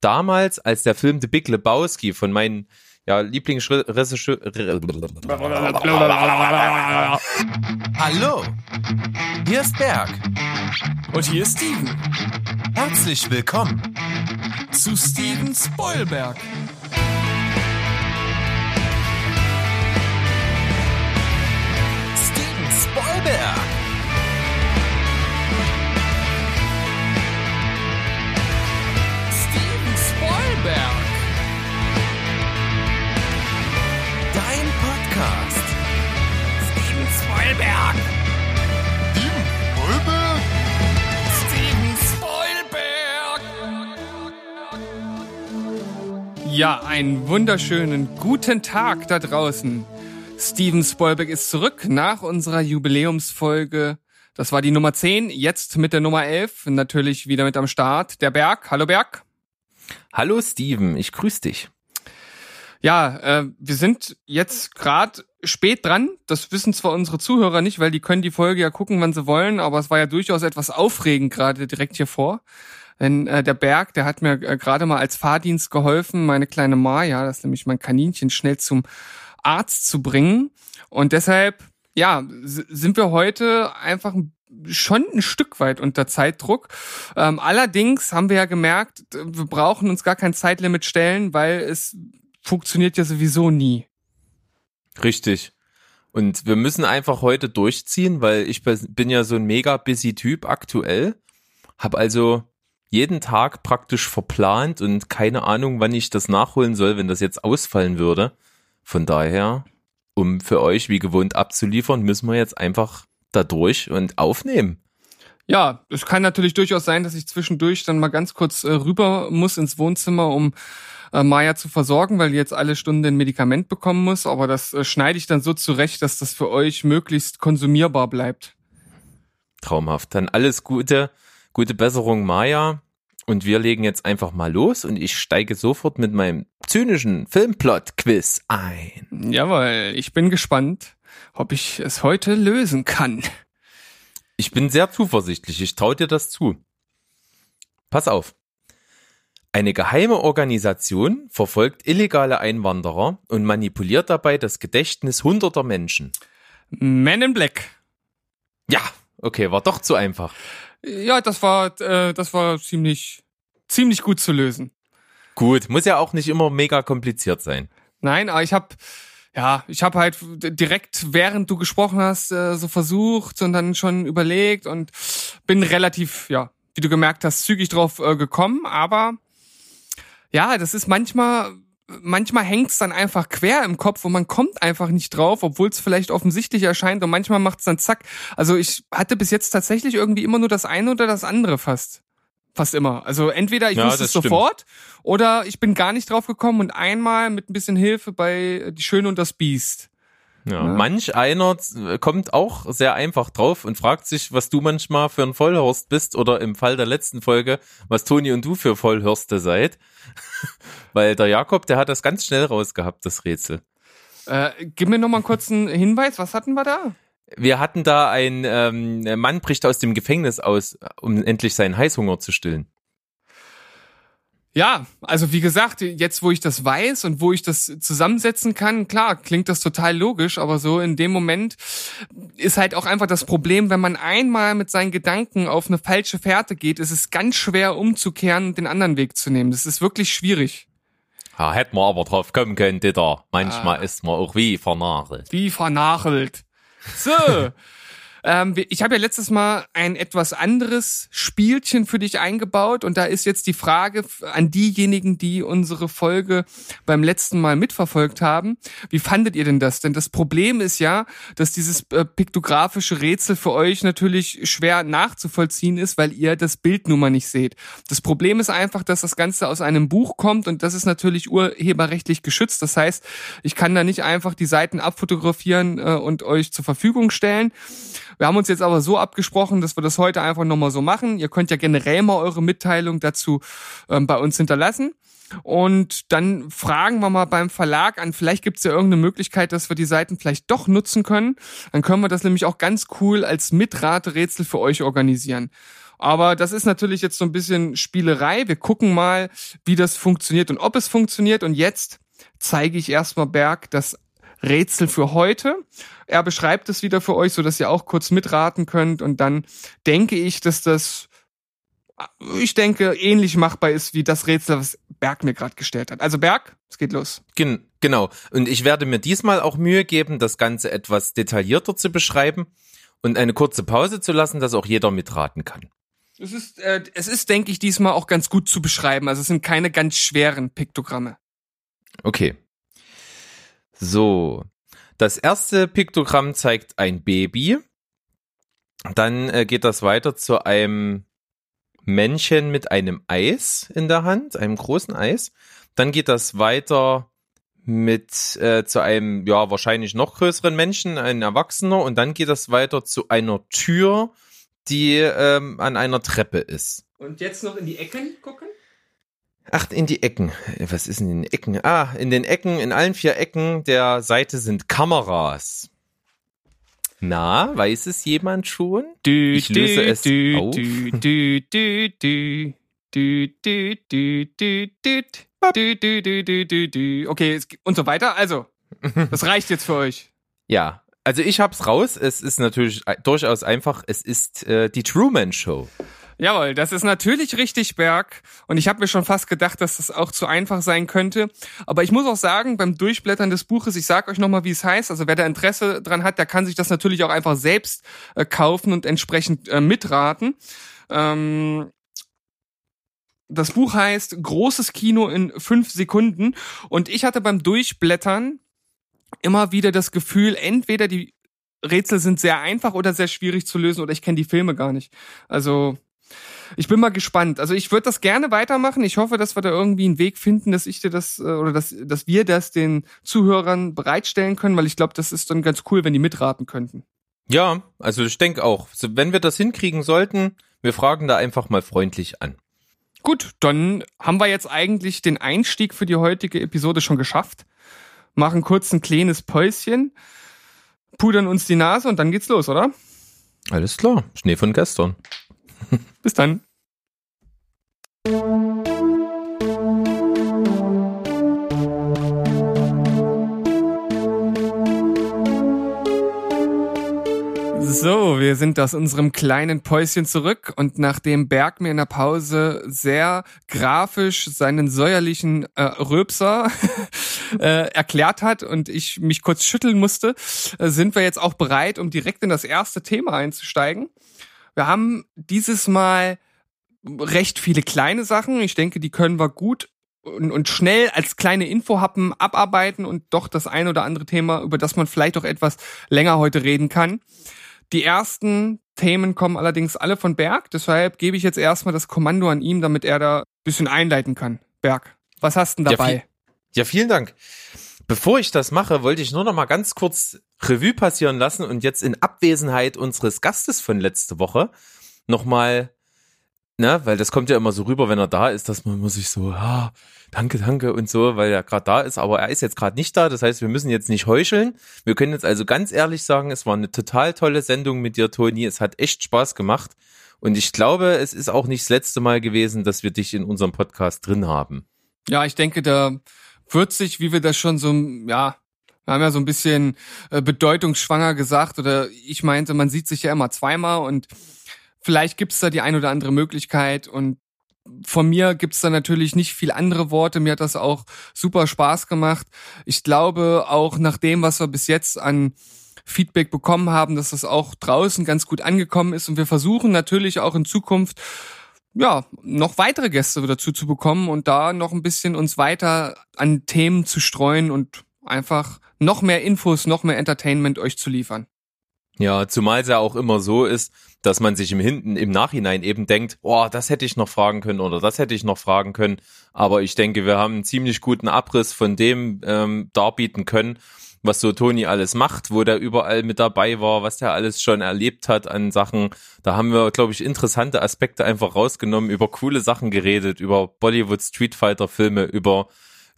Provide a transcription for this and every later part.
damals, als der Film The Big Lebowski von meinen ja, Lieblingsregisseur. Hallo, hier ist Berg. Und hier ist Steven. Herzlich willkommen zu Steven Spoilberg. Steven Spoilberg. Spoilberg. Steven Spoilberg. Steven Spoilberg. Ja, einen wunderschönen guten Tag da draußen. Steven Spoilberg ist zurück nach unserer Jubiläumsfolge. Das war die Nummer 10, jetzt mit der Nummer 11, natürlich wieder mit am Start. Der Berg, hallo Berg. Hallo Steven, ich grüße dich. Ja, äh, wir sind jetzt gerade spät dran. Das wissen zwar unsere Zuhörer nicht, weil die können die Folge ja gucken, wann sie wollen, aber es war ja durchaus etwas aufregend gerade direkt hier vor. Denn äh, der Berg, der hat mir äh, gerade mal als Fahrdienst geholfen, meine kleine Maya, das ist nämlich mein Kaninchen, schnell zum Arzt zu bringen. Und deshalb, ja, sind wir heute einfach schon ein Stück weit unter Zeitdruck. Ähm, allerdings haben wir ja gemerkt, wir brauchen uns gar kein Zeitlimit stellen, weil es funktioniert ja sowieso nie. Richtig. Und wir müssen einfach heute durchziehen, weil ich bin ja so ein mega busy Typ aktuell. Hab also jeden Tag praktisch verplant und keine Ahnung, wann ich das nachholen soll, wenn das jetzt ausfallen würde. Von daher, um für euch wie gewohnt abzuliefern, müssen wir jetzt einfach da durch und aufnehmen. Ja, es kann natürlich durchaus sein, dass ich zwischendurch dann mal ganz kurz äh, rüber muss ins Wohnzimmer, um äh, Maya zu versorgen, weil die jetzt alle Stunden ein Medikament bekommen muss. Aber das äh, schneide ich dann so zurecht, dass das für euch möglichst konsumierbar bleibt. Traumhaft. Dann alles Gute, gute Besserung, Maya. Und wir legen jetzt einfach mal los und ich steige sofort mit meinem zynischen Filmplot-Quiz ein. Jawohl, ich bin gespannt, ob ich es heute lösen kann. Ich bin sehr zuversichtlich, ich traue dir das zu. Pass auf. Eine geheime Organisation verfolgt illegale Einwanderer und manipuliert dabei das Gedächtnis hunderter Menschen. Men in Black. Ja, okay, war doch zu einfach. Ja, das war, äh, das war ziemlich, ziemlich gut zu lösen. Gut, muss ja auch nicht immer mega kompliziert sein. Nein, aber ich habe, ja, ich habe halt direkt, während du gesprochen hast, äh, so versucht und dann schon überlegt und bin relativ, ja, wie du gemerkt hast, zügig drauf äh, gekommen. Aber ja, das ist manchmal manchmal hängt's dann einfach quer im Kopf und man kommt einfach nicht drauf, obwohl es vielleicht offensichtlich erscheint und manchmal macht's dann zack. Also ich hatte bis jetzt tatsächlich irgendwie immer nur das eine oder das andere fast. Fast immer. Also entweder ich ja, wusste es sofort oder ich bin gar nicht drauf gekommen und einmal mit ein bisschen Hilfe bei Die Schöne und das Biest. Ja, ja. Manch einer kommt auch sehr einfach drauf und fragt sich, was du manchmal für ein Vollhorst bist oder im Fall der letzten Folge, was Toni und du für Vollhörste seid. Weil der Jakob, der hat das ganz schnell rausgehabt, das Rätsel. Äh, gib mir noch mal einen kurzen Hinweis, was hatten wir da? Wir hatten da ein ähm, Mann bricht aus dem Gefängnis aus, um endlich seinen Heißhunger zu stillen. Ja, also wie gesagt, jetzt wo ich das weiß und wo ich das zusammensetzen kann, klar, klingt das total logisch, aber so in dem Moment ist halt auch einfach das Problem, wenn man einmal mit seinen Gedanken auf eine falsche Fährte geht, ist es ganz schwer umzukehren und den anderen Weg zu nehmen. Das ist wirklich schwierig. Ja, hätten wir aber drauf kommen können, Ditter. Manchmal ah. ist man auch wie vernachelt. Wie vernachelt. So. Ähm, ich habe ja letztes Mal ein etwas anderes Spielchen für dich eingebaut und da ist jetzt die Frage an diejenigen, die unsere Folge beim letzten Mal mitverfolgt haben. Wie fandet ihr denn das? Denn das Problem ist ja, dass dieses äh, piktografische Rätsel für euch natürlich schwer nachzuvollziehen ist, weil ihr das Bild nun mal nicht seht. Das Problem ist einfach, dass das Ganze aus einem Buch kommt und das ist natürlich urheberrechtlich geschützt. Das heißt, ich kann da nicht einfach die Seiten abfotografieren äh, und euch zur Verfügung stellen. Wir haben uns jetzt aber so abgesprochen, dass wir das heute einfach nochmal so machen. Ihr könnt ja generell mal eure Mitteilung dazu ähm, bei uns hinterlassen. Und dann fragen wir mal beim Verlag an, vielleicht gibt es ja irgendeine Möglichkeit, dass wir die Seiten vielleicht doch nutzen können. Dann können wir das nämlich auch ganz cool als Mitraterätsel für euch organisieren. Aber das ist natürlich jetzt so ein bisschen Spielerei. Wir gucken mal, wie das funktioniert und ob es funktioniert. Und jetzt zeige ich erstmal Berg das Rätsel für heute. Er beschreibt es wieder für euch, so dass ihr auch kurz mitraten könnt. Und dann denke ich, dass das, ich denke, ähnlich machbar ist wie das Rätsel, was Berg mir gerade gestellt hat. Also Berg, es geht los. Gen genau. Und ich werde mir diesmal auch Mühe geben, das Ganze etwas detaillierter zu beschreiben und eine kurze Pause zu lassen, dass auch jeder mitraten kann. Es ist, äh, es ist, denke ich, diesmal auch ganz gut zu beschreiben. Also es sind keine ganz schweren Piktogramme. Okay. So. Das erste Piktogramm zeigt ein Baby. Dann äh, geht das weiter zu einem Männchen mit einem Eis in der Hand, einem großen Eis. Dann geht das weiter mit äh, zu einem ja wahrscheinlich noch größeren Menschen, ein Erwachsener, und dann geht das weiter zu einer Tür, die ähm, an einer Treppe ist. Und jetzt noch in die Ecken gucken? Ach, in die Ecken. Was ist in den Ecken? Ah, in den Ecken, in allen vier Ecken der Seite sind Kameras. Na, weiß es jemand schon? Du, Ich löse es du, auf. Du, du, du, du, du, du, du, du, du, du, du, du, du, du, du. Okay, und so weiter. Also, das reicht jetzt für euch. Ja, also ich hab's raus. Es ist natürlich äh, durchaus einfach. Es ist äh, die Truman Show. Jawohl, das ist natürlich richtig, Berg. Und ich habe mir schon fast gedacht, dass das auch zu einfach sein könnte. Aber ich muss auch sagen, beim Durchblättern des Buches, ich sage euch nochmal, wie es heißt. Also wer da Interesse dran hat, der kann sich das natürlich auch einfach selbst äh, kaufen und entsprechend äh, mitraten. Ähm, das Buch heißt Großes Kino in fünf Sekunden. Und ich hatte beim Durchblättern immer wieder das Gefühl, entweder die Rätsel sind sehr einfach oder sehr schwierig zu lösen oder ich kenne die Filme gar nicht. Also ich bin mal gespannt. Also ich würde das gerne weitermachen. Ich hoffe, dass wir da irgendwie einen Weg finden, dass ich dir das äh, oder dass, dass wir das den Zuhörern bereitstellen können, weil ich glaube, das ist dann ganz cool, wenn die mitraten könnten. Ja, also ich denke auch. Wenn wir das hinkriegen sollten, wir fragen da einfach mal freundlich an. Gut, dann haben wir jetzt eigentlich den Einstieg für die heutige Episode schon geschafft. Machen kurz ein kleines Päuschen, pudern uns die Nase und dann geht's los, oder? Alles klar. Schnee von gestern. Bis dann. So, wir sind aus unserem kleinen Päuschen zurück und nachdem Berg mir in der Pause sehr grafisch seinen säuerlichen äh, Röpser äh, erklärt hat und ich mich kurz schütteln musste, äh, sind wir jetzt auch bereit, um direkt in das erste Thema einzusteigen. Wir haben dieses Mal recht viele kleine Sachen. Ich denke, die können wir gut und, und schnell als kleine Infohappen abarbeiten und doch das ein oder andere Thema, über das man vielleicht auch etwas länger heute reden kann. Die ersten Themen kommen allerdings alle von Berg, deshalb gebe ich jetzt erstmal das Kommando an ihm, damit er da ein bisschen einleiten kann. Berg, was hast du denn Ja, dabei? viel- Ja, vielen Dank. Bevor ich das mache, wollte ich nur noch mal ganz kurz Revue passieren lassen und jetzt in Abwesenheit unseres Gastes von letzte Woche noch mal, ne, weil das kommt ja immer so rüber, wenn er da ist, dass man immer sich so, ah, danke, danke und so, weil er gerade da ist, aber er ist jetzt gerade nicht da, das heißt, wir müssen jetzt nicht heucheln. Wir können jetzt also ganz ehrlich sagen, es war eine total tolle Sendung mit dir, Toni. Es hat echt Spaß gemacht und ich glaube, es ist auch nicht das letzte Mal gewesen, dass wir dich in unserem Podcast drin haben. Ja, ich denke, da wird sich, wie wir das schon so, ja, wir haben ja so ein bisschen äh, bedeutungsschwanger gesagt oder ich meinte, man sieht sich ja immer zweimal und vielleicht gibt's da die ein oder andere Möglichkeit und von mir gibt's da natürlich nicht viel andere Worte. Mir hat das auch super Spaß gemacht. Ich glaube auch nach dem, was wir bis jetzt an Feedback bekommen haben, dass das auch draußen ganz gut angekommen ist und wir versuchen natürlich auch in Zukunft ja, noch weitere Gäste dazu zu bekommen und da noch ein bisschen uns weiter an Themen zu streuen und einfach noch mehr Infos, noch mehr Entertainment euch zu liefern. Ja, zumal es ja auch immer so ist, dass man sich im Hinten, im Nachhinein eben denkt, oh, das hätte ich noch fragen können oder das hätte ich noch fragen können. Aber ich denke, wir haben einen ziemlich guten Abriss von dem ähm, darbieten können, was so Toni alles macht, wo der überall mit dabei war, was der alles schon erlebt hat an Sachen. Da haben wir, glaube ich, interessante Aspekte einfach rausgenommen, über coole Sachen geredet, über Bollywood Street Fighter Filme, über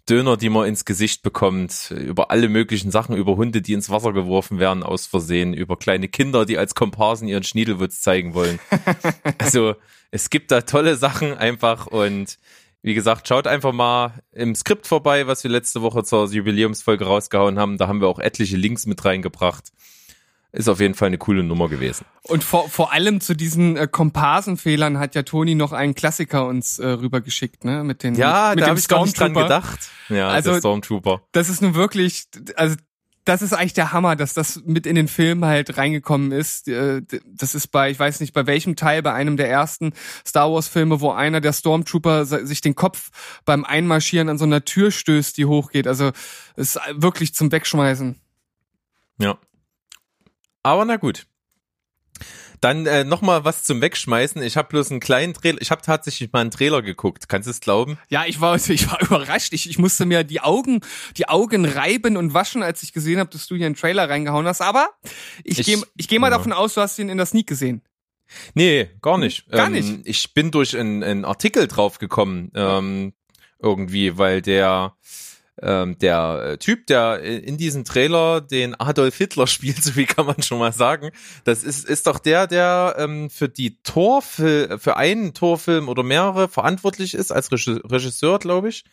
Döner, die man ins Gesicht bekommt, über alle möglichen Sachen, über Hunde, die ins Wasser geworfen werden aus Versehen, über kleine Kinder, die als Komparsen ihren Schniedelwitz zeigen wollen. also es gibt da tolle Sachen einfach und wie gesagt, schaut einfach mal im Skript vorbei, was wir letzte Woche zur Jubiläumsfolge rausgehauen haben. Da haben wir auch etliche Links mit reingebracht. Ist auf jeden Fall eine coole Nummer gewesen. Und vor, vor allem zu diesen äh, Komparsenfehlern hat ja Toni noch einen Klassiker uns äh, rübergeschickt, ne? Mit den Ja, mit da dem habe ich gar nicht dran gedacht. Ja, Also- der Stormtrooper. Das ist nun wirklich, also das ist eigentlich der Hammer, dass das mit in den Film halt reingekommen ist. Äh, Das ist bei, ich weiß nicht, bei welchem Teil, bei einem der ersten Star Wars Filme, wo einer der Stormtrooper sich den Kopf beim Einmarschieren an so einer Tür stößt, die hochgeht. Also es ist wirklich zum Wegschmeißen. Ja. Aber na gut. Dann äh, noch mal was zum Wegschmeißen. Ich habe bloß einen kleinen Trailer. Ich habe tatsächlich mal einen Trailer geguckt. Kannst du es glauben? Ja, ich war, ich war überrascht. Ich, ich musste mir die Augen, die Augen reiben und waschen, als ich gesehen habe, dass du hier einen Trailer reingehauen hast. Aber ich, Ich- gehe ich geh mal ja. davon aus, du hast ihn in der Sneak gesehen. Nee, gar nicht. Gar ähm, nicht? Ich bin durch einen, einen Artikel drauf gekommen, ähm, irgendwie, weil der ähm, der äh, Typ, der in diesem Trailer den Adolf Hitler spielt, so wie kann man schon mal sagen, das ist ist doch der, der ähm, für die Torfil für einen Torfilm oder mehrere verantwortlich ist als Regi- Regisseur, glaube ich.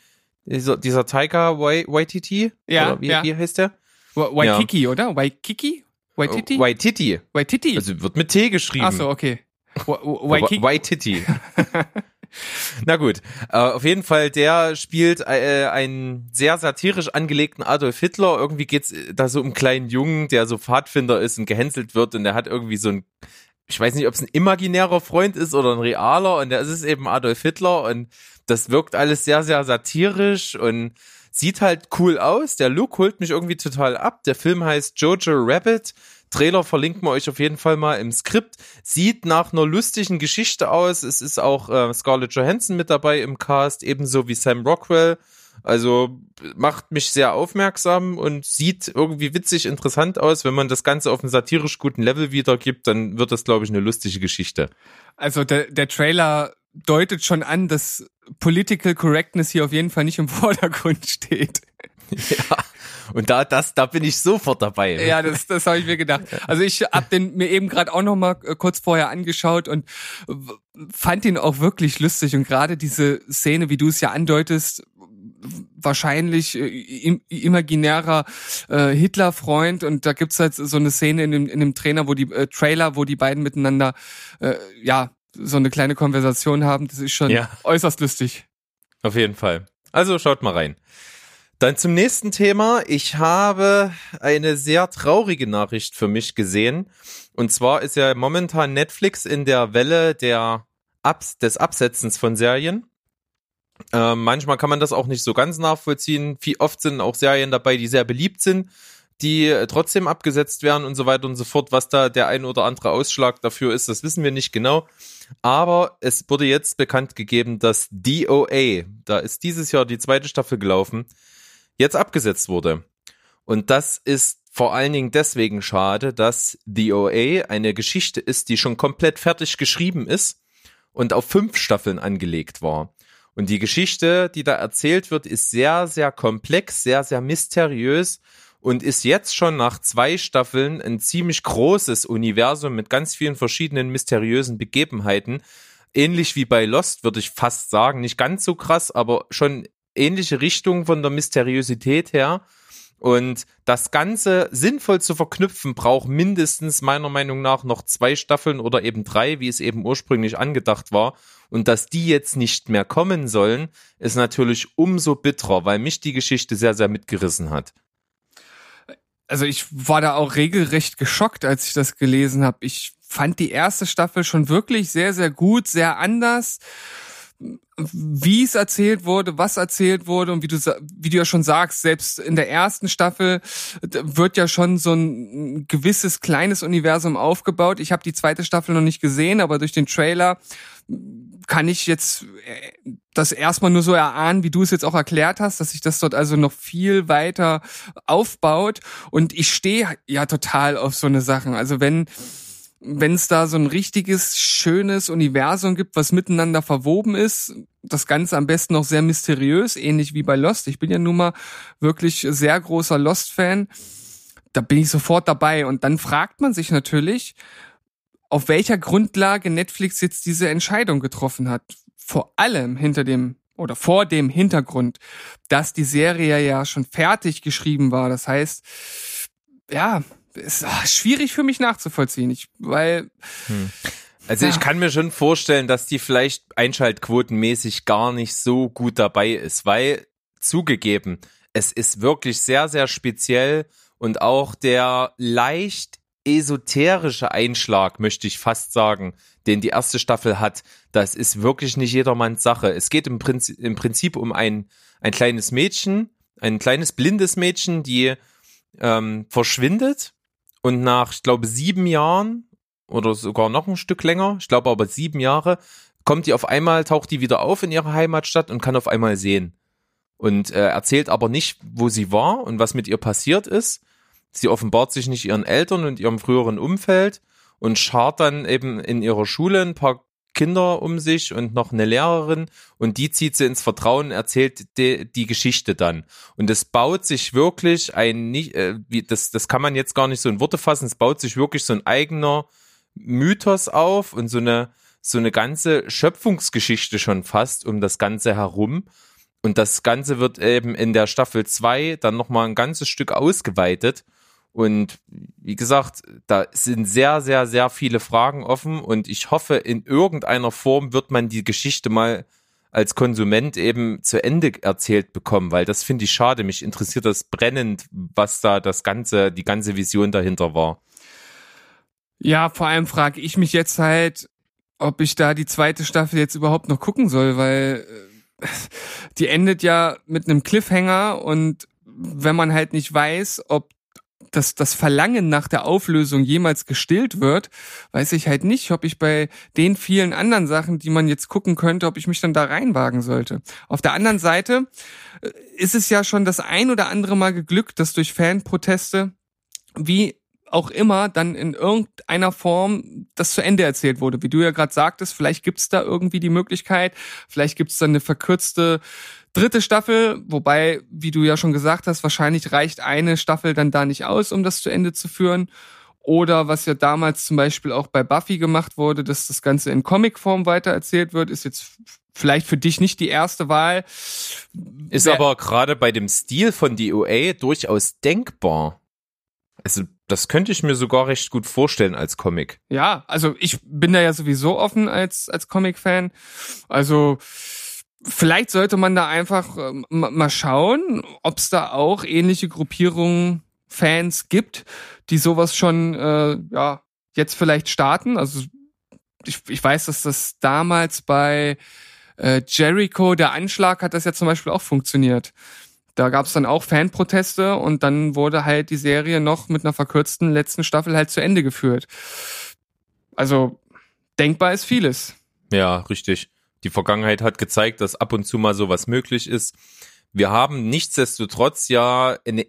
Dieser, dieser Taika Wai- Waititi, Ja, oder wie, ja. wie heißt der? Wa- Waikiki, oder? Waikiki? Waititi? Waititi. Waititi. Also wird mit T geschrieben. Ach so, okay. Waititi. Na gut, äh, auf jeden Fall, der spielt äh, einen sehr satirisch angelegten Adolf Hitler. Irgendwie geht's äh, da so um einen kleinen Jungen, der so Pfadfinder ist und gehänselt wird und der hat irgendwie so ein, ich weiß nicht, ob es ein imaginärer Freund ist oder ein realer und der ist es eben Adolf Hitler und das wirkt alles sehr, sehr satirisch und sieht halt cool aus. Der Look holt mich irgendwie total ab. Der Film heißt Jojo Rabbit. Trailer verlinken wir euch auf jeden Fall mal im Skript. Sieht nach einer lustigen Geschichte aus. Es ist auch äh, Scarlett Johansson mit dabei im Cast, ebenso wie Sam Rockwell. Also macht mich sehr aufmerksam und sieht irgendwie witzig interessant aus. Wenn man das Ganze auf einem satirisch guten Level wiedergibt, dann wird das, glaube ich, eine lustige Geschichte. Also der, der Trailer deutet schon an, dass Political Correctness hier auf jeden Fall nicht im Vordergrund steht. ja. Und da, das, da bin ich sofort dabei. Ja, das, das habe ich mir gedacht. Also ich hab den mir eben gerade auch noch mal äh, kurz vorher angeschaut und fand ihn auch wirklich lustig und gerade diese Szene, wie du es ja andeutest, wahrscheinlich äh, im, imaginärer äh, Hitler-Freund und da gibt's halt so eine Szene in dem, in dem Trainer, wo die äh, Trailer, wo die beiden miteinander äh, ja so eine kleine Konversation haben. Das ist schon Ja. äußerst lustig. Auf jeden Fall. Also schaut mal rein. Dann zum nächsten Thema. Ich habe eine sehr traurige Nachricht für mich gesehen. Und zwar ist ja momentan Netflix in der Welle der Abs des Absetzens von Serien. Ähm, manchmal kann man das auch nicht so ganz nachvollziehen. Wie oft sind auch Serien dabei, die sehr beliebt sind, die äh, trotzdem abgesetzt werden und so weiter und so fort. Was da der ein oder andere Ausschlag dafür ist, das wissen wir nicht genau. Aber es wurde jetzt bekannt gegeben, dass DOA, da ist dieses Jahr die zweite Staffel gelaufen, jetzt abgesetzt wurde. Und das ist vor allen Dingen deswegen schade, dass DOA eine Geschichte ist, die schon komplett fertig geschrieben ist und auf fünf Staffeln angelegt war. Und die Geschichte, die da erzählt wird, ist sehr, sehr komplex, sehr, sehr mysteriös und ist jetzt schon nach zwei Staffeln ein ziemlich großes Universum mit ganz vielen verschiedenen mysteriösen Begebenheiten. Ähnlich wie bei Lost, würde ich fast sagen. Nicht ganz so krass, aber schon ähnliche Richtung von der Mysteriosität her. Und das Ganze sinnvoll zu verknüpfen, braucht mindestens meiner Meinung nach noch zwei Staffeln oder eben drei, wie es eben ursprünglich angedacht war. Und dass die jetzt nicht mehr kommen sollen, ist natürlich umso bitterer, weil mich die Geschichte sehr, sehr mitgerissen hat. also ich war da auch regelrecht geschockt, als ich das gelesen habe. Ich fand die erste Staffel schon wirklich sehr, sehr gut, sehr anders. Wie es erzählt wurde, was erzählt wurde und wie du, wie du ja schon sagst, selbst in der ersten Staffel wird ja schon so ein gewisses kleines Universum aufgebaut. Ich habe die zweite Staffel noch nicht gesehen, aber durch den Trailer kann ich jetzt äh, das erstmal nur so erahnen, wie du es jetzt auch erklärt hast, dass sich das dort also noch viel weiter aufbaut. Und ich stehe ja total auf so eine Sachen. Also wenn wenn es da so ein richtiges, schönes Universum gibt, was miteinander verwoben ist. Das Ganze am besten noch sehr mysteriös, ähnlich wie bei Lost. Ich bin ja nun mal wirklich sehr großer Lost-Fan. Da bin ich sofort dabei. Und dann fragt man sich natürlich, auf welcher Grundlage Netflix jetzt diese Entscheidung getroffen hat. Vor allem hinter dem oder vor dem Hintergrund, dass die Serie ja schon fertig geschrieben war. Das heißt, ja, ist ah, schwierig für mich nachzuvollziehen, ich, weil. Hm. Also ja. ich kann mir schon vorstellen, dass die vielleicht einschaltquotenmäßig gar nicht so gut dabei ist, weil zugegeben, es ist wirklich sehr, sehr speziell und auch der leicht esoterische Einschlag, möchte ich fast sagen, den die erste Staffel hat, das ist wirklich nicht jedermanns Sache. Es geht im Prinzip, im Prinzip um ein, ein kleines Mädchen, ein kleines blindes Mädchen, die ähm, verschwindet und nach, ich glaube, sieben Jahren oder sogar noch ein Stück länger, ich glaube aber sieben Jahre, kommt die auf einmal, taucht die wieder auf in ihrer Heimatstadt und kann auf einmal sehen. Und äh, erzählt aber nicht, wo sie war und was mit ihr passiert ist. Sie offenbart sich nicht ihren Eltern und ihrem früheren Umfeld und schart dann eben in ihrer Schule ein paar Kinder um sich und noch eine Lehrerin und die zieht sie ins Vertrauen, erzählt die, die Geschichte dann. Und es baut sich wirklich ein, äh, wie, das, das kann man jetzt gar nicht so in Worte fassen, es baut sich wirklich so ein eigener Mythos auf und so eine, so eine ganze Schöpfungsgeschichte schon fast um das Ganze herum. Und das Ganze wird eben in der Staffel 2 dann nochmal ein ganzes Stück ausgeweitet. Und wie gesagt, da sind sehr, sehr, sehr viele Fragen offen und ich hoffe, in irgendeiner Form wird man die Geschichte mal als Konsument eben zu Ende erzählt bekommen, weil das finde ich schade. Mich interessiert das brennend, was da das ganze, die ganze Vision dahinter war. Ja, vor allem frage ich mich jetzt halt, ob ich da die zweite Staffel jetzt überhaupt noch gucken soll, weil äh, die endet ja mit einem Cliffhanger und wenn man halt nicht weiß, ob das, das Verlangen nach der Auflösung jemals gestillt wird, weiß ich halt nicht, ob ich bei den vielen anderen Sachen, die man jetzt gucken könnte, ob ich mich dann da reinwagen sollte. Auf der anderen Seite äh, ist es ja schon das ein oder andere Mal geglückt, dass durch Fanproteste wie auch immer dann in irgendeiner Form das zu Ende erzählt wurde. Wie du ja gerade sagtest, vielleicht gibt's da irgendwie die Möglichkeit, vielleicht gibt's dann eine verkürzte dritte Staffel, wobei, wie du ja schon gesagt hast, wahrscheinlich reicht eine Staffel dann da nicht aus, um das zu Ende zu führen. Oder was ja damals zum Beispiel auch bei Buffy gemacht wurde, dass das Ganze in Comicform weitererzählt wird, ist jetzt vielleicht für dich nicht die erste Wahl. Ist Wer aber gerade bei dem Stil von DOA durchaus denkbar. Also das könnte ich mir sogar recht gut vorstellen als Comic. Ja, also ich bin da ja sowieso offen als als Comic-Fan. Also vielleicht sollte man da einfach äh, mal schauen, ob es da auch ähnliche Gruppierungen Fans gibt, die sowas schon äh, ja jetzt vielleicht starten. Also ich, ich weiß, dass das damals bei äh, Jericho der Anschlag hat das ja zum Beispiel auch funktioniert. Da gab es dann auch Fanproteste und dann wurde halt die Serie noch mit einer verkürzten letzten Staffel halt zu Ende geführt. Also denkbar ist vieles. Ja, richtig. Die Vergangenheit hat gezeigt, dass ab und zu mal sowas möglich ist. Wir haben nichtsdestotrotz ja eine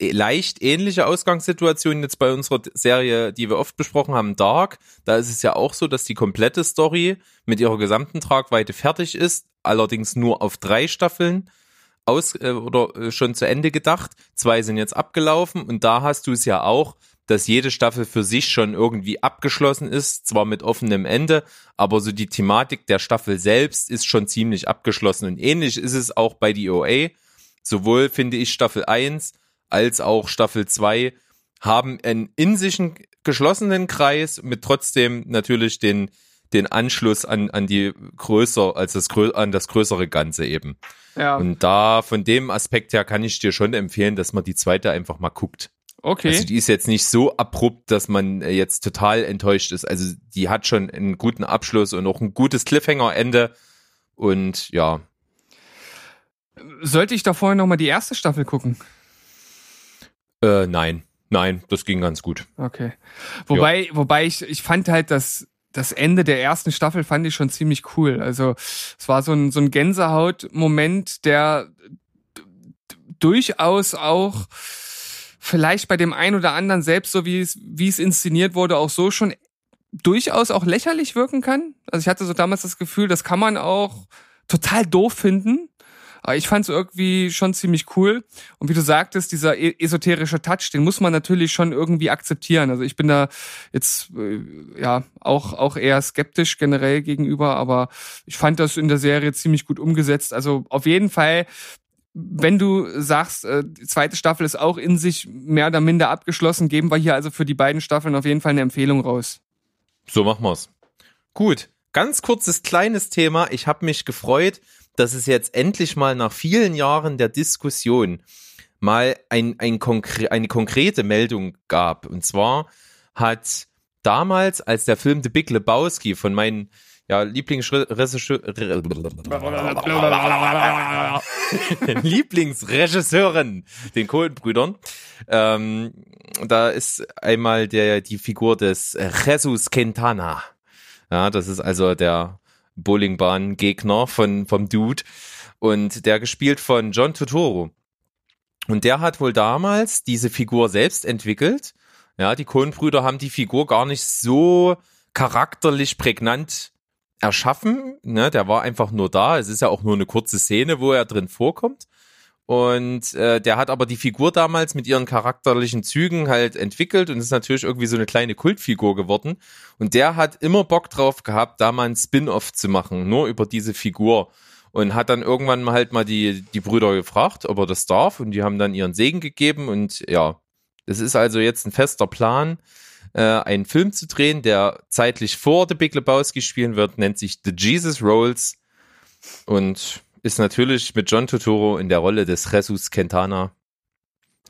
leicht ähnliche Ausgangssituation jetzt bei unserer Serie, die wir oft besprochen haben, Dark. Da ist es ja auch so, dass die komplette Story mit ihrer gesamten Tragweite fertig ist, allerdings nur auf drei Staffeln aus äh, oder äh, schon zu Ende gedacht. Zwei sind jetzt abgelaufen und da hast du es ja auch, dass jede Staffel für sich schon irgendwie abgeschlossen ist, zwar mit offenem Ende, aber so die Thematik der Staffel selbst ist schon ziemlich abgeschlossen. Und ähnlich ist es auch bei die OA. Sowohl finde ich Staffel 1 als auch Staffel 2 haben einen in sich geschlossenen Kreis mit trotzdem natürlich den, den Anschluss an, an die größer, als das, an das größere Ganze eben. Ja. Und da, von dem Aspekt her kann ich dir schon empfehlen, dass man die zweite einfach mal guckt. Okay. Also die ist jetzt nicht so abrupt, dass man äh, jetzt total enttäuscht ist. Also die hat schon einen guten Abschluss und auch ein gutes Cliffhanger-Ende. Und ja. Sollte ich da vorher nochmal die erste Staffel gucken? Äh, nein. Nein, das ging ganz gut. Okay. Wobei, ja. wobei ich, ich fand halt das, das Ende der ersten Staffel fand ich schon ziemlich cool. Also es war so ein, so ein Gänsehaut-Moment, der durchaus auch vielleicht bei dem einen oder anderen selbst, so wie es, wie es inszeniert wurde, auch so schon durchaus auch lächerlich wirken kann. Also ich hatte so damals das Gefühl, das kann man auch total doof finden. Aber ich fand es irgendwie schon ziemlich cool. Und wie du sagtest, dieser e- esoterische Touch, den muss man natürlich schon irgendwie akzeptieren. Also ich bin da jetzt äh, ja auch auch eher skeptisch generell gegenüber, aber ich fand das in der Serie ziemlich gut umgesetzt. Also auf jeden Fall wenn du sagst, äh, die zweite Staffel ist auch in sich mehr oder minder abgeschlossen, geben wir hier also für die beiden Staffeln auf jeden Fall eine Empfehlung raus. So machen wir's. Gut, ganz kurzes kleines Thema. Ich habe mich gefreut, dass es jetzt endlich mal nach vielen Jahren der Diskussion mal ein, ein konkre eine konkrete Meldung gab. Und zwar hat damals, als der Film The Big Lebowski von meinen ja, Lieblingsregisseur Lieblingsregisseuren, den Kohlenbrüdern. Ähm, da ist einmal der die Figur des Jesus Quintana. Ja, das ist also der Bowlingbahn-Gegner von vom Dude und der gespielt von John Turturro. Und der hat wohl damals diese Figur selbst entwickelt. Ja, die Kohlenbrüder haben die Figur gar nicht so charakterlich prägnant erschaffen. Ne? Der war einfach nur da. Es ist ja auch nur eine kurze Szene, wo er drin vorkommt. Und äh, der hat aber die Figur damals mit ihren charakterlichen Zügen halt entwickelt und ist natürlich irgendwie so eine kleine Kultfigur geworden. Und der hat immer Bock drauf gehabt, da mal ein Spin-off zu machen, nur über diese Figur. Und hat dann irgendwann mal halt mal die, die Brüder gefragt, ob er das darf. Und die haben dann ihren Segen gegeben. Und ja, es ist also jetzt ein fester Plan, äh, einen Film zu drehen, der zeitlich vor The Big Lebowski spielen wird, nennt sich The Jesus Rolls und ist natürlich mit John Turturro in der Rolle des Jesus Quintana.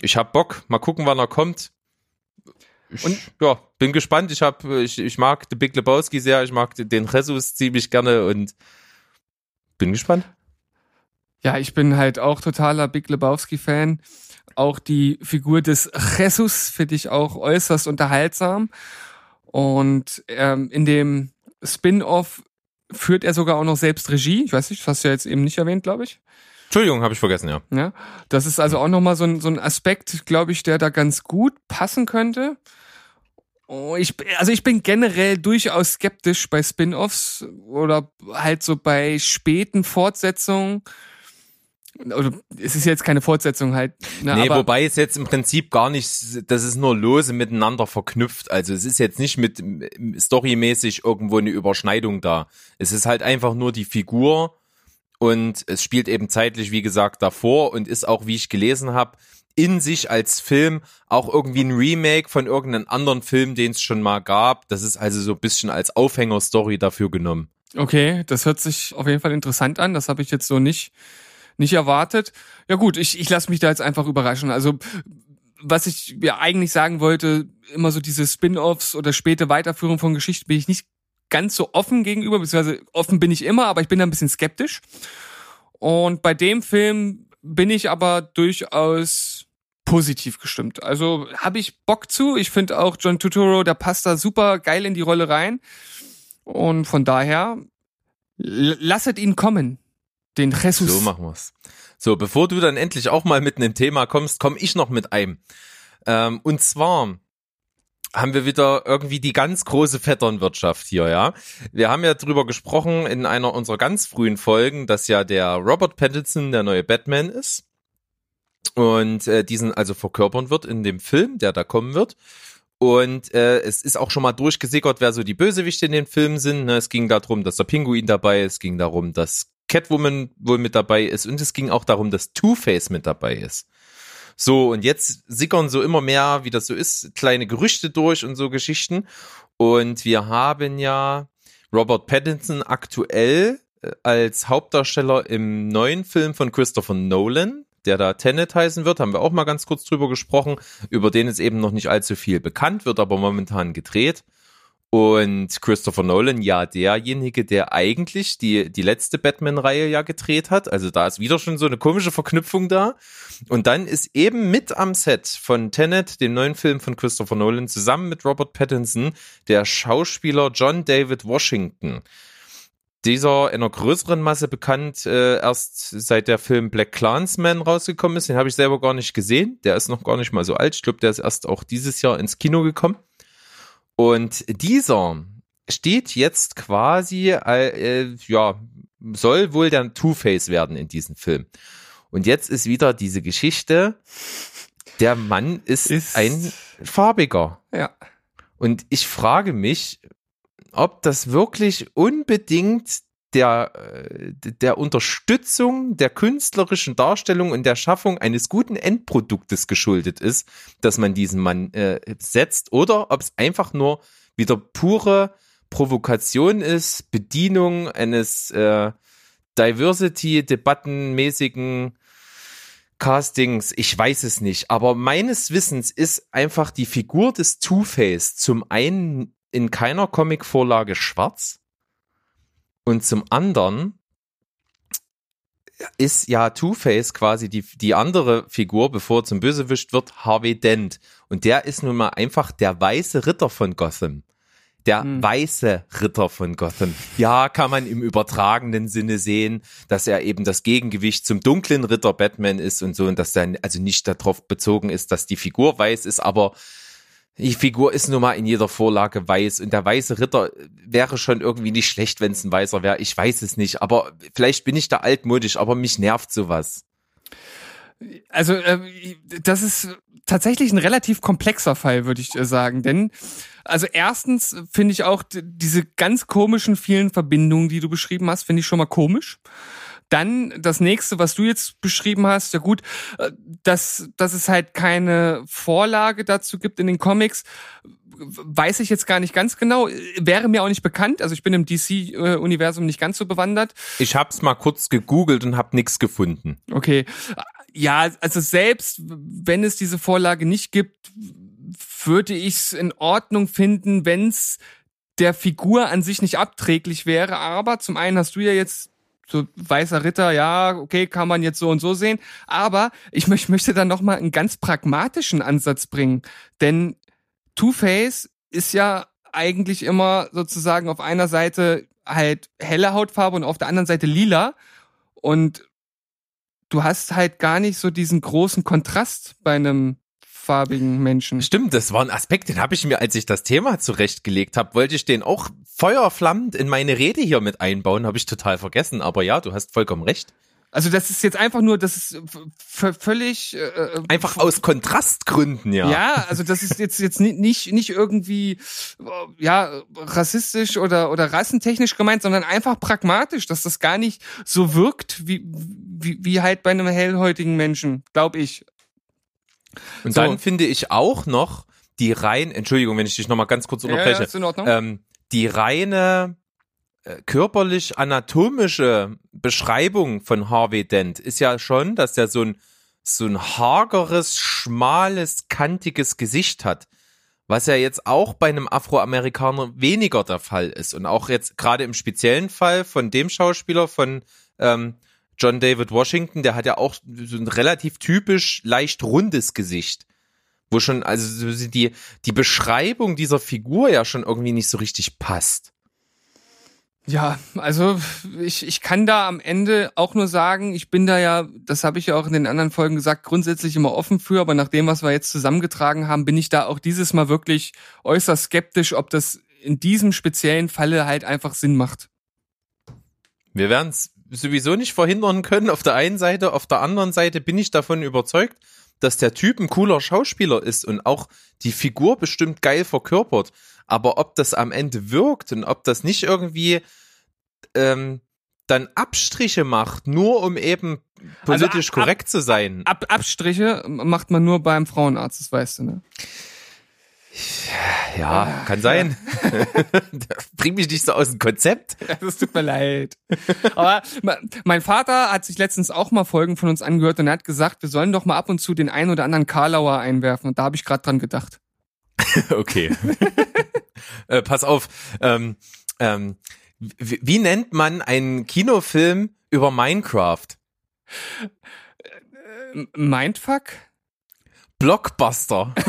Ich hab Bock, mal gucken, wann er kommt. Ich, und ja, bin gespannt. Ich hab, ich, ich mag The Big Lebowski sehr, ich mag den Jesus ziemlich gerne und bin gespannt. Ja, ich bin halt auch totaler Big Lebowski-Fan. Auch die Figur des Jesus finde ich auch äußerst unterhaltsam. Und ähm, in dem Spin-off führt er sogar auch noch selbst Regie. Ich weiß nicht, das hast du ja jetzt eben nicht erwähnt, glaube ich. Entschuldigung, habe ich vergessen, ja. Ja, das ist also auch nochmal so ein, so ein Aspekt, glaube ich, der da ganz gut passen könnte. Oh, ich, also ich bin generell durchaus skeptisch bei Spin-offs oder halt so bei späten Fortsetzungen oder es ist jetzt keine Fortsetzung halt. Ne, nee, wobei es jetzt im Prinzip gar nicht, das ist nur lose miteinander verknüpft. Also es ist jetzt nicht mit storymäßig irgendwo eine Überschneidung da. Es ist halt einfach nur die Figur und es spielt eben zeitlich, wie gesagt, davor und ist auch, wie ich gelesen habe, in sich als Film auch irgendwie ein Remake von irgendeinem anderen Film, den es schon mal gab. Das ist also so ein bisschen als Aufhängerstory dafür genommen. Okay, das hört sich auf jeden Fall interessant an. Das habe ich jetzt so nicht nicht erwartet. Ja gut, ich, ich lasse mich da jetzt einfach überraschen. Also was ich ja eigentlich sagen wollte, immer so diese Spin-offs oder späte Weiterführung von Geschichten bin ich nicht ganz so offen gegenüber, beziehungsweise offen bin ich immer, aber ich bin da ein bisschen skeptisch. Und bei dem Film bin ich aber durchaus positiv gestimmt. Also habe ich Bock zu. Ich finde auch John Turturro, der passt da super geil in die Rolle rein. Und von daher, lasset ihn kommen. Den Jesus. So machen wir's. So, bevor du dann endlich auch mal mit einem Thema kommst, komme ich noch mit einem. Ähm, und zwar haben wir wieder irgendwie die ganz große Vetternwirtschaft hier, ja. Wir haben ja drüber gesprochen in einer unserer ganz frühen Folgen, dass ja der Robert Pattinson der neue Batman ist und äh, diesen also verkörpern wird in dem Film, der da kommen wird. Und äh, es ist auch schon mal durchgesickert, wer so die Bösewichte in den Filmen sind. Ne? Es ging darum, dass der Pinguin dabei ist, es ging darum, dass Catwoman wohl mit dabei ist und es ging auch darum, dass Two-Face mit dabei ist. So, und jetzt sickern so immer mehr, wie das so ist, kleine Gerüchte durch und so Geschichten. Und wir haben ja Robert Pattinson aktuell äh, als Hauptdarsteller im neuen Film von Christopher Nolan, der da Tenet heißen wird, haben wir auch mal ganz kurz drüber gesprochen, über den ist eben noch nicht allzu viel bekannt, wird aber momentan gedreht. Und Christopher Nolan, ja, derjenige, der eigentlich die, die letzte Batman-Reihe ja gedreht hat. Also da ist wieder schon so eine komische Verknüpfung da. Und dann ist eben mit am Set von Tenet, dem neuen Film von Christopher Nolan, zusammen mit Robert Pattinson, der Schauspieler John David Washington. Dieser in einer größeren Masse bekannt, äh, erst seit der Film Black Clansman rausgekommen ist. Den habe ich selber gar nicht gesehen. Der ist noch gar nicht mal so alt. Ich glaube, der ist erst auch dieses Jahr ins Kino gekommen. Und dieser steht jetzt quasi, äh, ja, soll wohl der Two-Face werden in diesem Film. Und jetzt ist wieder diese Geschichte, der Mann ist, Ist- ein farbiger. Ja. Und ich frage mich, ob das wirklich unbedingt der, äh, der Unterstützung der künstlerischen Darstellung und der Schaffung eines guten Endproduktes geschuldet ist, dass man diesen Mann äh, setzt, oder ob es einfach nur wieder pure Provokation ist, Bedienung eines äh, Diversity-Debattenmäßigen Castings, ich weiß es nicht, aber meines Wissens ist einfach die Figur des Two-Face zum einen in keiner Comicvorlage schwarz und zum anderen ist ja Two-Face quasi die, die andere Figur, bevor er zum Bösewicht wird, Harvey Dent. Und der ist nun mal einfach der weiße Ritter von Gotham. Der Hm. weiße Ritter von Gotham. Ja, kann man im übertragenen Sinne sehen, dass er eben das Gegengewicht zum dunklen Ritter Batman ist und so und dass dann also nicht darauf bezogen ist, dass die Figur weiß ist, aber die Figur ist nun mal in jeder Vorlage weiß und der weiße Ritter wäre schon irgendwie nicht schlecht, wenn es ein weißer wäre. Ich weiß es nicht, aber vielleicht bin ich da altmodisch, aber mich nervt sowas. Also äh, das ist tatsächlich ein relativ komplexer Fall, würde ich äh, sagen. Denn also erstens finde ich auch diese ganz komischen vielen Verbindungen, die du beschrieben hast, finde ich schon mal komisch. Dann das nächste, was du jetzt beschrieben hast, ja gut, äh, dass, dass es halt keine Vorlage dazu gibt in den Comics, weiß ich jetzt gar nicht ganz genau. Wäre mir auch nicht bekannt. Also ich bin im DC-Universum nicht ganz so bewandert. Ich hab's mal kurz gegoogelt und hab nichts gefunden. Okay. Ja, also selbst wenn es diese Vorlage nicht gibt, würde ich es in Ordnung finden, wenn es der Figur an sich nicht abträglich wäre. Aber zum einen hast du ja jetzt so weißer Ritter, ja, okay, kann man jetzt so und so sehen. Aber ich möch, möchte da noch mal einen ganz pragmatischen Ansatz bringen, denn Two-Face ist ja eigentlich immer sozusagen auf einer Seite halt helle Hautfarbe und auf der anderen Seite lila. Und du hast halt gar nicht so diesen großen Kontrast bei einem farbigen Menschen. Stimmt, das war ein Aspekt, den habe ich mir, als ich das Thema zurechtgelegt habe, wollte ich den auch feuerflammend in meine Rede hier mit einbauen, habe ich total vergessen. Aber ja, du hast vollkommen recht. Also das ist jetzt einfach nur, das ist völlig äh, Einfach aus Kontrastgründen, ja. Ja, also das ist jetzt jetzt ni- nicht nicht irgendwie äh, ja rassistisch oder oder rassentechnisch gemeint, sondern einfach pragmatisch, dass das gar nicht so wirkt wie wie, wie halt bei einem hellhäutigen Menschen, glaube ich. Und So. dann finde ich auch noch die rein, Entschuldigung, wenn ich dich nochmal ganz kurz Ja, unterbreche, ja, Ordnung. ähm, die reine äh, körperlich anatomische Beschreibung von Harvey Dent ist ja schon, dass der so ein so ein hageres, schmales, kantiges Gesicht hat. Was ja jetzt auch bei einem Afroamerikaner weniger der Fall ist. Und auch jetzt gerade im speziellen Fall von dem Schauspieler von ähm, John David Washington, der hat ja auch so ein relativ typisch leicht rundes Gesicht. Wo schon, also so die, die Beschreibung dieser Figur ja schon irgendwie nicht so richtig passt. Ja, also ich, ich kann da am Ende auch nur sagen, ich bin da ja, das habe ich ja auch in den anderen Folgen gesagt, grundsätzlich immer offen für, aber nach dem, was wir jetzt zusammengetragen haben, bin ich da auch dieses Mal wirklich äußerst skeptisch, ob das in diesem speziellen Falle halt einfach Sinn macht. Wir werden es sowieso nicht verhindern können auf der einen Seite, auf der anderen Seite bin ich davon überzeugt, dass der Typ ein cooler Schauspieler ist und auch die Figur bestimmt geil verkörpert. Aber ob das am Ende wirkt und ob das nicht irgendwie ähm, dann Abstriche macht, nur um eben Also politisch ab- korrekt zu sein. Ab, Abstriche macht man nur beim Frauenarzt, das weißt du, ne? Ja, kann sein. Bring mich nicht so aus dem Konzept. Das tut mir leid. Aber me- mein Vater hat sich letztens auch mal Folgen von uns angehört und er hat gesagt, wir sollen doch mal ab und zu den einen oder anderen Karlauer einwerfen. Und da habe ich gerade dran gedacht. Okay. äh, pass auf. Ähm, ähm, wie, wie nennt man einen Kinofilm über Minecraft? M- Mindfuck? Blockbuster.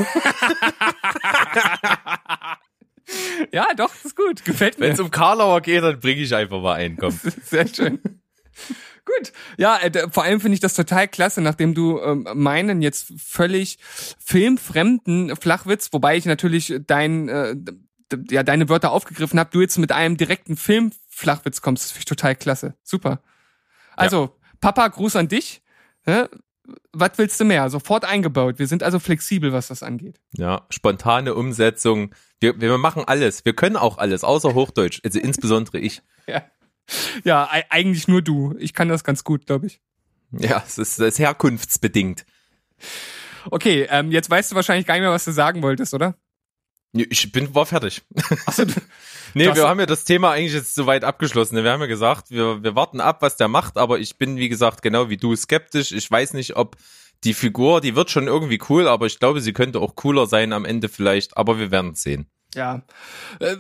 Ja, doch, das ist gut. Gefällt Wenn mir. es um Karlauer geht, dann bringe ich einfach mal einen. Komm. Sehr schön. Gut. Ja, äh, vor allem finde ich das total klasse, nachdem du ähm, meinen jetzt völlig filmfremden Flachwitz, wobei ich natürlich dein, äh, ja deine Wörter aufgegriffen habe, du jetzt mit einem direkten Film-Flachwitz kommst. Das finde ich total klasse. Super. Also, Papa, Gruß an dich. Ja, was willst du mehr? Sofort eingebaut. Wir sind also flexibel, was das angeht. Ja, spontane Umsetzung. Wir, wir machen alles. Wir können auch alles, außer Hochdeutsch. Also insbesondere ich. Ja, ja ei- eigentlich nur du. Ich kann das ganz gut, glaube ich. Ja, es ist, das ist herkunftsbedingt. Okay, ähm, jetzt weißt du wahrscheinlich gar nicht mehr, was du sagen wolltest, oder? Ich bin, war fertig. Achso, du, Nee, Du hast- wir haben ja das Thema eigentlich jetzt soweit abgeschlossen. Wir haben ja gesagt, wir, wir warten ab, was der macht, aber ich bin, wie gesagt, genau wie du skeptisch. Ich weiß nicht, ob die Figur, die wird schon irgendwie cool, aber ich glaube, sie könnte auch cooler sein am Ende vielleicht, aber wir werden es sehen. Ja. Äh,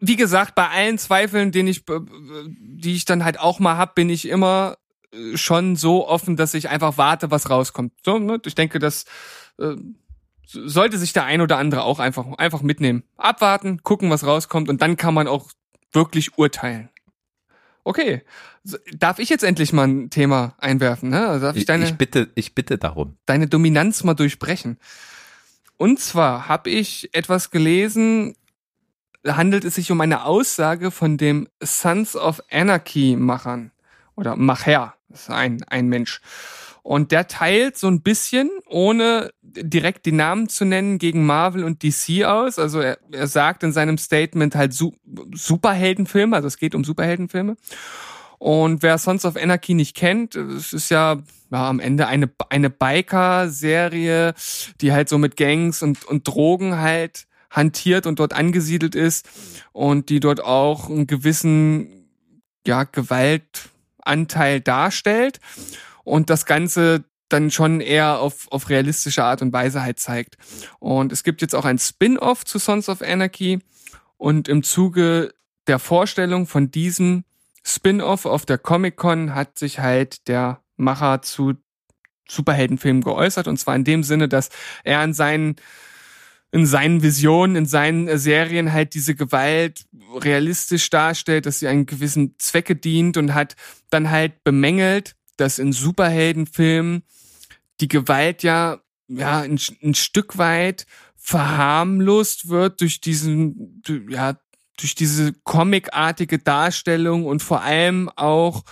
Wie gesagt, bei allen Zweifeln, den ich, äh, die ich dann halt auch mal hab, bin ich immer äh, schon so offen, dass ich einfach warte, was rauskommt. So, ne? Ich denke, das äh, sollte sich der ein oder andere auch einfach, einfach mitnehmen. Abwarten, gucken, was rauskommt und dann kann man auch wirklich urteilen. Okay. Darf ich jetzt endlich mal ein Thema einwerfen? Ne? Also darf ich deine ich bitte, ich bitte darum. deine Dominanz mal durchbrechen. Und zwar habe ich etwas gelesen, handelt es sich um eine Aussage von dem Sons of Anarchy Machern oder Macher, das ist ein, ein Mensch. Und der teilt so ein bisschen, ohne direkt die Namen zu nennen, gegen Marvel und DC aus. Also er, er sagt in seinem Statement halt Su Superheldenfilme, also es geht um Superheldenfilme. Und wer Sons of Anarchy nicht kennt, es ist ja, ja am Ende eine, eine Biker-Serie, die halt so mit Gangs und, und Drogen halt hantiert und dort angesiedelt ist und die dort auch einen gewissen ja, Gewaltanteil darstellt und das Ganze dann schon eher auf, auf realistische Art und Weise halt zeigt. Und es gibt jetzt auch ein Spin-off zu Sons of Anarchy und im Zuge der Vorstellung von diesem Spin-off auf der Comic-Con hat sich halt der Macher zu Superheldenfilmen geäußert und zwar in dem Sinne, dass er in seinen in seinen Visionen, in seinen Serien halt diese Gewalt realistisch darstellt, dass sie einen gewissen Zwecke dient und hat dann halt bemängelt, dass in Superheldenfilmen die Gewalt ja ja ein, ein Stück weit verharmlost wird durch diesen ja durch diese comicartige Darstellung und vor allem auch,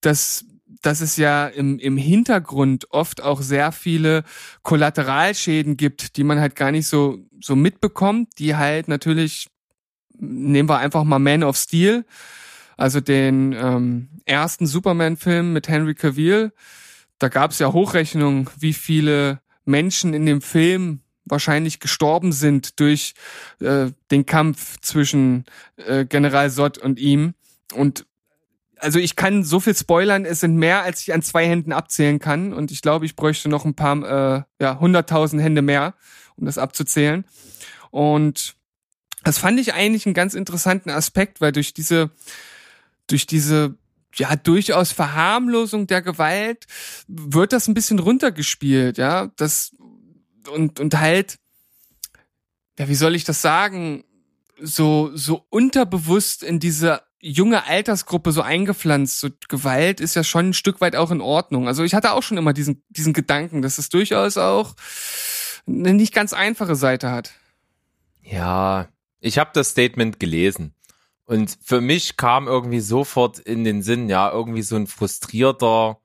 dass, dass es ja im, im Hintergrund oft auch sehr viele Kollateralschäden gibt, die man halt gar nicht so, so mitbekommt, die halt natürlich, nehmen wir einfach mal Man of Steel, also den ähm, ersten Superman-Film mit Henry Cavill, da gab es ja Hochrechnungen, wie viele Menschen in dem Film wahrscheinlich gestorben sind durch äh, den Kampf zwischen äh, General Sott und ihm. Und also ich kann so viel spoilern, es sind mehr, als ich an zwei Händen abzählen kann. Und ich glaube, ich bräuchte noch ein paar, äh, ja, hunderttausend Hände mehr, um das abzuzählen. Und das fand ich eigentlich einen ganz interessanten Aspekt, weil durch diese, durch diese ja, durchaus Verharmlosung der Gewalt wird das ein bisschen runtergespielt, ja. Das und, und halt, ja, wie soll ich das sagen, so, so unterbewusst in diese junge Altersgruppe so eingepflanzt. So Gewalt ist ja schon ein Stück weit auch in Ordnung. Also ich hatte auch schon immer diesen, diesen Gedanken, dass es durchaus auch eine nicht ganz einfache Seite hat. Ja, ich habe das Statement gelesen. Und für mich kam irgendwie sofort in den Sinn, ja, irgendwie so ein frustrierter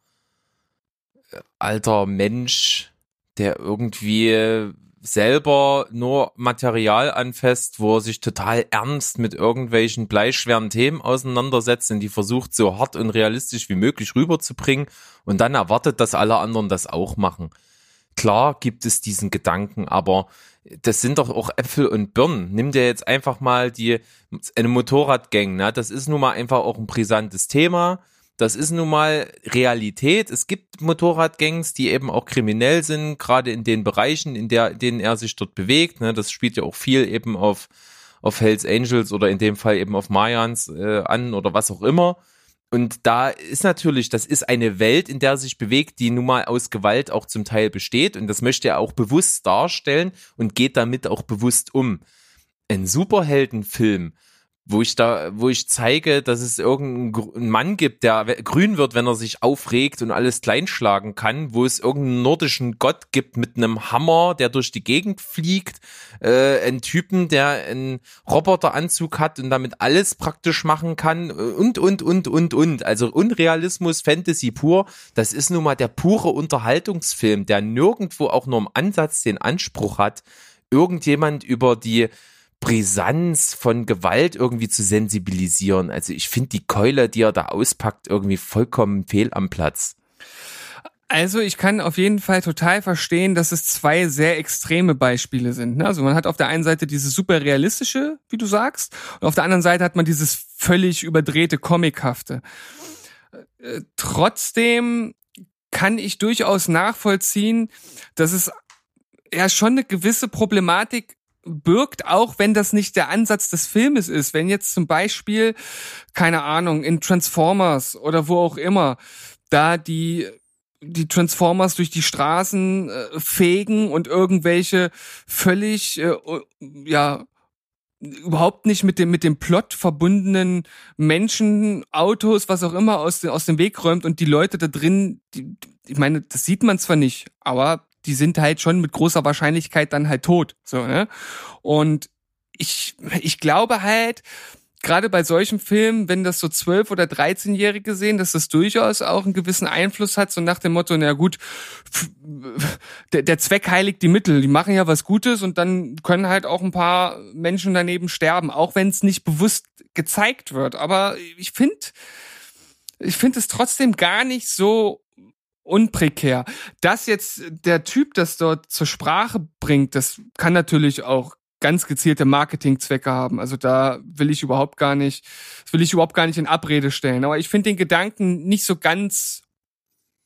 äh, alter Mensch, der irgendwie selber nur Material anfasst, wo er sich total ernst mit irgendwelchen bleischweren Themen auseinandersetzt und die versucht so hart und realistisch wie möglich rüberzubringen und dann erwartet, dass alle anderen das auch machen. Klar gibt es diesen Gedanken, aber das sind doch auch Äpfel und Birnen. Nimm dir jetzt einfach mal die, eine Motorradgang, ne? Das ist nun mal einfach auch ein brisantes Thema. Das ist nun mal Realität. Es gibt Motorradgangs, die eben auch kriminell sind, gerade in den Bereichen, in der, denen er sich dort bewegt. Ne? Das spielt ja auch viel eben auf, auf Hells Angels oder in dem Fall eben auf Mayans äh, an oder was auch immer. Und da ist natürlich, das ist eine Welt, in der er sich bewegt, die nun mal aus Gewalt auch zum Teil besteht. Und das möchte er auch bewusst darstellen und geht damit auch bewusst um. Ein Superheldenfilm wo ich da, wo ich zeige, dass es irgendeinen Mann gibt, der grün wird, wenn er sich aufregt und alles kleinschlagen kann, wo es irgendeinen nordischen Gott gibt mit einem Hammer, der durch die Gegend fliegt, äh, einen Typen, der einen Roboteranzug hat und damit alles praktisch machen kann und, und, und, und, und. Also Unrealismus, Fantasy pur, das ist nun mal der pure Unterhaltungsfilm, der nirgendwo auch nur im Ansatz den Anspruch hat, irgendjemand über die Brisanz von Gewalt irgendwie zu sensibilisieren. Also ich finde die Keule, die er da auspackt, irgendwie vollkommen fehl am Platz. Also ich kann auf jeden Fall total verstehen, dass es zwei sehr extreme Beispiele sind. Ne? Also man hat auf der einen Seite dieses super realistische, wie du sagst, und auf der anderen Seite hat man dieses völlig überdrehte Comichafte. Äh, trotzdem kann ich durchaus nachvollziehen, dass es ja schon eine gewisse Problematik birgt, auch wenn das nicht der Ansatz des Filmes ist. Wenn jetzt zum Beispiel, keine Ahnung, in Transformers oder wo auch immer, da die die Transformers durch die Straßen äh, fegen und irgendwelche völlig äh, ja überhaupt nicht mit dem mit dem Plot verbundenen Menschen, Autos, was auch immer aus, aus dem Weg räumt und die Leute da drin, die, ich meine, das sieht man zwar nicht, aber die sind halt schon mit großer Wahrscheinlichkeit dann halt tot. So, ne? Und ich, ich glaube halt, gerade bei solchen Filmen, wenn das so zwölf oder 13-Jährige sehen, dass das durchaus auch einen gewissen Einfluss hat, so nach dem Motto, na gut, der, der Zweck heiligt die Mittel, die machen ja was Gutes und dann können halt auch ein paar Menschen daneben sterben, auch wenn es nicht bewusst gezeigt wird. Aber ich finde, ich finde es trotzdem gar nicht so unprekär. Dass jetzt der Typ das dort zur Sprache bringt, das kann natürlich auch ganz gezielte Marketingzwecke haben. Also da will ich überhaupt gar nicht, das will ich überhaupt gar nicht in Abrede stellen. Aber ich finde den Gedanken nicht so ganz,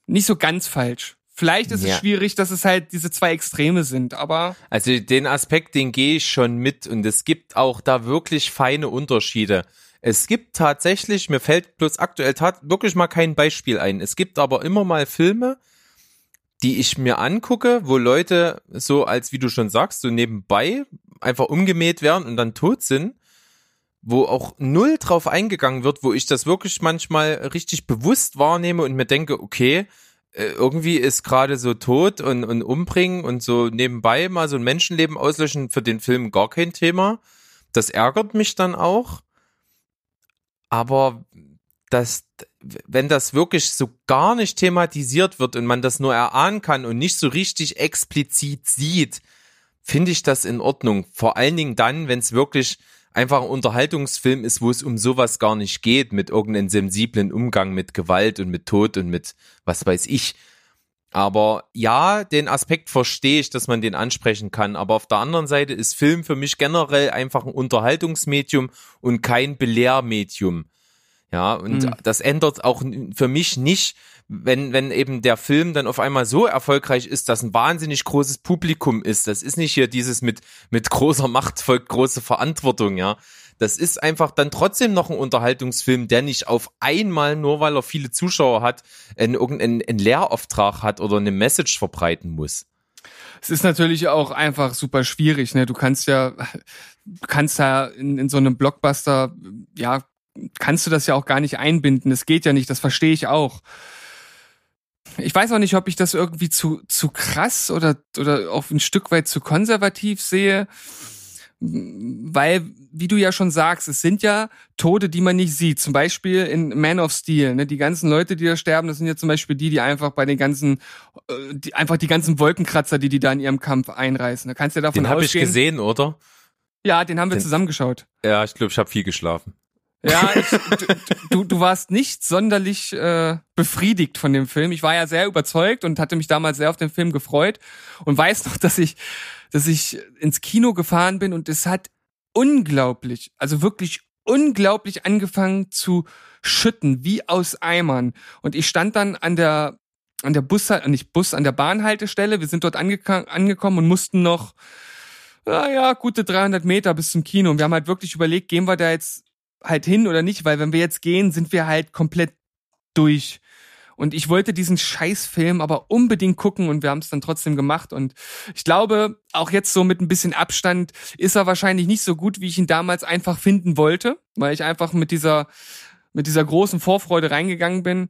nicht so ganz falsch. Vielleicht ist ja. es schwierig, dass es halt diese zwei Extreme sind, aber. Also den Aspekt, den gehe ich schon mit und es gibt auch da wirklich feine Unterschiede. Es gibt tatsächlich, mir fällt bloß aktuell wirklich mal kein Beispiel ein. Es gibt aber immer mal Filme, die ich mir angucke, wo Leute so als, wie du schon sagst, so nebenbei einfach umgemäht werden und dann tot sind, wo auch null drauf eingegangen wird, wo ich das wirklich manchmal richtig bewusst wahrnehme und mir denke, okay, äh, irgendwie ist gerade so tot und, und umbringen und so nebenbei mal so ein Menschenleben auslöschen für den Film gar kein Thema. Das ärgert mich dann auch aber das, wenn das wirklich so gar nicht thematisiert wird und man das nur erahnen kann und nicht so richtig explizit sieht, finde ich das in Ordnung. Vor allen Dingen dann, wenn es wirklich einfach ein Unterhaltungsfilm ist, wo es um sowas gar nicht geht, mit irgendeinem sensiblen Umgang mit Gewalt und mit Tod und mit was weiß ich. Aber ja, den Aspekt verstehe ich, dass man den ansprechen kann. Aber auf der anderen Seite ist Film für mich generell einfach ein Unterhaltungsmedium und kein Belehrmedium. Ja, und mhm. das ändert auch für mich nicht, wenn, wenn eben der Film dann auf einmal so erfolgreich ist, dass ein wahnsinnig großes Publikum ist. Das ist nicht hier dieses mit, mit großer Macht folgt große Verantwortung, ja. Das ist einfach dann trotzdem noch ein Unterhaltungsfilm, der nicht auf einmal, nur weil er viele Zuschauer hat, einen, irgendeinen einen Lehrauftrag hat oder eine Message verbreiten muss. Es ist natürlich auch einfach super schwierig, ne? Du kannst ja, kannst ja in, in so einem Blockbuster, ja, kannst du das ja auch gar nicht einbinden. Es geht ja nicht, das verstehe ich auch. Ich weiß auch nicht, ob ich das irgendwie zu, zu krass oder, oder auf ein Stück weit zu konservativ sehe weil, wie du ja schon sagst, es sind ja Tode, die man nicht sieht. Zum Beispiel in Man of Steel. Ne? Die ganzen Leute, die da sterben, das sind ja zum Beispiel die, die einfach bei den ganzen, äh, die, einfach die ganzen Wolkenkratzer, die die da in ihrem Kampf einreißen. Da kannst du ja davon den ausgehen. Den habe ich gesehen, oder? Ja, den haben wir den, zusammengeschaut. Ja, ich glaube, ich habe viel geschlafen. Ja, ich, du, du warst nicht sonderlich äh, befriedigt von dem Film. Ich war ja sehr überzeugt und hatte mich damals sehr auf den Film gefreut und weiß noch, dass ich dass ich ins Kino gefahren bin und es hat unglaublich, also wirklich unglaublich angefangen zu schütten, wie aus Eimern. Und ich stand dann an der, an der Bus, nicht Bus, an der Bahnhaltestelle. Wir sind dort ange angekommen und mussten noch, naja, gute 300 Meter bis zum Kino. Und wir haben halt wirklich überlegt, gehen wir da jetzt halt hin oder nicht, weil wenn wir jetzt gehen, sind wir halt komplett durch. Und ich wollte diesen Scheißfilm aber unbedingt gucken und wir haben es dann trotzdem gemacht. Und ich glaube, auch jetzt so mit ein bisschen Abstand ist er wahrscheinlich nicht so gut, wie ich ihn damals einfach finden wollte, weil ich einfach mit dieser, mit dieser großen Vorfreude reingegangen bin.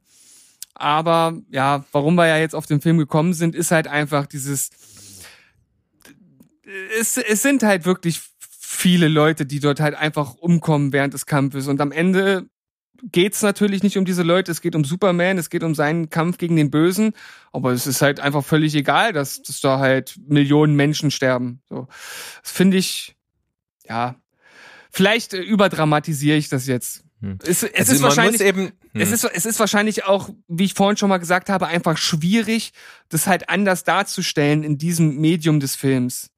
Aber ja, warum wir ja jetzt auf den Film gekommen sind, ist halt einfach dieses, es, es sind halt wirklich viele Leute, die dort halt einfach umkommen während des Kampfes. Und am Ende geht's natürlich nicht um diese Leute, es geht um Superman, es geht um seinen Kampf gegen den Bösen, aber es ist halt einfach völlig egal, dass, dass da halt Millionen Menschen sterben. So. Das finde ich, ja, vielleicht äh, überdramatisiere ich das jetzt. Hm. Es, es Also ist wahrscheinlich, eben, es hm. ist, es ist wahrscheinlich auch, wie ich vorhin schon mal gesagt habe, einfach schwierig, das halt anders darzustellen in diesem Medium des Films.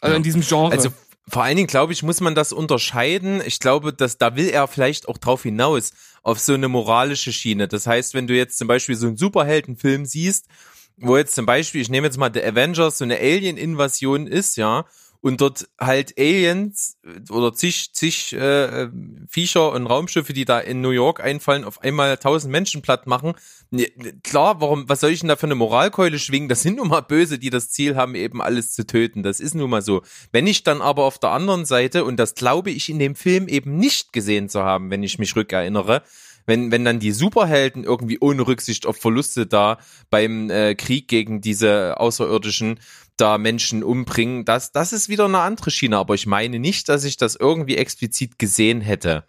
Also Ja. in diesem Genre. Also vor allen Dingen, glaube ich, muss man das unterscheiden. Ich glaube, dass da will er vielleicht auch drauf hinaus auf so eine moralische Schiene. Das heißt, wenn du jetzt zum Beispiel so einen Superheldenfilm siehst, wo jetzt zum Beispiel, ich nehme jetzt mal The Avengers, so eine Alien-Invasion ist, ja, und dort halt Aliens äh, oder zig, zig äh, äh, Viecher und Raumschiffe, die da in New York einfallen, auf einmal tausend Menschen platt machen. Ne, klar, warum, was soll ich denn da für eine Moralkeule schwingen? Das sind nun mal Böse, die das Ziel haben, eben alles zu töten. Das ist nun mal so. Wenn ich dann aber auf der anderen Seite, und das glaube ich in dem Film eben nicht gesehen zu haben, wenn ich mich rückerinnere, wenn, wenn dann die Superhelden irgendwie ohne Rücksicht auf Verluste da beim äh, Krieg gegen diese Außerirdischen da Menschen umbringen, das, das ist wieder eine andere Schiene. Aber ich meine nicht, dass ich das irgendwie explizit gesehen hätte.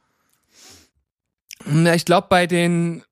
Na, ich glaube bei den.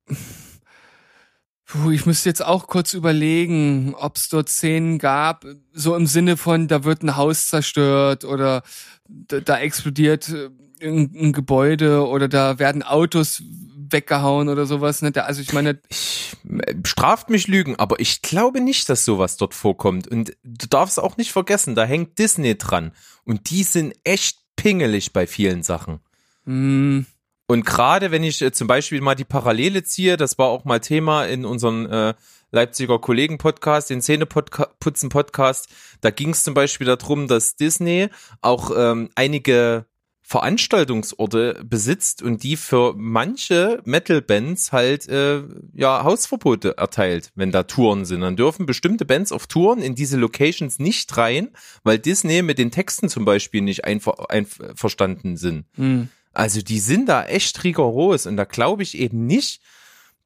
Puh, ich müsste jetzt auch kurz überlegen, ob es dort Szenen gab, so im Sinne von, da wird ein Haus zerstört oder da, da explodiert äh, ein, ein Gebäude oder da werden Autos weggehauen oder sowas. Ne? Also ich meine, Ich äh, straft mich Lügen, aber ich glaube nicht, dass sowas dort vorkommt. Und du darfst auch nicht vergessen, da hängt Disney dran. Und die sind echt pingelig bei vielen Sachen. mh, Und gerade wenn ich äh, zum Beispiel mal die Parallele ziehe, das war auch mal Thema in unserem äh, Leipziger Kollegen-Podcast, den Zähneputzen-Podcast, da ging es zum Beispiel darum, dass Disney auch ähm, einige Veranstaltungsorte besitzt und die für manche Metal-Bands halt äh, ja Hausverbote erteilt, wenn da Touren sind. Dann dürfen bestimmte Bands auf Touren in diese Locations nicht rein, weil Disney mit den Texten zum Beispiel nicht einver einverstanden sind. mh. Also die sind da echt rigoros und da glaube ich eben nicht,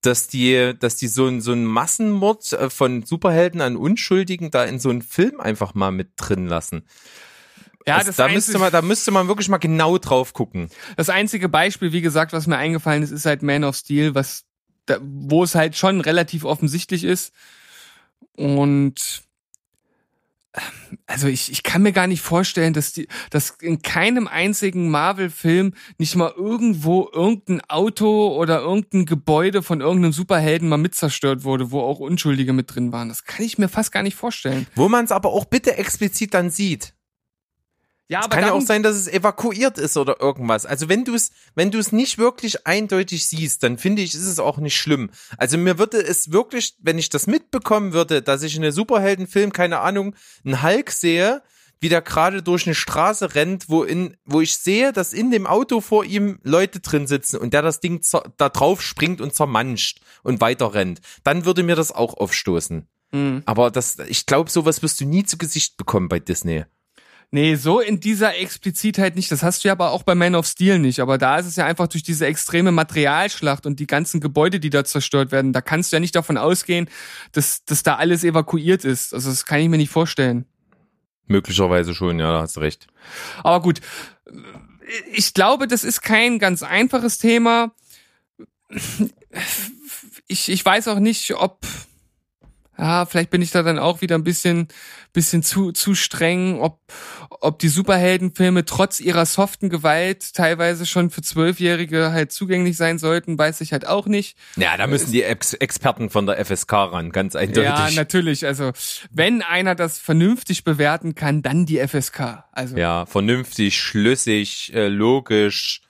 dass die, dass die so ein so ein Massenmord äh, von Superhelden an Unschuldigen da in so einen Film einfach mal mit drin lassen. Ja, Also das, da einzige, müsste man, da müsste man wirklich mal genau drauf gucken. das einzige Beispiel, wie gesagt, was mir eingefallen ist, ist halt Man of Steel, was da, wo es halt schon relativ offensichtlich ist. Und also ich, ich kann mir gar nicht vorstellen, dass die, dass in keinem einzigen Marvel-Film nicht mal irgendwo irgendein Auto oder irgendein Gebäude von irgendeinem Superhelden mal mit zerstört wurde, wo auch Unschuldige mit drin waren. Das kann ich mir fast gar nicht vorstellen. Wo man es aber auch bitte explizit dann sieht. Ja, aber Kann ja auch sein, dass es evakuiert ist oder irgendwas. Also wenn du es, wenn du es nicht wirklich eindeutig siehst, dann finde ich, ist es auch nicht schlimm. Also mir würde es wirklich, wenn ich das mitbekommen würde, dass ich in einem Superheldenfilm, keine Ahnung, einen Hulk sehe, wie der gerade durch eine Straße rennt, wo in, wo ich sehe, dass in dem Auto vor ihm Leute drin sitzen und der das Ding da drauf springt und zermanscht und weiter rennt, dann würde mir das auch aufstoßen. Mhm. Aber das, ich glaube, sowas wirst du nie zu Gesicht bekommen bei Disney. Nee, so in dieser Explizitheit nicht. Das hast du ja aber auch bei Man of Steel nicht. Aber da ist es ja einfach durch diese extreme Materialschlacht und die ganzen Gebäude, die da zerstört werden. Da kannst du ja nicht davon ausgehen, dass, dass da alles evakuiert ist. Also das kann ich mir nicht vorstellen. Möglicherweise schon, ja, da hast du recht. Aber gut, ich glaube, das ist kein ganz einfaches Thema. Ich, ich weiß auch nicht, ob, ja, vielleicht bin ich da dann auch wieder ein bisschen, bisschen zu, zu streng, ob, ob die Superheldenfilme trotz ihrer soften Gewalt teilweise schon für Zwölfjährige halt zugänglich sein sollten, weiß ich halt auch nicht. Ja, da müssen die Ex Experten von der FSK ran, ganz Ja, eindeutig. natürlich. Also, wenn einer das vernünftig bewerten kann, dann die FSK. Also, Ja, vernünftig, schlüssig, äh, logisch,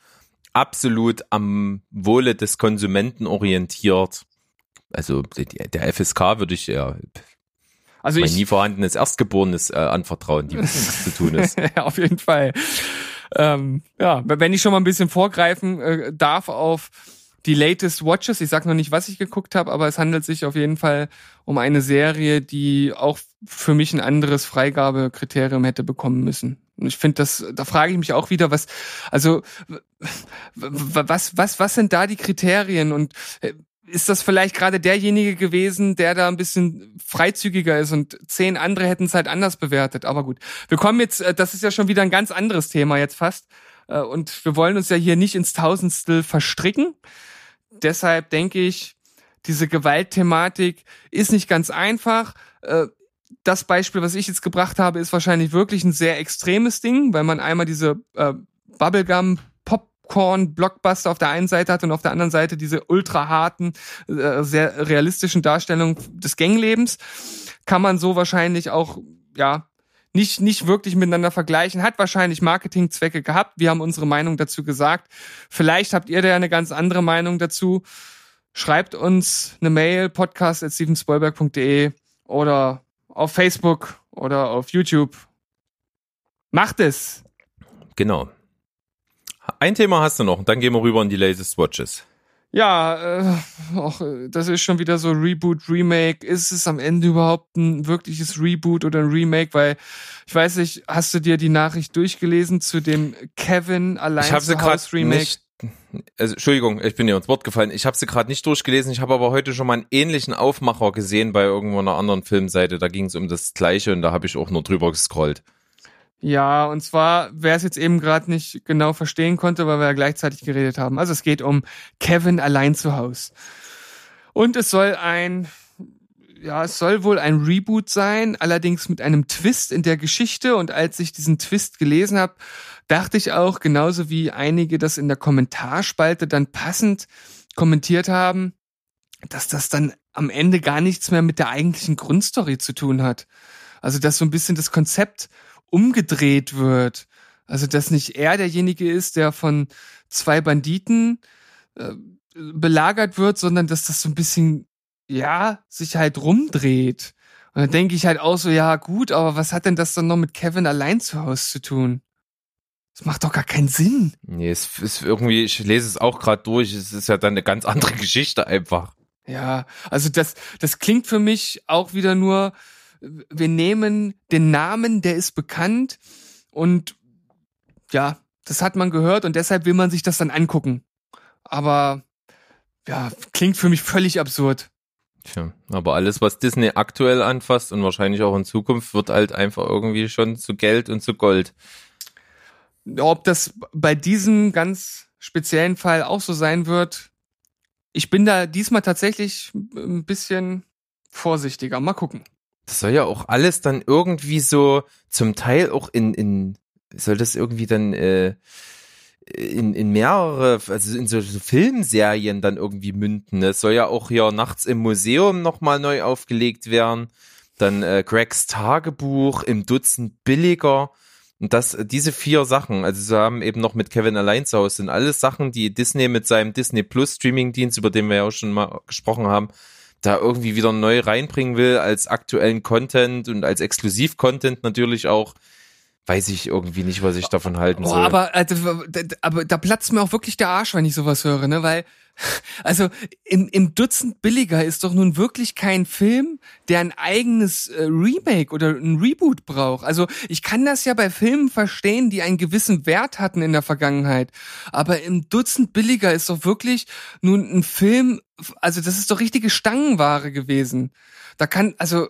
absolut am Wohle des Konsumenten orientiert. Also der FSK würde ich ja also mein ich, nie vorhandenes Erstgeborenes äh, anvertrauen, die was zu tun ist. ja, auf jeden Fall. Ähm, ja, wenn ich schon mal ein bisschen vorgreifen äh, darf auf die latest Watches. Ich sag noch nicht, was ich geguckt habe, aber es handelt sich auf jeden Fall um eine Serie, die auch für mich ein anderes Freigabekriterium hätte bekommen müssen. Und ich finde das, da frage ich mich auch wieder, was, also was, was, was sind da die Kriterien und äh, ist das vielleicht gerade derjenige gewesen, der da ein bisschen freizügiger ist und zehn andere hätten es halt anders bewertet. Aber gut, wir kommen jetzt, äh, das ist ja schon wieder ein ganz anderes Thema jetzt fast. Äh, und wir wollen uns ja hier nicht ins Tausendstel verstricken. Deshalb denke ich, diese Gewaltthematik ist nicht ganz einfach. Äh, das Beispiel, was ich jetzt gebracht habe, ist wahrscheinlich wirklich ein sehr extremes Ding, weil man einmal diese Bubblegum Popcorn Blockbuster auf der einen Seite hat und auf der anderen Seite diese ultra harten, sehr realistischen Darstellungen des Ganglebens, kann man so wahrscheinlich auch ja nicht, nicht wirklich miteinander vergleichen, hat wahrscheinlich Marketingzwecke gehabt. Wir haben unsere Meinung dazu gesagt. Vielleicht habt ihr da eine ganz andere Meinung dazu. Schreibt uns eine Mail, podcast oder auf Facebook oder auf YouTube. Macht es! Genau. Ein Thema hast du noch, dann gehen wir rüber in die Latest Watches. Ja, äh, auch, das ist schon wieder so Reboot, Remake. Ist es am Ende überhaupt ein wirkliches Reboot oder ein Remake? Weil ich weiß nicht, hast du dir die Nachricht durchgelesen zu dem Kevin allein ich hab zu Haus Remake? Nicht, also, Entschuldigung, ich bin dir ins Wort gefallen. Ich habe sie gerade nicht durchgelesen. Ich habe aber heute schon mal einen ähnlichen Aufmacher gesehen bei irgendwo einer anderen Filmseite. Da ging es um das Gleiche und da habe ich auch nur drüber gescrollt. Ja, und zwar, wer es jetzt eben gerade nicht genau verstehen konnte, weil wir ja gleichzeitig geredet haben. Also es geht um Kevin allein zu Haus. Und es soll ein, ja, es soll wohl ein Reboot sein, allerdings mit einem Twist in der Geschichte. Und als ich diesen Twist gelesen habe, dachte ich auch, genauso wie einige das in der Kommentarspalte dann passend kommentiert haben, dass das dann am Ende gar nichts mehr mit der eigentlichen Grundstory zu tun hat. Also dass so ein bisschen das Konzept umgedreht wird. Also dass nicht er derjenige ist, der von zwei Banditen äh, belagert wird, sondern dass das so ein bisschen, ja, sich halt rumdreht. Und dann denke ich halt auch so, ja gut, aber was hat denn das dann noch mit Kevin allein zu Hause zu tun? Das macht doch gar keinen Sinn. Nee, es ist irgendwie, ich lese es auch gerade durch, es ist ja dann eine ganz andere Geschichte einfach. Ja, also das, das klingt für mich auch wieder nur, wir nehmen den Namen, der ist bekannt und ja, das hat man gehört und deshalb will man sich das dann angucken. Aber ja, klingt für mich völlig absurd. Tja, aber alles, was Disney aktuell anfasst und wahrscheinlich auch in Zukunft, wird halt einfach irgendwie schon zu Geld und zu Gold. Ob das bei diesem ganz speziellen Fall auch so sein wird, ich bin da diesmal tatsächlich ein bisschen vorsichtiger. Mal gucken. Das soll ja auch alles dann irgendwie so zum Teil auch in, in soll das irgendwie dann äh, in, in mehrere, also in so, so Filmserien dann irgendwie münden. Es soll ja auch hier nachts im Museum nochmal neu aufgelegt werden. Dann äh, Gregs Tagebuch im Dutzend billiger. Und das, diese vier Sachen, also sie haben eben noch mit Kevin allein zu Hause, sind alles Sachen, die Disney mit seinem Disney Plus Streaming-Dienst, über den wir ja auch schon mal gesprochen haben, da irgendwie wieder neu reinbringen will als aktuellen Content und als Exklusiv-Content natürlich auch, weiß ich irgendwie nicht, was ich davon halten soll. Oh, aber, also, aber da platzt mir auch wirklich der Arsch, wenn ich sowas höre, ne? Weil, also im, im Dutzend billiger ist doch nun wirklich kein Film, der ein eigenes äh, Remake oder ein Reboot braucht. Also ich kann das ja bei Filmen verstehen, die einen gewissen Wert hatten in der Vergangenheit. Aber im Dutzend billiger ist doch wirklich nun ein Film, also das ist doch richtige Stangenware gewesen. Da kann, also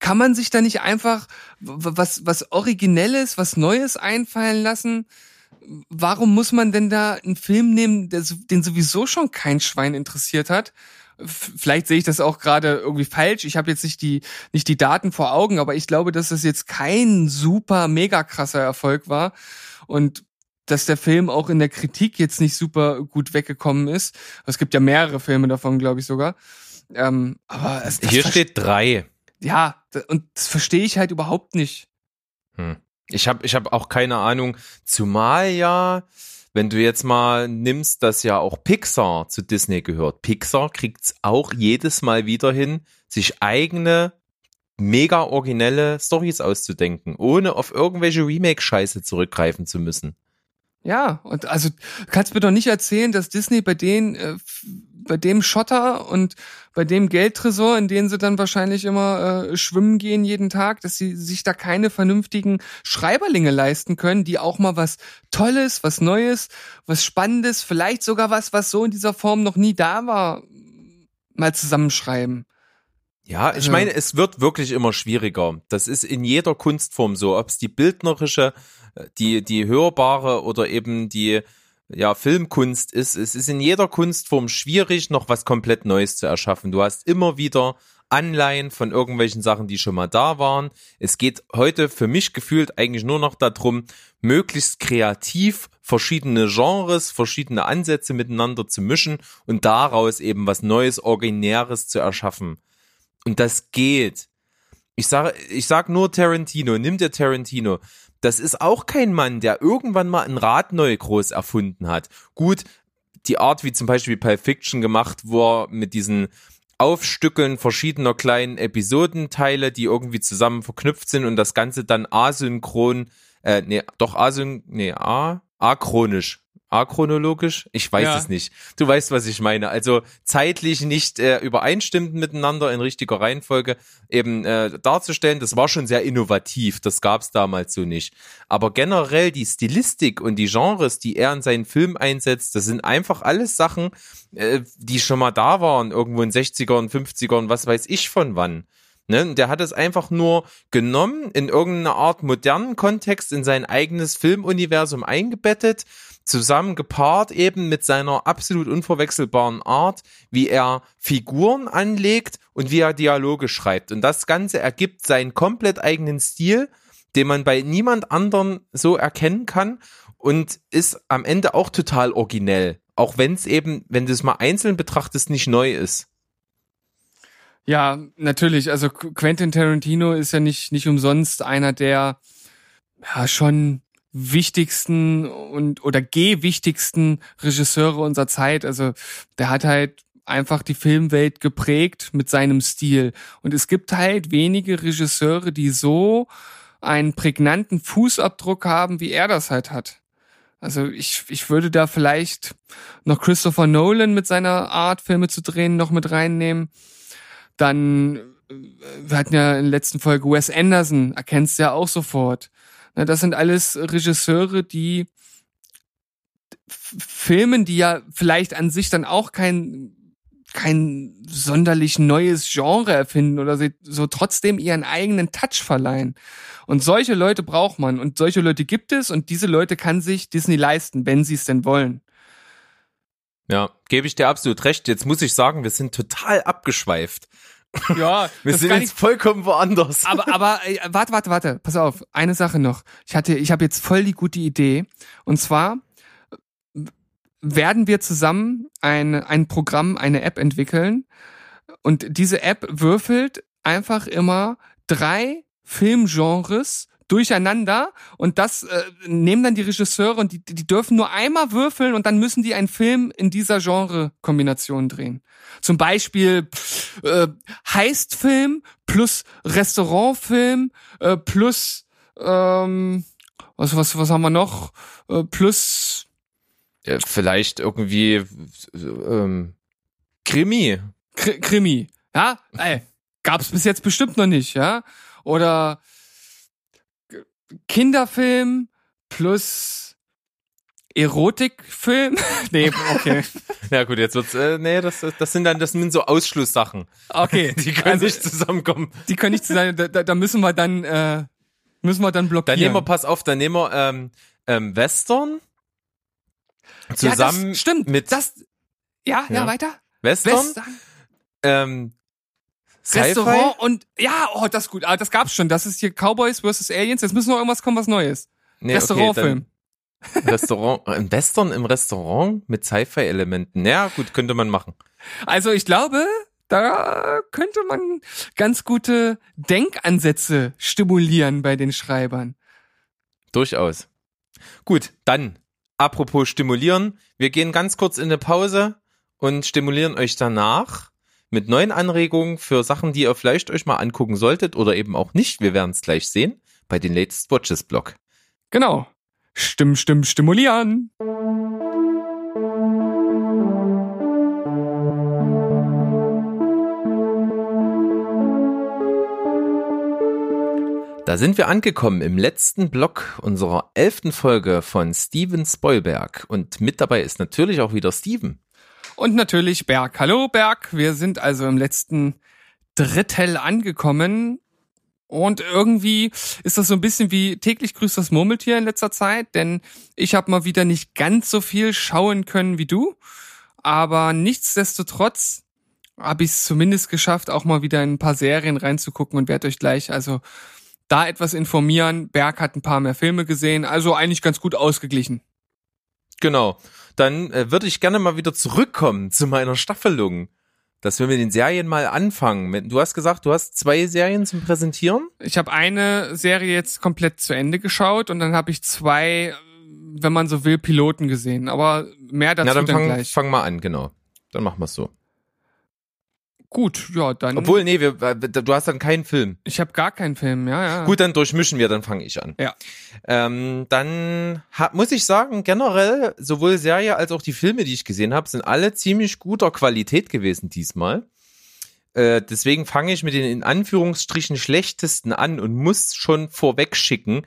kann man sich da nicht einfach was, was Originelles, was Neues einfallen lassen? Warum muss man denn da einen Film nehmen, der, den sowieso schon kein Schwein interessiert hat? Vielleicht sehe ich das auch gerade irgendwie falsch. Ich habe jetzt nicht die nicht die Daten vor Augen, aber ich glaube, dass das jetzt kein super mega krasser Erfolg war und dass der Film auch in der Kritik jetzt nicht super gut weggekommen ist. Es gibt ja mehrere Filme davon, glaube ich sogar. Ähm, aber es, hier steht drei ja, und das verstehe ich halt überhaupt nicht. Hm. Ich habe ich hab auch keine Ahnung, zumal ja, wenn du jetzt mal nimmst, dass ja auch Pixar zu Disney gehört. Pixar kriegt's auch jedes Mal wieder hin, sich eigene mega originelle Stories auszudenken, ohne auf irgendwelche Remake-Scheiße zurückgreifen zu müssen. Ja, und also kannst mir doch nicht erzählen, dass Disney bei denen, äh, bei dem Schotter und bei dem Geldtresor, in den sie dann wahrscheinlich immer äh, schwimmen gehen jeden Tag, dass sie sich da keine vernünftigen Schreiberlinge leisten können, die auch mal was Tolles, was Neues, was Spannendes, vielleicht sogar was, was so in dieser Form noch nie da war, mal zusammenschreiben. Ja, ich Also- meine, es wird wirklich immer schwieriger. Das ist in jeder Kunstform so, ob es die bildnerische, äh, die, die hörbare oder eben die ja, Filmkunst ist. Es ist in jeder Kunstform schwierig, noch was komplett Neues zu erschaffen. Du hast immer wieder Anleihen von irgendwelchen Sachen, die schon mal da waren. Es geht heute für mich gefühlt eigentlich nur noch darum, möglichst kreativ verschiedene Genres, verschiedene Ansätze miteinander zu mischen und daraus eben was Neues, Originäres zu erschaffen. Und das geht. Ich sage, ich sag nur Tarantino, nimm dir Tarantino. Das ist auch kein Mann, der irgendwann mal ein Rad neu groß erfunden hat. Gut, die Art, wie zum Beispiel Pulp Fiction gemacht, er mit diesen Aufstückeln verschiedener kleinen Episodenteile, die irgendwie zusammen verknüpft sind und das Ganze dann asynchron, äh, nee, doch asyn, nee, a, achronisch. Achronologisch? Ich weiß Ja. es nicht. Du weißt, was ich meine. Also zeitlich nicht äh, übereinstimmend miteinander in richtiger Reihenfolge eben äh, darzustellen. Das war schon sehr innovativ. Das gab es damals so nicht. Aber generell die Stilistik und die Genres, die er in seinen Film einsetzt, das sind einfach alles Sachen, äh, die schon mal da waren, irgendwo in 60ern, 50ern, was weiß ich von wann. Ne? Und Der hat es einfach nur genommen, in irgendeine Art modernen Kontext, in sein eigenes Filmuniversum eingebettet, zusammen gepaart eben mit seiner absolut unverwechselbaren Art, wie er Figuren anlegt und wie er Dialoge schreibt. Und das Ganze ergibt seinen komplett eigenen Stil, den man bei niemand anderen so erkennen kann und ist am Ende auch total originell. Auch wenn es eben, wenn du es mal einzeln betrachtest, nicht neu ist. Ja, natürlich. Also Qu- Quentin Tarantino ist ja nicht, nicht umsonst einer der ja schon wichtigsten und oder gewichtigsten Regisseure unserer Zeit. Also der hat halt einfach die Filmwelt geprägt mit seinem Stil. Und es gibt halt wenige Regisseure, die so einen prägnanten Fußabdruck haben, wie er das halt hat. Also ich, ich würde da vielleicht noch Christopher Nolan mit seiner Art, Filme zu drehen, noch mit reinnehmen. Dann, äh, wir hatten ja in der letzten Folge Wes Anderson, erkennst du ja auch sofort. Na, Das sind alles Regisseure, die Filmen, die ja vielleicht an sich dann auch kein kein sonderlich neues Genre erfinden oder sie so trotzdem ihren eigenen Touch verleihen. Und solche Leute braucht man und solche Leute gibt es und diese Leute kann sich Disney leisten, wenn sie es denn wollen. Ja, gebe ich dir absolut recht. Jetzt muss ich sagen, wir sind total abgeschweift. Ja, Wir sind jetzt vollkommen woanders. aber aber äh, warte warte warte pass auf eine Sache noch. Ich hatte ich habe jetzt voll die gute Idee. Und zwar werden wir zusammen ein ein Programm eine App entwickeln. Und diese App würfelt einfach immer drei Filmgenres durcheinander und das äh, nehmen dann die Regisseure und die, die dürfen nur einmal würfeln und dann müssen die einen Film in dieser Genre-Kombination drehen. Zum Beispiel äh, Heistfilm plus Restaurantfilm äh, plus ähm, was was was haben wir noch äh, plus Ja, vielleicht irgendwie äh, ähm, Krimi. Kri Krimi ja ey, gab's bis jetzt bestimmt noch nicht ja oder Kinderfilm plus Erotikfilm nee okay Ja gut, jetzt wird's äh, nee, das das sind dann das sind so Ausschlusssachen. okay Die können also, nicht zusammenkommen. die können nicht zusammen da, da müssen wir dann äh, müssen wir dann blockieren Dann nehmen wir pass auf, dann nehmen wir ähm, ähm, Western ja, zusammen das stimmt mit das ja, ja Ja. weiter Western, Western ähm? Restaurant und ja, oh, das ist gut. Ah, das gab's schon. Das ist hier Cowboys vs. Aliens. Jetzt muss noch irgendwas kommen, was Neues. Nee, Restaurantfilm. Okay, Restaurant, ein Western im Restaurant mit Sci-Fi-Elementen. Ja, gut, könnte man machen. also ich glaube, da könnte man ganz gute Denkansätze stimulieren bei den Schreibern. Durchaus. Gut, dann, apropos stimulieren, wir gehen ganz kurz in eine Pause und stimulieren euch danach mit neuen Anregungen für Sachen, die ihr vielleicht euch mal angucken solltet oder eben auch nicht. Wir werden es gleich sehen bei den Latest Watches Blog. Genau. Stimm, stimm, stimulieren. Da sind wir angekommen im letzten Block unserer elften Folge von Steven Spoilberg. Und mit dabei ist natürlich auch wieder Steven. Und natürlich Berg. Hallo Berg, wir sind also im letzten Drittel angekommen. Und irgendwie ist das so ein bisschen wie täglich grüßt das Murmeltier in letzter Zeit, denn ich habe mal wieder nicht ganz so viel schauen können wie du. Aber nichtsdestotrotz habe ich es zumindest geschafft, auch mal wieder in ein paar Serien reinzugucken und werde euch gleich also da etwas informieren. Berg hat ein paar mehr Filme gesehen, also eigentlich ganz gut ausgeglichen. Genau. Dann äh, würde ich gerne mal wieder zurückkommen zu meiner Staffelung. Dass wir mit den Serien mal anfangen. Du hast gesagt, du hast zwei Serien zum Präsentieren? Ich habe eine Serie jetzt komplett zu Ende geschaut und dann habe ich zwei, wenn man so will, Piloten gesehen. Aber mehr dazu Na, dann, dann fang, gleich. fang mal an, genau. Dann machen wir es so. Gut, ja, dann. Obwohl, nee, wir, du hast dann keinen Film. ich habe gar keinen Film, ja, ja. Gut, dann durchmischen wir, dann fange ich an. Ja. Ähm, dann ha, muss ich sagen, generell, sowohl Serie als auch die Filme, die ich gesehen habe, sind alle ziemlich guter Qualität gewesen diesmal. Äh, deswegen fange ich mit den in Anführungsstrichen schlechtesten an und muss schon vorweg schicken.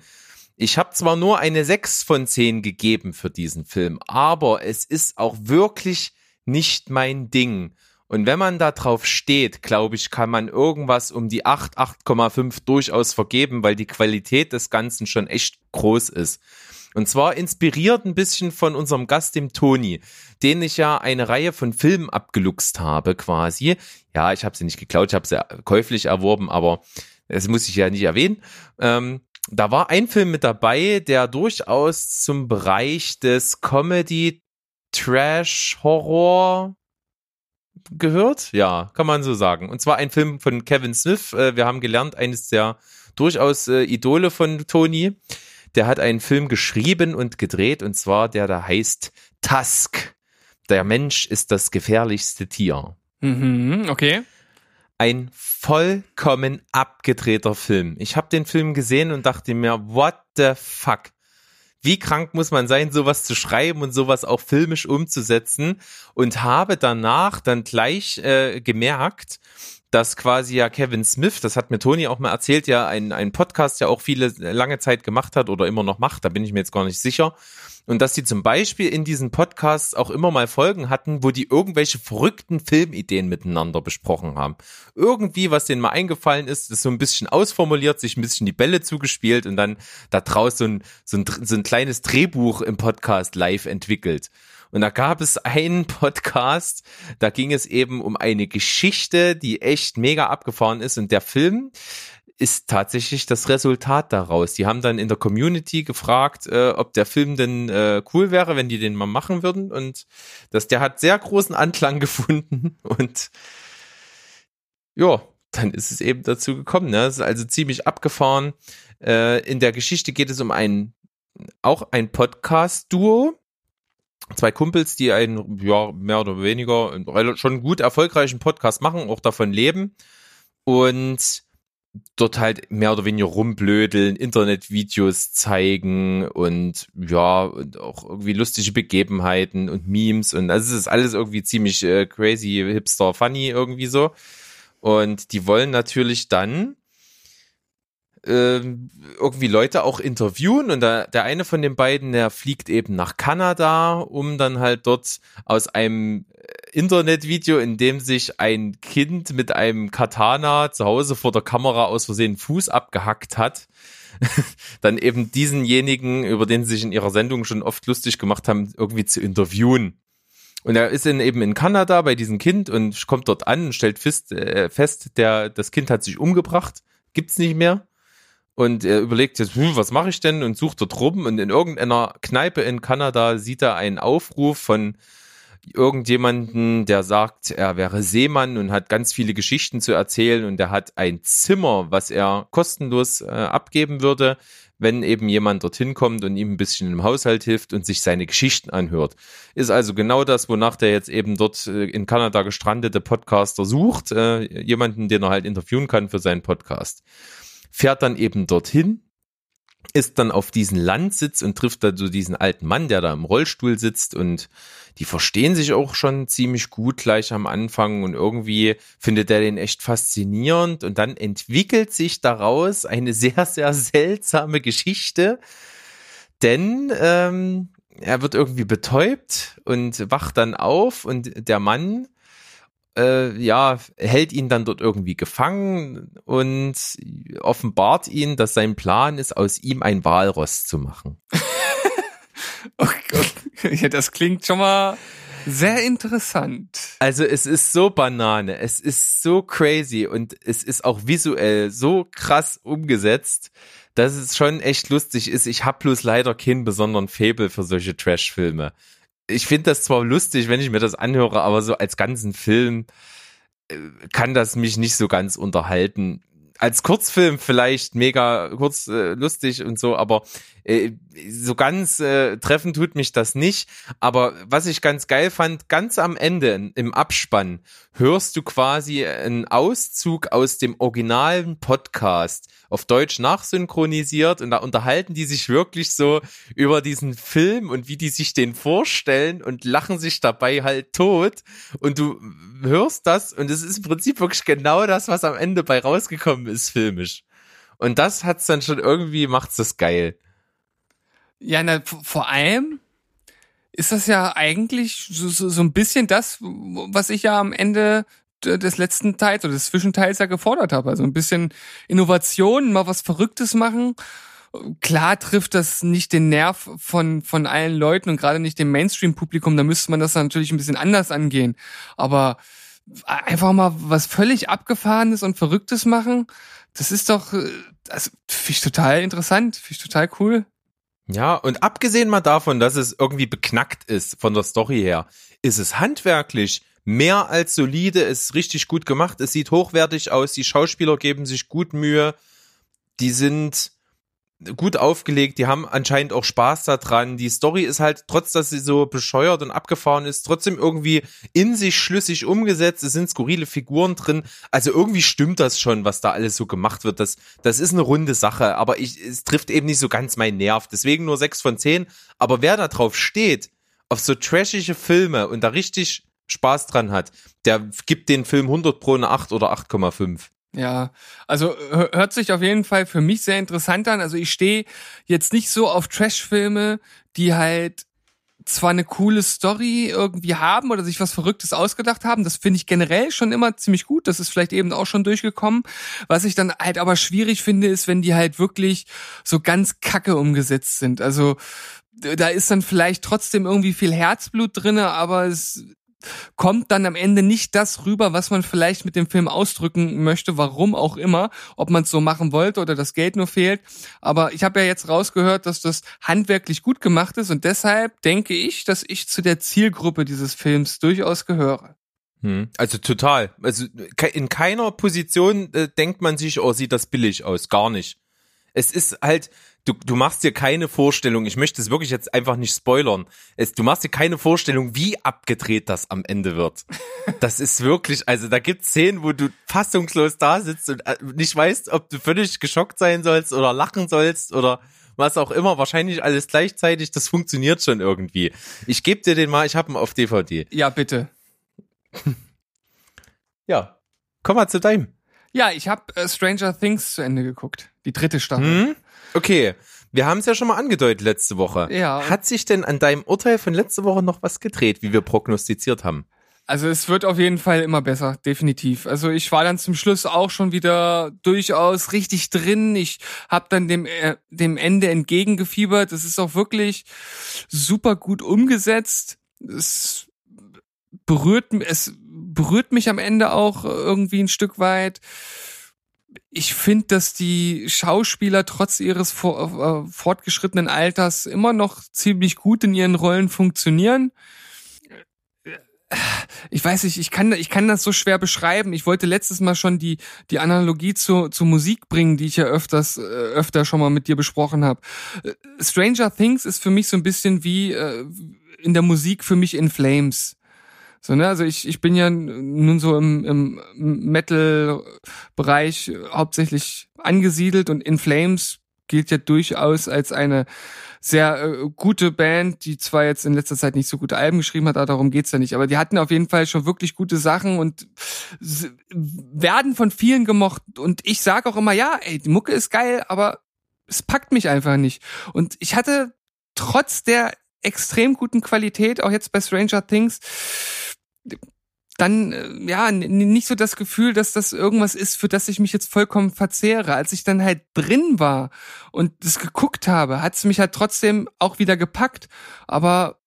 Ich habe zwar nur eine 6 von 10 gegeben für diesen Film, aber es ist auch wirklich nicht mein Ding. Und wenn man da drauf steht, glaube ich, kann man irgendwas um die 8, 8,5 durchaus vergeben, weil die Qualität des Ganzen schon echt groß ist. Und zwar inspiriert ein bisschen von unserem Gast, dem Toni, den ich ja eine Reihe von Filmen abgeluchst habe quasi. Ja, ich habe sie nicht geklaut, ich habe sie käuflich erworben, aber das muss ich ja nicht erwähnen. Ähm, da war ein Film mit dabei, der durchaus zum Bereich des Comedy, Trash, Horror gehört. Ja, kann man so sagen. Und zwar ein Film von Kevin Smith. Äh, Wir haben gelernt, eines der durchaus äh, Idole von Tony. Der hat einen Film geschrieben und gedreht, und zwar der da heißt Tusk. Der Mensch ist das gefährlichste Tier. Mhm, okay. Ein vollkommen abgedrehter Film. Ich habe den Film gesehen und dachte mir, what the fuck? Wie krank muss man sein, sowas zu schreiben und sowas auch filmisch umzusetzen? Und habe danach dann gleich äh, gemerkt, dass quasi ja Kevin Smith, das hat mir Toni auch mal erzählt, ja ein, ein Podcast ja auch viele lange Zeit gemacht hat oder immer noch macht, da bin ich mir jetzt gar nicht sicher. Und dass die zum Beispiel in diesen Podcasts auch immer mal Folgen hatten, wo die irgendwelche verrückten Filmideen miteinander besprochen haben. Irgendwie, was denen mal eingefallen ist, ist so ein bisschen ausformuliert, sich ein bisschen die Bälle zugespielt und dann da draus so ein, so ein, so ein kleines Drehbuch im Podcast live entwickelt. Und da gab es einen Podcast, da ging es eben um eine Geschichte, die echt mega abgefahren ist. Und der Film ist tatsächlich das Resultat daraus. Die haben dann in der Community gefragt, äh, ob der Film denn äh, cool wäre, wenn die den mal machen würden. Und das, der hat sehr großen Anklang gefunden. Und ja, dann ist es eben dazu gekommen. Ne? Es ist also ziemlich abgefahren. Äh, in der Geschichte geht es um ein auch ein Podcast-Duo. Zwei Kumpels, die einen, ja, mehr oder weniger schon gut erfolgreichen Podcast machen, auch davon leben. Und dort halt mehr oder weniger rumblödeln, Internetvideos zeigen und ja, und auch irgendwie lustige Begebenheiten und Memes und also es ist alles irgendwie ziemlich äh, crazy, hipster, funny irgendwie so. Und die wollen natürlich dann ähm, irgendwie Leute auch interviewen und da, der eine von den beiden, der fliegt eben nach Kanada, um dann halt dort aus einem Internetvideo, in dem sich ein Kind mit einem Katana zu Hause vor der Kamera aus Versehen Fuß abgehackt hat, dann eben diesenjenigen, über den sie sich in ihrer Sendung schon oft lustig gemacht haben, irgendwie zu interviewen. Und er ist dann eben in Kanada bei diesem Kind und kommt dort an und stellt fest, äh, fest der, das Kind hat sich umgebracht, gibt's nicht mehr. Und er überlegt jetzt, hm, was mache ich denn? Und sucht dort rum. Und in irgendeiner Kneipe in Kanada sieht er einen Aufruf von irgendjemanden, der sagt, er wäre Seemann und hat ganz viele Geschichten zu erzählen und er hat ein Zimmer, was er kostenlos äh, abgeben würde, wenn eben jemand dorthin kommt und ihm ein bisschen im Haushalt hilft und sich seine Geschichten anhört. Ist also genau das, wonach der jetzt eben dort äh, in Kanada gestrandete Podcaster sucht, äh, jemanden, den er halt interviewen kann für seinen Podcast. Fährt dann eben dorthin ist dann auf diesen Landsitz und trifft da so diesen alten Mann, der da im Rollstuhl sitzt und die verstehen sich auch schon ziemlich gut gleich am Anfang und irgendwie findet er den echt faszinierend und dann entwickelt sich daraus eine sehr, sehr seltsame Geschichte, denn ähm, er wird irgendwie betäubt und wacht dann auf und der Mann äh, ja, hält ihn dann dort irgendwie gefangen und offenbart ihn, dass sein Plan ist, aus ihm ein Walross zu machen. oh Gott. Ja, das klingt schon mal sehr interessant. Also es ist so Banane, es ist so crazy und es ist auch visuell so krass umgesetzt, dass es schon echt lustig ist. Ich habe bloß leider keinen besonderen Faible für solche Trash-Filme ich finde das zwar lustig, wenn ich mir das anhöre, aber so als ganzen Film äh, kann das mich nicht so ganz unterhalten. Als Kurzfilm vielleicht mega kurz äh, lustig und so, aber äh, so ganz äh, treffen tut mich das nicht. Aber was ich ganz geil fand, ganz am Ende im Abspann hörst du quasi einen Auszug aus dem originalen Podcast auf Deutsch nachsynchronisiert und da unterhalten die sich wirklich so über diesen Film und wie die sich den vorstellen und lachen sich dabei halt tot und du hörst das und es ist im Prinzip wirklich genau das, was am Ende bei rausgekommen ist, filmisch. Und das hat's dann schon irgendwie, macht's das geil. Ja, na, vor allem ist das ja eigentlich so, so, so ein bisschen das, was ich ja am Ende des letzten Teils oder des Zwischenteils ja gefordert habe. Also ein bisschen Innovation, mal was Verrücktes machen. Klar trifft das nicht den Nerv von, von allen Leuten und gerade nicht dem Mainstream-Publikum. Da müsste man das natürlich ein bisschen anders angehen. Aber einfach mal was völlig Abgefahrenes und Verrücktes machen, das ist doch, das finde ich total interessant, finde ich total cool. Ja, und abgesehen mal davon, dass es irgendwie beknackt ist von der Story her, ist es handwerklich mehr als solide, ist richtig gut gemacht, es sieht hochwertig aus, die Schauspieler geben sich gut Mühe, die sind gut aufgelegt, die haben anscheinend auch Spaß daran. Die Story ist halt, trotz dass sie so bescheuert und abgefahren ist, trotzdem irgendwie in sich schlüssig umgesetzt. Es sind skurrile Figuren drin. Also irgendwie stimmt das schon, was da alles so gemacht wird. Das, das ist eine runde Sache, aber ich, es trifft eben nicht so ganz meinen Nerv. Deswegen nur sechs von zehn. Aber wer da drauf steht, auf so trashige Filme und da richtig Spaß dran hat, der gibt den Film 100 pro eine 8 oder 8,5. Ja, also hört sich auf jeden Fall für mich sehr interessant an. Also ich stehe jetzt nicht so auf Trash-Filme, die halt zwar eine coole Story irgendwie haben oder sich was Verrücktes ausgedacht haben. Das finde ich generell schon immer ziemlich gut. Das ist vielleicht eben auch schon durchgekommen. Was ich dann halt aber schwierig finde, ist, wenn die halt wirklich so ganz kacke umgesetzt sind. Also da ist dann vielleicht trotzdem irgendwie viel Herzblut drinne, aber es kommt dann am Ende nicht das rüber, was man vielleicht mit dem Film ausdrücken möchte, warum auch immer, ob man es so machen wollte oder das Geld nur fehlt. Aber ich habe ja jetzt rausgehört, dass das handwerklich gut gemacht ist und deshalb denke ich, dass ich zu der Zielgruppe dieses Films durchaus gehöre. Hm. Also total. Also in keiner Position äh, denkt man sich, oh, sieht das billig aus. Gar nicht. Es ist halt, du, du machst dir keine Vorstellung, ich möchte es wirklich jetzt einfach nicht spoilern, es, du machst dir keine Vorstellung, wie abgedreht das am Ende wird. Das ist wirklich, also da gibt Szenen, wo du fassungslos da sitzt und äh, nicht weißt, ob du völlig geschockt sein sollst oder lachen sollst oder was auch immer, wahrscheinlich alles gleichzeitig, das funktioniert schon irgendwie. Ich gebe dir den mal, ich habe ihn auf DVD. Ja, bitte. ja, komm mal zu deinem. Ja, ich habe äh, Stranger Things zu Ende geguckt, die dritte Staffel. Hm? Okay, wir haben es ja schon mal angedeutet letzte Woche. Ja. Hat sich denn an deinem Urteil von letzte Woche noch was gedreht, wie wir prognostiziert haben? Also es wird auf jeden Fall immer besser, definitiv. Also ich war dann zum Schluss auch schon wieder durchaus richtig drin. Ich habe dann dem äh, dem Ende entgegengefiebert. Es ist auch wirklich super gut umgesetzt. Es berührt es berührt mich am Ende auch irgendwie ein Stück weit ich finde, dass die Schauspieler trotz ihres vor, äh, fortgeschrittenen Alters immer noch ziemlich gut in ihren Rollen funktionieren. Ich weiß nicht, ich kann, ich kann das so schwer beschreiben. Ich wollte letztes Mal schon die, die Analogie zur, zur Musik bringen, die ich ja öfters, äh, öfter schon mal mit dir besprochen habe. Äh, Stranger Things ist für mich so ein bisschen wie äh, in der Musik für mich in Flames. So, ne? Also ich, ich bin ja nun so im, im Metal-Bereich hauptsächlich angesiedelt und In Flames gilt ja durchaus als eine sehr äh, gute Band, die zwar jetzt in letzter Zeit nicht so gute Alben geschrieben hat, aber darum geht's ja nicht. Aber die hatten auf jeden Fall schon wirklich gute Sachen und werden von vielen gemocht. Und ich sage auch immer, ja, ey, die Mucke ist geil, aber es packt mich einfach nicht. Und ich hatte trotz der extrem guten Qualität, auch jetzt bei Stranger Things, dann äh, ja nicht so das Gefühl, dass das irgendwas ist, für das ich mich jetzt vollkommen verzehre. Als ich dann halt drin war und das geguckt habe, hat es mich halt trotzdem auch wieder gepackt. Aber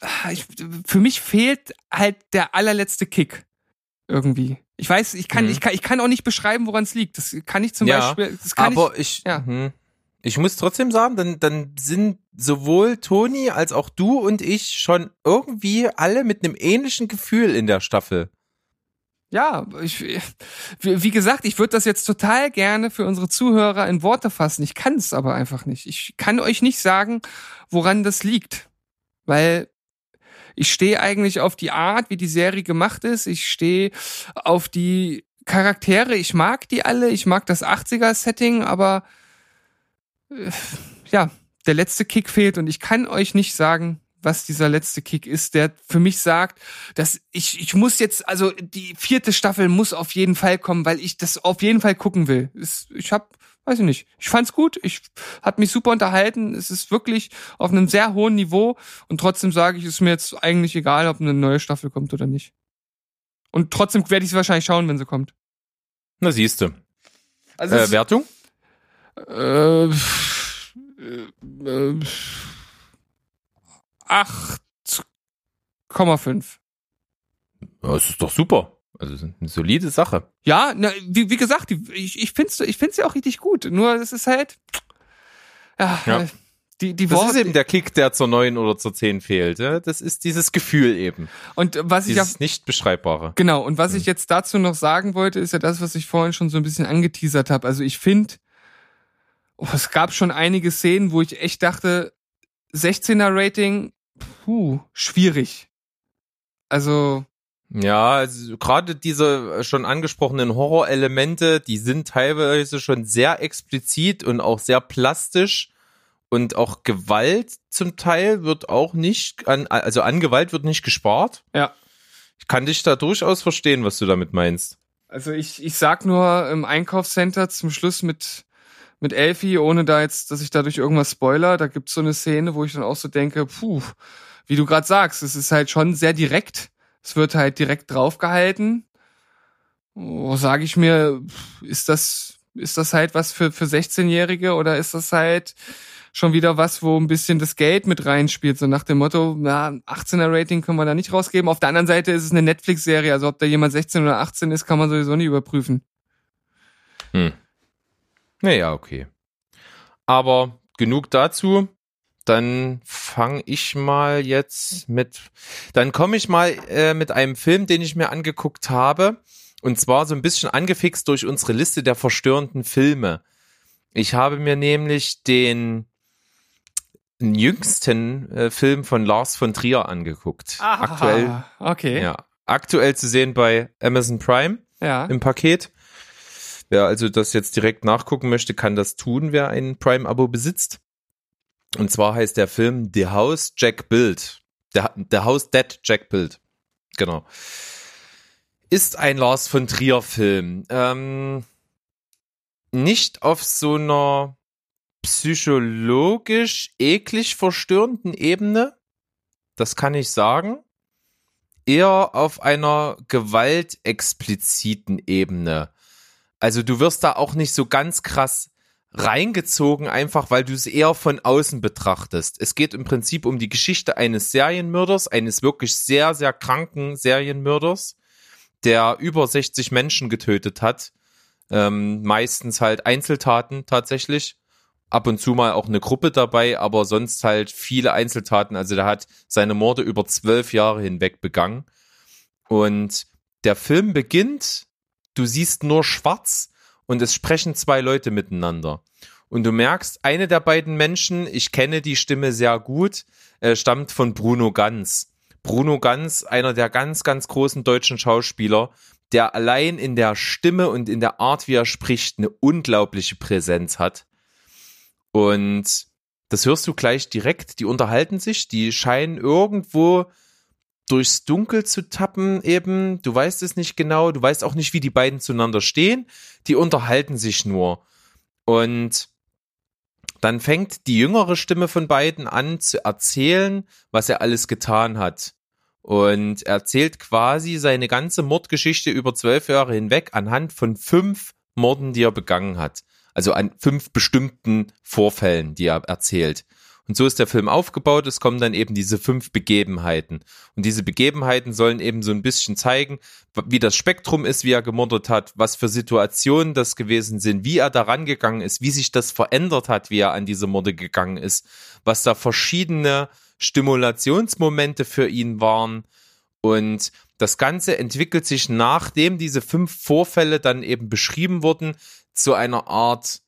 ah, ich, für mich fehlt halt der allerletzte Kick irgendwie. Ich weiß, ich kann, Mhm. ich kann, ich kann auch nicht beschreiben, woran es liegt. Das kann ich zum Ja, Beispiel. Das kann Aber ich, ja. hm, ich muss trotzdem sagen, dann, dann sind sowohl Toni als auch du und ich schon irgendwie alle mit einem ähnlichen Gefühl in der Staffel. Ja, ich, wie, gesagt, ich würde das jetzt total gerne für unsere Zuhörer in Worte fassen. Ich kann es aber einfach nicht. Ich kann euch nicht sagen, woran das liegt, weil ich stehe eigentlich auf die Art, wie die Serie gemacht ist. Ich stehe auf die Charaktere. Ich mag die alle. Ich mag das 80er-Setting, aber ja, der letzte Kick fehlt und ich kann euch nicht sagen, was dieser letzte Kick ist, der für mich sagt, dass ich, ich muss jetzt, also die vierte Staffel muss auf jeden Fall kommen, weil ich das auf jeden Fall gucken will. Es, ich hab, weiß ich nicht, ich fand's gut, ich hat mich super unterhalten, es ist wirklich auf einem sehr hohen Niveau und trotzdem sage ich, es ist mir jetzt eigentlich egal, ob eine neue Staffel kommt oder nicht. Und trotzdem werde ich sie wahrscheinlich schauen, wenn sie kommt. Na siehst du. Also Äh, Wertung? Äh, äh, 8,5. Ja, das ist doch super. Also eine solide Sache. Ja, na, wie, wie gesagt, ich, ich finde ich find's ja auch richtig gut. Nur es ist halt. Ja, Ja. äh, die, die Das Worte. ist eben der Kick, der zur 9 oder zur 10 fehlt. Ja? Das ist dieses Gefühl eben. und was ich ja. Dieses nicht beschreibbare. Genau, und was ich jetzt dazu noch sagen wollte, ist ja das, was ich vorhin schon so ein bisschen angeteasert habe. Also ich finde, oh, es gab schon einige Szenen, wo ich echt dachte, 16er Rating, puh, schwierig. Also, Ja, also gerade diese schon angesprochenen Horrorelemente, die sind teilweise schon sehr explizit und auch sehr plastisch und auch Gewalt zum Teil wird auch nicht an, also an Gewalt wird nicht gespart. ja. Ich kann dich da durchaus verstehen, was du damit meinst. Also ich, ich sag nur im Einkaufscenter zum Schluss mit, mit Elfie, ohne da jetzt, dass ich dadurch irgendwas spoiler, da gibt's so eine Szene, wo ich dann auch so denke, puh, wie du gerade sagst, es ist halt schon sehr direkt. Es wird halt direkt draufgehalten. Oh, sage ich mir, ist das, ist das halt was für, für 16-Jährige oder ist das halt schon wieder was, wo ein bisschen das Geld mit reinspielt, so nach dem Motto, na, 18er Rating können wir da nicht rausgeben. Auf der anderen Seite ist es eine Netflix-Serie, also ob da jemand 16 oder 18 ist, kann man sowieso nicht überprüfen. Hm. Naja, okay. Aber genug dazu. Dann fange ich mal jetzt mit, dann komme ich mal äh, mit einem Film, den ich mir angeguckt habe. Und zwar so ein bisschen angefixt durch unsere Liste der verstörenden Filme. Ich habe mir nämlich den jüngsten äh, Film von Lars von Trier angeguckt. Aktuell, Ah, Okay. ja, aktuell zu sehen bei Amazon Prime Ja. im Paket. Wer also das jetzt direkt nachgucken möchte, kann das tun, wer ein Prime-Abo besitzt. Und zwar heißt der Film The House Jack Built. Der, The House Dead Jack Built. Genau. Ist ein Lars von Trier Film. Ähm, nicht auf so einer psychologisch eklig verstörenden Ebene. Das kann ich sagen eher auf einer gewaltexpliziten Ebene. Also du wirst da auch nicht so ganz krass reingezogen, einfach weil du es eher von außen betrachtest. Es geht im Prinzip um die Geschichte eines Serienmörders, eines wirklich sehr, sehr kranken Serienmörders, der über 60 Menschen getötet hat. Ähm, meistens halt Einzeltaten tatsächlich. Ab und zu mal auch eine Gruppe dabei, aber sonst halt viele Einzeltaten. Also der hat seine Morde über zwölf Jahre hinweg begangen. Und der Film beginnt, du siehst nur schwarz und es sprechen zwei Leute miteinander. Und du merkst, eine der beiden Menschen, ich kenne die Stimme sehr gut, äh, stammt von Bruno Ganz. Bruno Ganz, einer der ganz, ganz großen deutschen Schauspieler, der allein in der Stimme und in der Art, wie er spricht, eine unglaubliche Präsenz hat. Und das hörst du gleich direkt. Die unterhalten sich, die scheinen irgendwo durchs Dunkel zu tappen eben. Du weißt es nicht genau. Du weißt auch nicht, wie die beiden zueinander stehen. Die unterhalten sich nur. Und dann fängt die jüngere Stimme von beiden an zu erzählen, was er alles getan hat. Und er erzählt quasi seine ganze Mordgeschichte über zwölf Jahre hinweg anhand von fünf Morden, die er begangen hat. Also an fünf bestimmten Vorfällen, die er erzählt. Und so ist der Film aufgebaut. Es kommen dann eben diese fünf Begebenheiten. Und diese Begebenheiten sollen eben so ein bisschen zeigen, wie das Spektrum ist, wie er gemordet hat, was für Situationen das gewesen sind, wie er daran gegangen ist, wie sich das verändert hat, wie er an diese Morde gegangen ist, was da verschiedene Stimulationsmomente für ihn waren. Und das Ganze entwickelt sich, nachdem diese fünf Vorfälle dann eben beschrieben wurden, zu einer Art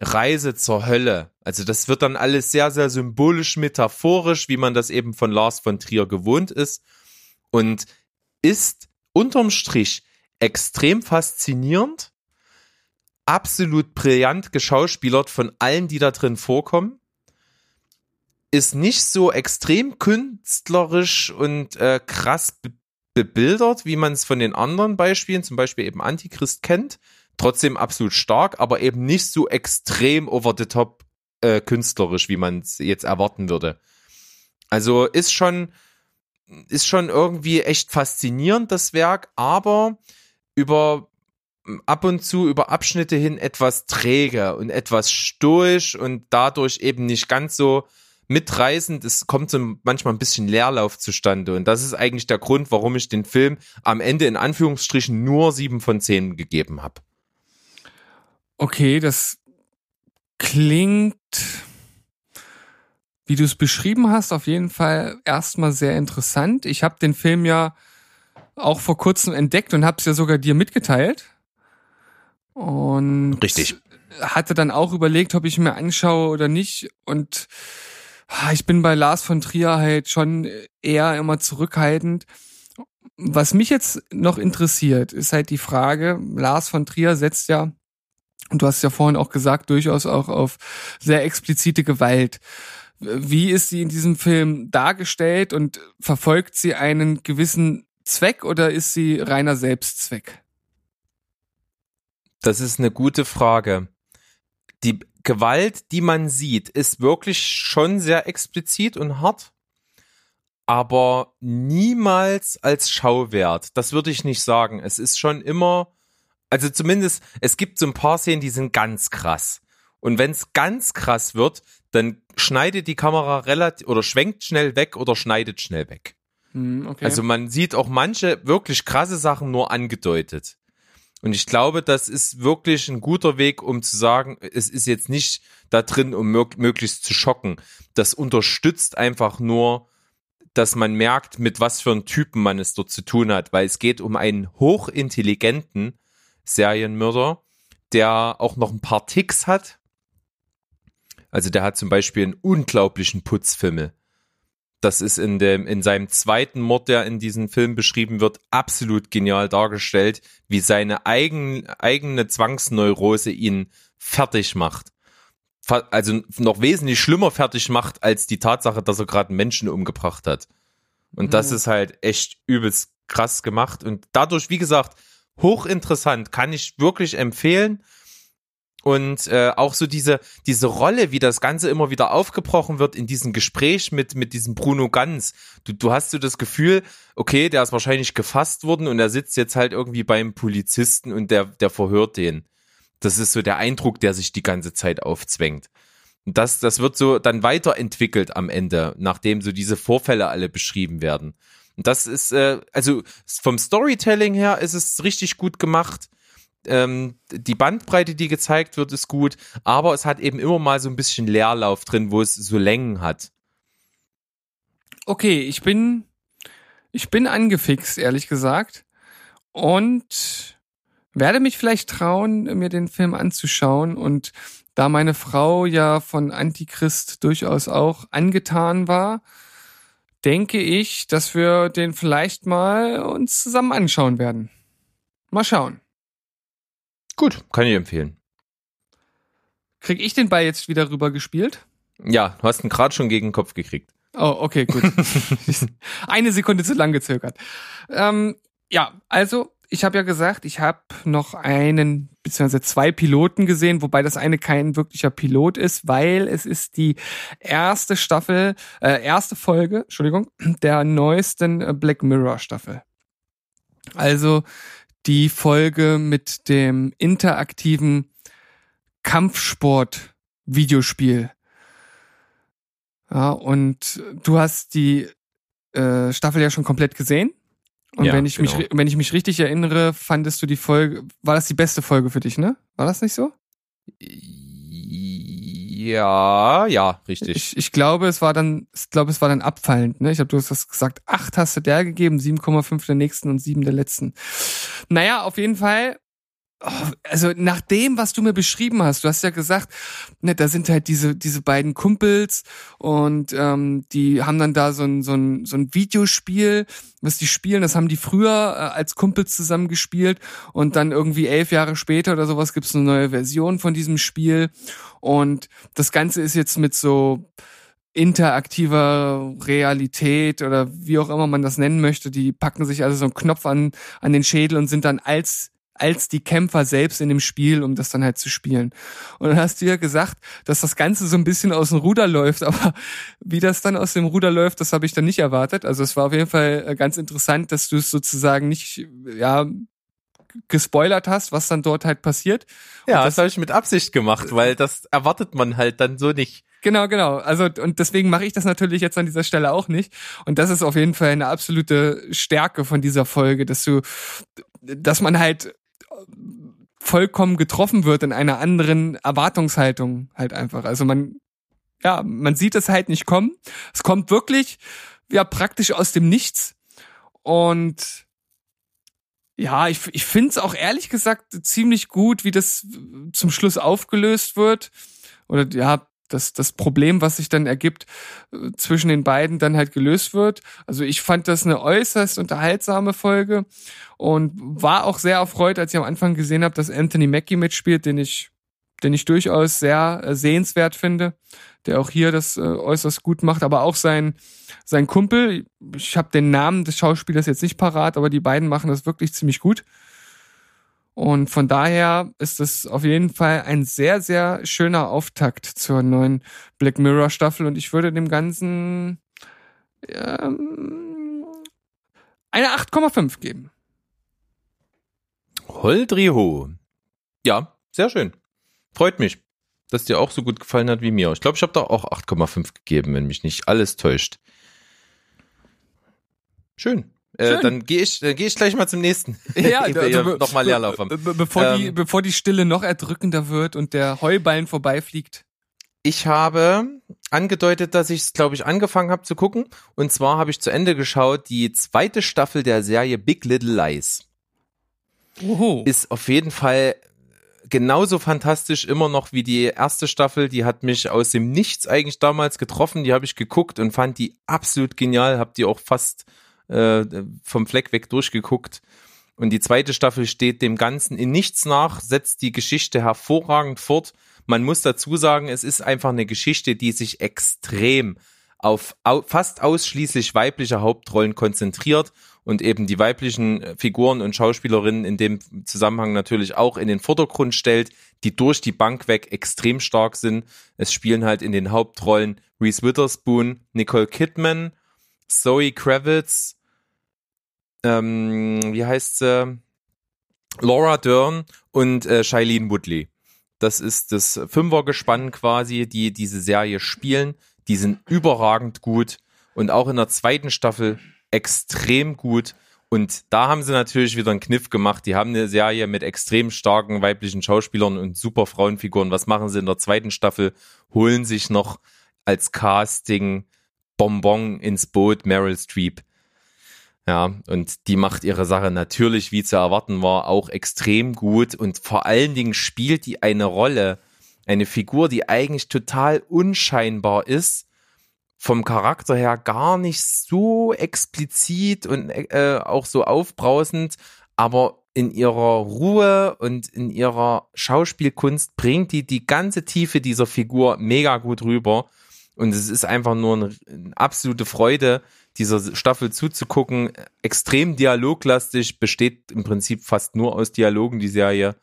Reise zur Hölle. Also das wird dann alles sehr, sehr symbolisch, metaphorisch, wie man das eben von Lars von Trier gewohnt ist. Und ist unterm Strich extrem faszinierend, absolut brillant geschauspielert von allen, die da drin vorkommen. Ist nicht so extrem künstlerisch und äh, krass be bebildert, wie man es von den anderen Beispielen, zum Beispiel eben Antichrist kennt trotzdem absolut stark, aber eben nicht so extrem over the top äh, künstlerisch, wie man es jetzt erwarten würde. Also ist schon, ist schon irgendwie echt faszinierend, das Werk, aber über ab und zu über Abschnitte hin etwas träge und etwas stoisch und dadurch eben nicht ganz so mitreißend. Es kommt so manchmal ein bisschen Leerlauf zustande. Und das ist eigentlich der Grund, warum ich den Film am Ende in Anführungsstrichen nur sieben von zehn gegeben habe. Okay, das klingt, wie du es beschrieben hast, auf jeden Fall erstmal sehr interessant. Ich habe den Film ja auch vor kurzem entdeckt und habe es ja sogar dir mitgeteilt. Und Richtig. hatte dann auch überlegt, ob ich mir anschaue oder nicht. Und ah, ich bin bei Lars von Trier halt schon eher immer zurückhaltend. Was mich jetzt noch interessiert, ist halt die Frage, Lars von Trier setzt ja und du hast ja vorhin auch gesagt, durchaus auch auf sehr explizite Gewalt. Wie ist sie in diesem Film dargestellt und verfolgt sie einen gewissen Zweck oder ist sie reiner Selbstzweck? Das ist eine gute Frage. Die Gewalt, die man sieht, ist wirklich schon sehr explizit und hart, aber niemals als Schauwert. Das würde ich nicht sagen. Es ist schon immer also zumindest, es gibt so ein paar Szenen, die sind ganz krass. Und wenn es ganz krass wird, dann schneidet die Kamera relativ oder schwenkt schnell weg oder schneidet schnell weg. Hm, okay. Also man sieht auch manche wirklich krasse Sachen nur angedeutet. Und ich glaube, das ist wirklich ein guter Weg, um zu sagen, es ist jetzt nicht da drin, um möglichst zu schocken. Das unterstützt einfach nur, dass man merkt, mit was für einem Typen man es dort zu tun hat, weil es geht um einen hochintelligenten, Serienmörder, der auch noch ein paar Ticks hat. Also der hat zum Beispiel einen unglaublichen Putzfimmel. Das ist in dem, in seinem zweiten Mord, der in diesem Film beschrieben wird, absolut genial dargestellt, wie seine eigen, eigene Zwangsneurose ihn fertig macht. Also noch wesentlich schlimmer fertig macht als die Tatsache, dass er gerade einen Menschen umgebracht hat. Und das mhm. ist halt echt übelst krass gemacht. Und dadurch, wie gesagt, hochinteressant, kann ich wirklich empfehlen. Und äh, auch so diese, diese Rolle, wie das Ganze immer wieder aufgebrochen wird in diesem Gespräch mit, mit diesem Bruno Ganz. Du, du hast so das Gefühl, okay, der ist wahrscheinlich gefasst worden und er sitzt jetzt halt irgendwie beim Polizisten und der, der verhört den. Das ist so der Eindruck, der sich die ganze Zeit aufzwängt. Und das, das wird so dann weiterentwickelt am Ende, nachdem so diese Vorfälle alle beschrieben werden. Das ist, äh, also vom Storytelling her ist es richtig gut gemacht. Ähm, die Bandbreite, die gezeigt wird, ist gut, aber es hat eben immer mal so ein bisschen Leerlauf drin, wo es so Längen hat. Okay, ich bin, ich bin angefixt, ehrlich gesagt. Und werde mich vielleicht trauen, mir den Film anzuschauen. Und da meine Frau ja von Antichrist durchaus auch angetan war, denke ich, dass wir den vielleicht mal uns zusammen anschauen werden. Mal schauen. Gut, kann ich empfehlen. Krieg ich den Ball jetzt wieder rüber gespielt? Ja, du hast ihn gerade schon gegen den Kopf gekriegt. Oh, okay, gut. Eine Sekunde zu lang gezögert. Ähm, ja, also ich habe ja gesagt, ich habe noch einen beziehungsweise zwei Piloten gesehen, wobei das eine kein wirklicher Pilot ist, weil es ist die erste Staffel, äh, erste Folge, Entschuldigung, der neuesten äh, Black Mirror Staffel. Also die Folge mit dem interaktiven Kampfsport-Videospiel. Ja, und du hast die äh, Staffel ja schon komplett gesehen. Und Ja, wenn ich mich, genau. ri- wenn ich mich richtig erinnere, fandest du die Folge, war das die beste Folge für dich, ne? War das nicht so? Ja, ja, richtig. Ich, ich glaube, es war dann, ich glaube, es war dann abfallend, ne? Ich habe du hast das gesagt, acht hast du der gegeben, 7,5 der nächsten und sieben der letzten. Naja, auf jeden Fall. Oh, Also nach dem, was du mir beschrieben hast, du hast ja gesagt, ne, da sind halt diese diese beiden Kumpels und ähm, die haben dann da so ein so ein so ein Videospiel, was die spielen. Das haben die früher äh, als Kumpels zusammen gespielt und dann irgendwie elf Jahre später oder sowas gibt's eine neue Version von diesem Spiel und das Ganze ist jetzt mit so interaktiver Realität oder wie auch immer man das nennen möchte. Die packen sich also so einen Knopf an, an den Schädel und sind dann als als die Kämpfer selbst in dem Spiel, um das dann halt zu spielen. Und dann hast du ja gesagt, dass das Ganze so ein bisschen aus dem Ruder läuft, aber wie das dann aus dem Ruder läuft, das habe ich dann nicht erwartet. Also es war auf jeden Fall äh, ganz interessant, dass du es sozusagen nicht, ja, gespoilert hast, was dann dort halt passiert. ja, Und das, habe ich mit Absicht gemacht, weil das erwartet man halt dann so nicht. Genau, genau. Also und deswegen mache ich das natürlich jetzt an dieser Stelle auch nicht. Und das ist auf jeden Fall eine absolute Stärke von dieser Folge, dass du, dass man halt vollkommen getroffen wird in einer anderen Erwartungshaltung halt einfach. Also man, ja, man sieht es halt nicht kommen. Es kommt wirklich, ja, praktisch aus dem Nichts. Und ja, ich, ich finde es auch ehrlich gesagt ziemlich gut, wie das zum Schluss aufgelöst wird. Oder ja, das, das Problem, was sich dann ergibt, äh, zwischen den beiden dann halt gelöst wird. Also ich fand das eine äußerst unterhaltsame Folge und war auch sehr erfreut, als ich am Anfang gesehen habe, dass Anthony Mackie mitspielt, den ich, den ich durchaus sehr äh, sehenswert finde, der auch hier das äh, äußerst gut macht, aber auch sein, sein Kumpel, ich habe den Namen des Schauspielers jetzt nicht parat, aber die beiden machen das wirklich ziemlich gut. Und von daher ist es auf jeden Fall ein sehr, sehr schöner Auftakt zur neuen Black Mirror Staffel und ich würde dem Ganzen ähm, eine 8,5 geben. Holdriho. Ja, sehr schön. Freut mich, dass dir auch so gut gefallen hat wie mir. Ich glaube, ich habe da auch 8,5 gegeben, wenn mich nicht alles täuscht. Schön. Äh, dann gehe ich, äh, geh ich gleich mal zum nächsten. Ja, be- nochmal Leerlauf haben. be- be- bevor, die, Ähm, bevor die Stille noch erdrückender wird und der Heuballen vorbeifliegt. Ich habe angedeutet, dass ich es, glaube ich, angefangen habe zu gucken. Und zwar habe ich zu Ende geschaut die zweite Staffel der Serie Big Little Lies. Oho. Ist auf jeden Fall genauso fantastisch immer noch wie die erste Staffel. Die hat mich aus dem Nichts eigentlich damals getroffen. Die habe ich geguckt und fand die absolut genial. Hab die auch fast äh, vom Fleck weg durchgeguckt. Und die zweite Staffel steht dem Ganzen in nichts nach, setzt die Geschichte hervorragend fort. Man muss dazu sagen, es ist einfach eine Geschichte, die sich extrem auf au fast ausschließlich weibliche Hauptrollen konzentriert und eben die weiblichen äh, Figuren und Schauspielerinnen in dem Zusammenhang natürlich auch in den Vordergrund stellt, die durch die Bank weg extrem stark sind. Es spielen halt in den Hauptrollen Reese Witherspoon, Nicole Kidman, Zoe Kravitz, ähm, wie heißt sie? Laura Dern und äh, Shailene Woodley. Das ist das Fünfergespann quasi, die diese Serie spielen. Die sind überragend gut und auch in der zweiten Staffel extrem gut. Und da haben sie natürlich wieder einen Kniff gemacht. Die haben eine Serie mit extrem starken weiblichen Schauspielern und super Frauenfiguren. Was machen sie in der zweiten Staffel? Holen sich noch als Casting Bonbon ins Boot Meryl Streep. Ja, und die macht ihre Sache natürlich, wie zu erwarten war, auch extrem gut und vor allen Dingen spielt die eine Rolle, eine Figur, die eigentlich total unscheinbar ist, vom Charakter her gar nicht so explizit und äh, auch so aufbrausend, aber in ihrer Ruhe und in ihrer Schauspielkunst bringt die die ganze Tiefe dieser Figur mega gut rüber. Und es ist einfach nur eine, eine absolute Freude, dieser Staffel zuzugucken. Extrem dialoglastig, besteht im Prinzip fast nur aus Dialogen, die Serie.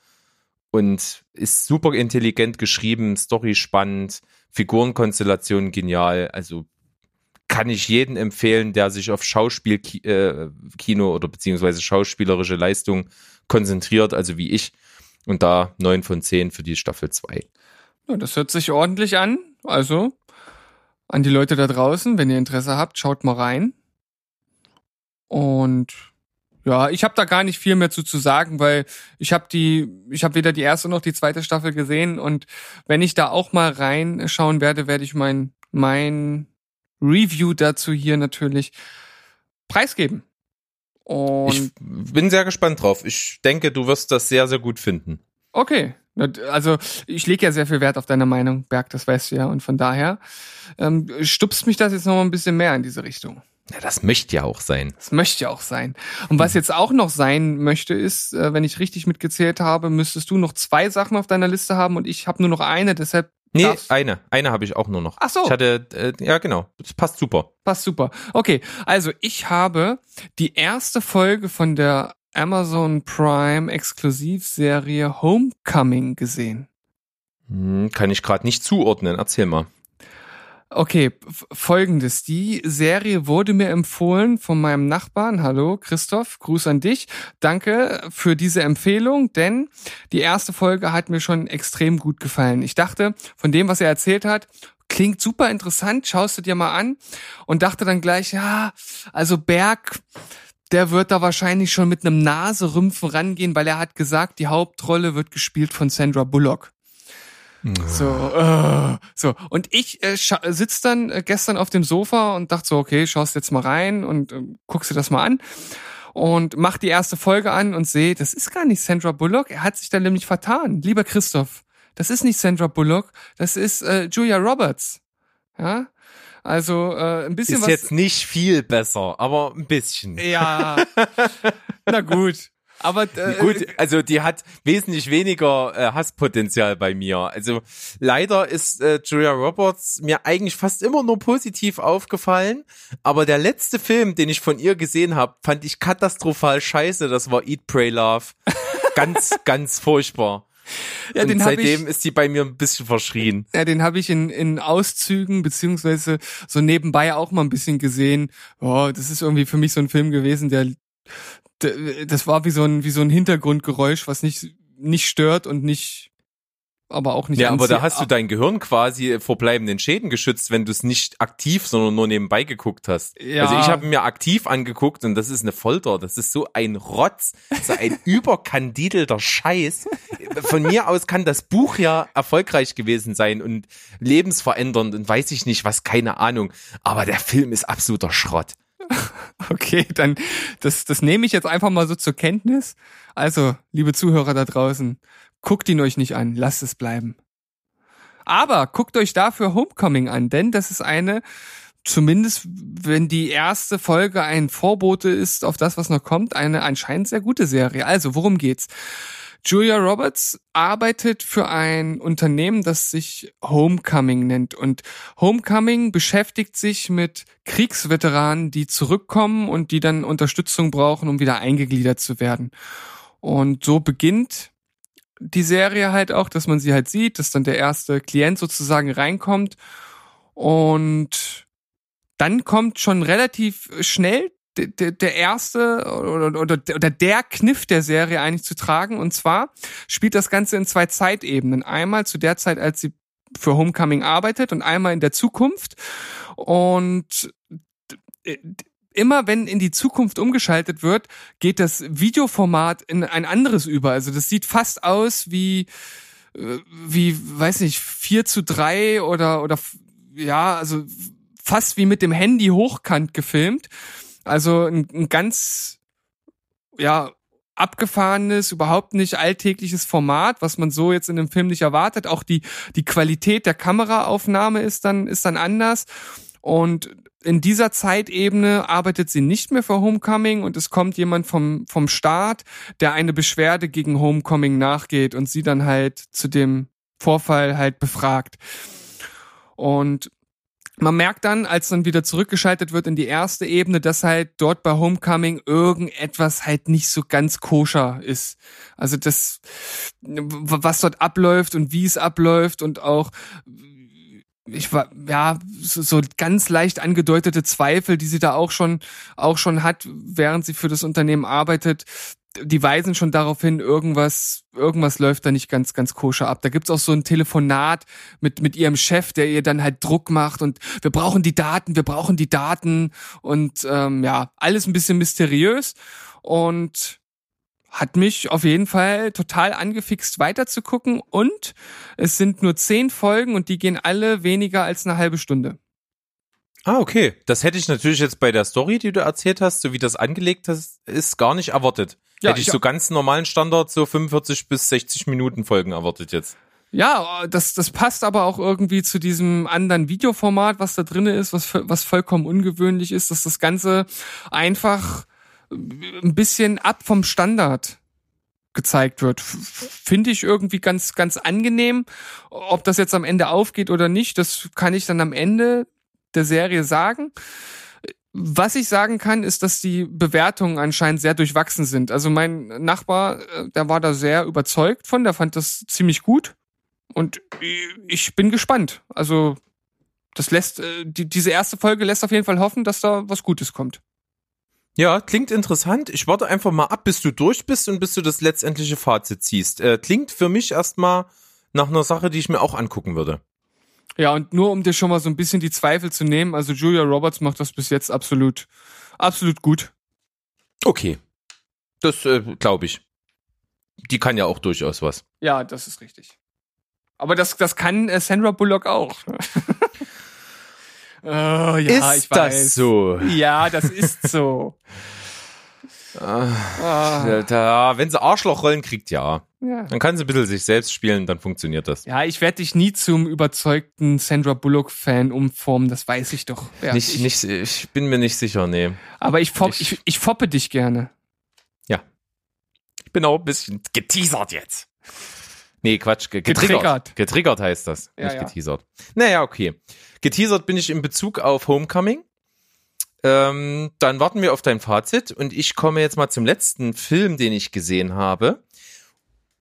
Und ist super intelligent geschrieben, Story spannend, Figurenkonstellation genial. Also kann ich jeden empfehlen, der sich auf Schauspielkino äh, oder beziehungsweise schauspielerische Leistung konzentriert, also wie ich. Und da neun von zehn für die Staffel zwei. Ja, das hört sich ordentlich an. Also an die Leute da draußen, wenn ihr Interesse habt, schaut mal rein. Und ja, ich habe da gar nicht viel mehr zu, zu sagen, weil ich habe die, ich habe weder die erste noch die zweite Staffel gesehen und wenn ich da auch mal reinschauen werde, werde ich mein mein Review dazu hier natürlich preisgeben. Und Ich bin sehr gespannt drauf. Ich denke, du wirst das sehr, sehr gut finden. Okay. Also ich lege ja sehr viel Wert auf deine Meinung, Berg, das weißt du ja. Und von daher ähm, stupst mich das jetzt noch mal ein bisschen mehr in diese Richtung. Ja, das möchte ja auch sein. Das möchte ja auch sein. Und was jetzt auch noch sein möchte, ist, äh, wenn ich richtig mitgezählt habe, müsstest du noch zwei Sachen auf deiner Liste haben und ich habe nur noch eine, deshalb Nee, eine. Eine habe ich auch nur noch. Ach so. Ich hatte, äh, ja genau, das passt super. passt super. Okay, also ich habe die erste Folge von der Amazon Prime Exklusivserie Homecoming gesehen. Hm, kann ich gerade nicht zuordnen. Erzähl mal. Okay, folgendes. Die Serie wurde mir empfohlen von meinem Nachbarn. Hallo, Christoph, Gruß an dich. Danke für diese Empfehlung, denn die erste Folge hat mir schon extrem gut gefallen. Ich dachte, von dem, was er erzählt hat, klingt super interessant, schaust du dir mal an und dachte dann gleich, ja, also Berg, der wird da wahrscheinlich schon mit einem Naserümpfen rangehen, weil er hat gesagt, die Hauptrolle wird gespielt von Sandra Bullock. So, äh, so. Und ich äh, sitz dann äh, gestern auf dem Sofa und dachte so, okay, schaust jetzt mal rein und äh, guckst dir das mal an. Und mach die erste Folge an und sehe, das ist gar nicht Sandra Bullock. Er hat sich da nämlich vertan. Lieber Christoph, das ist nicht Sandra Bullock, das ist äh, Julia Roberts. Ja, also äh, ein bisschen Ist was. jetzt nicht viel besser, aber ein bisschen. Ja, na gut. Aber äh, Gut, also die hat wesentlich weniger äh, Hasspotenzial bei mir. Also leider ist äh, Julia Roberts mir eigentlich fast immer nur positiv aufgefallen, aber der letzte Film, den ich von ihr gesehen habe, fand ich katastrophal scheiße. Das war Eat, Pray, Love. Ganz, ganz furchtbar. Ja, den hab ich, seitdem ist sie bei mir ein bisschen verschrien. Ja, den habe ich in, in Auszügen beziehungsweise so nebenbei auch mal ein bisschen gesehen. Oh, das ist irgendwie für mich so ein Film gewesen, der, der das war wie so ein wie so ein Hintergrundgeräusch, was nicht nicht stört und nicht aber auch nicht Ja, aber da hast du dein Gehirn quasi vor bleibenden Schäden geschützt, wenn du es nicht aktiv, sondern nur nebenbei geguckt hast. Ja. Also ich habe mir aktiv angeguckt und das ist eine Folter. Das ist so ein Rotz, so ein überkandidelter Scheiß. Von mir aus kann das Buch ja erfolgreich gewesen sein und lebensverändernd und weiß ich nicht was, keine Ahnung. Aber der Film ist absoluter Schrott. Okay, dann das das nehme ich jetzt einfach mal so zur Kenntnis. Also, liebe Zuhörer da draußen, guckt ihn euch nicht an, lasst es bleiben. Aber guckt euch dafür Homecoming an, denn das ist eine zumindest wenn die erste Folge ein Vorbote ist auf das, was noch kommt, eine anscheinend sehr gute Serie. Also, worum geht's? Julia Roberts arbeitet für ein Unternehmen, das sich Homecoming nennt. Und Homecoming beschäftigt sich mit Kriegsveteranen, die zurückkommen und die dann Unterstützung brauchen, um wieder eingegliedert zu werden. Und so beginnt die Serie halt auch, dass man sie halt sieht, dass dann der erste Klient sozusagen reinkommt. Und dann kommt schon relativ schnell der, erste oder, der Kniff der Serie eigentlich zu tragen. Und zwar spielt das Ganze in zwei Zeitebenen. Einmal zu der Zeit, als sie für Homecoming arbeitet und einmal in der Zukunft. Und immer wenn in die Zukunft umgeschaltet wird, geht das Videoformat in ein anderes über. Also das sieht fast aus wie, äh, wie, weiß nicht, 4 zu 3 oder, oder, ja, also fast wie mit dem Handy hochkant gefilmt. Also ein, ein ganz, ja, abgefahrenes, überhaupt nicht alltägliches Format, was man so jetzt in dem Film nicht erwartet. Auch die, die Qualität der Kameraaufnahme ist dann, ist dann anders. Und in dieser Zeitebene arbeitet sie nicht mehr für Homecoming und es kommt jemand vom, vom Staat, der eine Beschwerde gegen Homecoming nachgeht und sie dann halt zu dem Vorfall halt befragt. Und man merkt dann, als dann wieder zurückgeschaltet wird in die erste Ebene, dass halt dort bei Homecoming irgendetwas halt nicht so ganz koscher ist. Also das, was dort abläuft und wie es abläuft und auch ich war ja so, so ganz leicht angedeutete Zweifel, die sie da auch schon auch schon hat, während sie für das Unternehmen arbeitet, die weisen schon darauf hin, irgendwas, irgendwas läuft da nicht ganz, ganz koscher ab. Da gibt's auch so ein Telefonat mit, mit ihrem Chef, der ihr dann halt Druck macht und wir brauchen die Daten, wir brauchen die Daten und ähm, ja, alles ein bisschen mysteriös und hat mich auf jeden Fall total angefixt weiterzugucken und es sind nur zehn Folgen und die gehen alle weniger als eine halbe Stunde. Ah, okay. Das hätte ich natürlich jetzt bei der Story, die du erzählt hast, so wie das angelegt ist gar nicht erwartet. Ja, hätte ich, ich so ganz normalen Standard so 45 bis 60 Minuten Folgen erwartet jetzt. Ja, das, das passt aber auch irgendwie zu diesem anderen Videoformat, was da drinne ist, was, was vollkommen ungewöhnlich ist, dass das Ganze einfach ein bisschen ab vom Standard gezeigt wird. Finde ich irgendwie ganz, ganz angenehm. Ob das jetzt am Ende aufgeht oder nicht, das kann ich dann am Ende der Serie sagen. Was ich sagen kann, ist, dass die Bewertungen anscheinend sehr durchwachsen sind. Also mein Nachbar, äh, der war da sehr überzeugt von, der fand das ziemlich gut. Und ich bin gespannt. Also das lässt, äh, die, diese erste Folge lässt auf jeden Fall hoffen, dass da was Gutes kommt. Ja, klingt interessant. Ich warte einfach mal ab, bis du durch bist und bis du das letztendliche Fazit ziehst. Äh, klingt für mich erstmal nach einer Sache, die ich mir auch angucken würde. Ja, und nur um dir schon mal so ein bisschen die Zweifel zu nehmen, also Julia Roberts macht das bis jetzt absolut, absolut gut. Okay. Das äh, glaube ich. Die kann ja auch durchaus was. Ja, das ist richtig. Aber das, das kann äh, Sandra Bullock auch. oh, ja, ist ich weiß. das so? Ja, das ist so. Ah, da, wenn sie Arschlochrollen kriegt, ja. ja. Dann kann sie ein bisschen sich selbst spielen, dann funktioniert das. Ja, ich werde dich nie zum überzeugten Sandra Bullock-Fan umformen, das weiß ich doch. Ja, nicht, ich, nicht, ich bin mir nicht sicher, nee. Aber ich, fopp, ich, ich, ich foppe dich gerne. Ja. Ich bin auch ein bisschen geteasert jetzt. Nee, Quatsch, getriggert. Getriggert, getriggert heißt das, ja, nicht geteasert. Naja, okay. Geteasert bin ich in Bezug auf Homecoming. Ähm, dann warten wir auf dein Fazit und ich komme jetzt mal zum letzten Film, den ich gesehen habe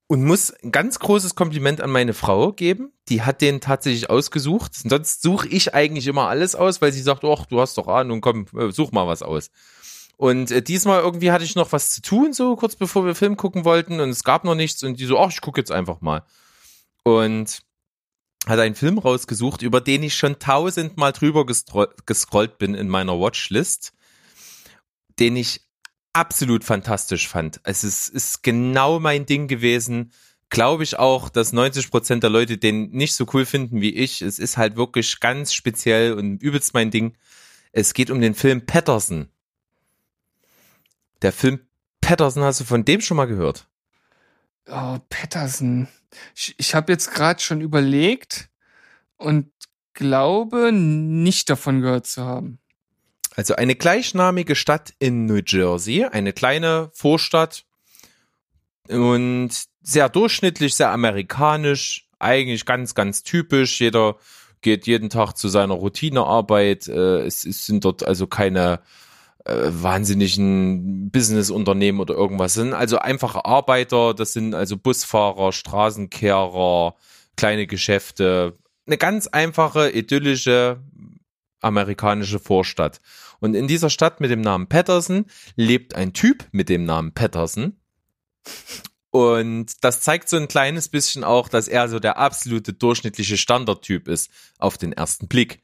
und muss ein ganz großes Kompliment an meine Frau geben. Die hat den tatsächlich ausgesucht. Sonst suche ich eigentlich immer alles aus, weil sie sagt, ach, du hast doch Ahnung, komm, äh, such mal was aus. Und äh, diesmal irgendwie hatte ich noch was zu tun, so kurz bevor wir Film gucken wollten und es gab noch nichts und die so, ach, ich gucke jetzt einfach mal. Und hat einen Film rausgesucht, über den ich schon tausendmal drüber gescrollt bin in meiner Watchlist, den ich absolut fantastisch fand. Es ist, ist genau mein Ding gewesen. Glaube ich auch, dass 90 Prozent der Leute den nicht so cool finden wie ich. Es ist halt wirklich ganz speziell und übelst mein Ding. Es geht um den Film Patterson. Der Film Patterson, hast du von dem schon mal gehört? Oh, Patterson. Ich, ich habe jetzt gerade schon überlegt und glaube nicht davon gehört zu haben. Also eine gleichnamige Stadt in New Jersey, eine kleine Vorstadt und sehr durchschnittlich, sehr amerikanisch, eigentlich ganz, ganz typisch. Jeder geht jeden Tag zu seiner Routinearbeit. Äh, es, es sind dort also keine äh, wahnsinnigen Businessunternehmen oder irgendwas sind. Also einfache Arbeiter, das sind also Busfahrer, Straßenkehrer, kleine Geschäfte. Eine ganz einfache, idyllische amerikanische Vorstadt. Und in dieser Stadt mit dem Namen Patterson lebt ein Typ mit dem Namen Patterson. Und das zeigt so ein kleines bisschen auch, dass er so der absolute durchschnittliche Standardtyp ist auf den ersten Blick.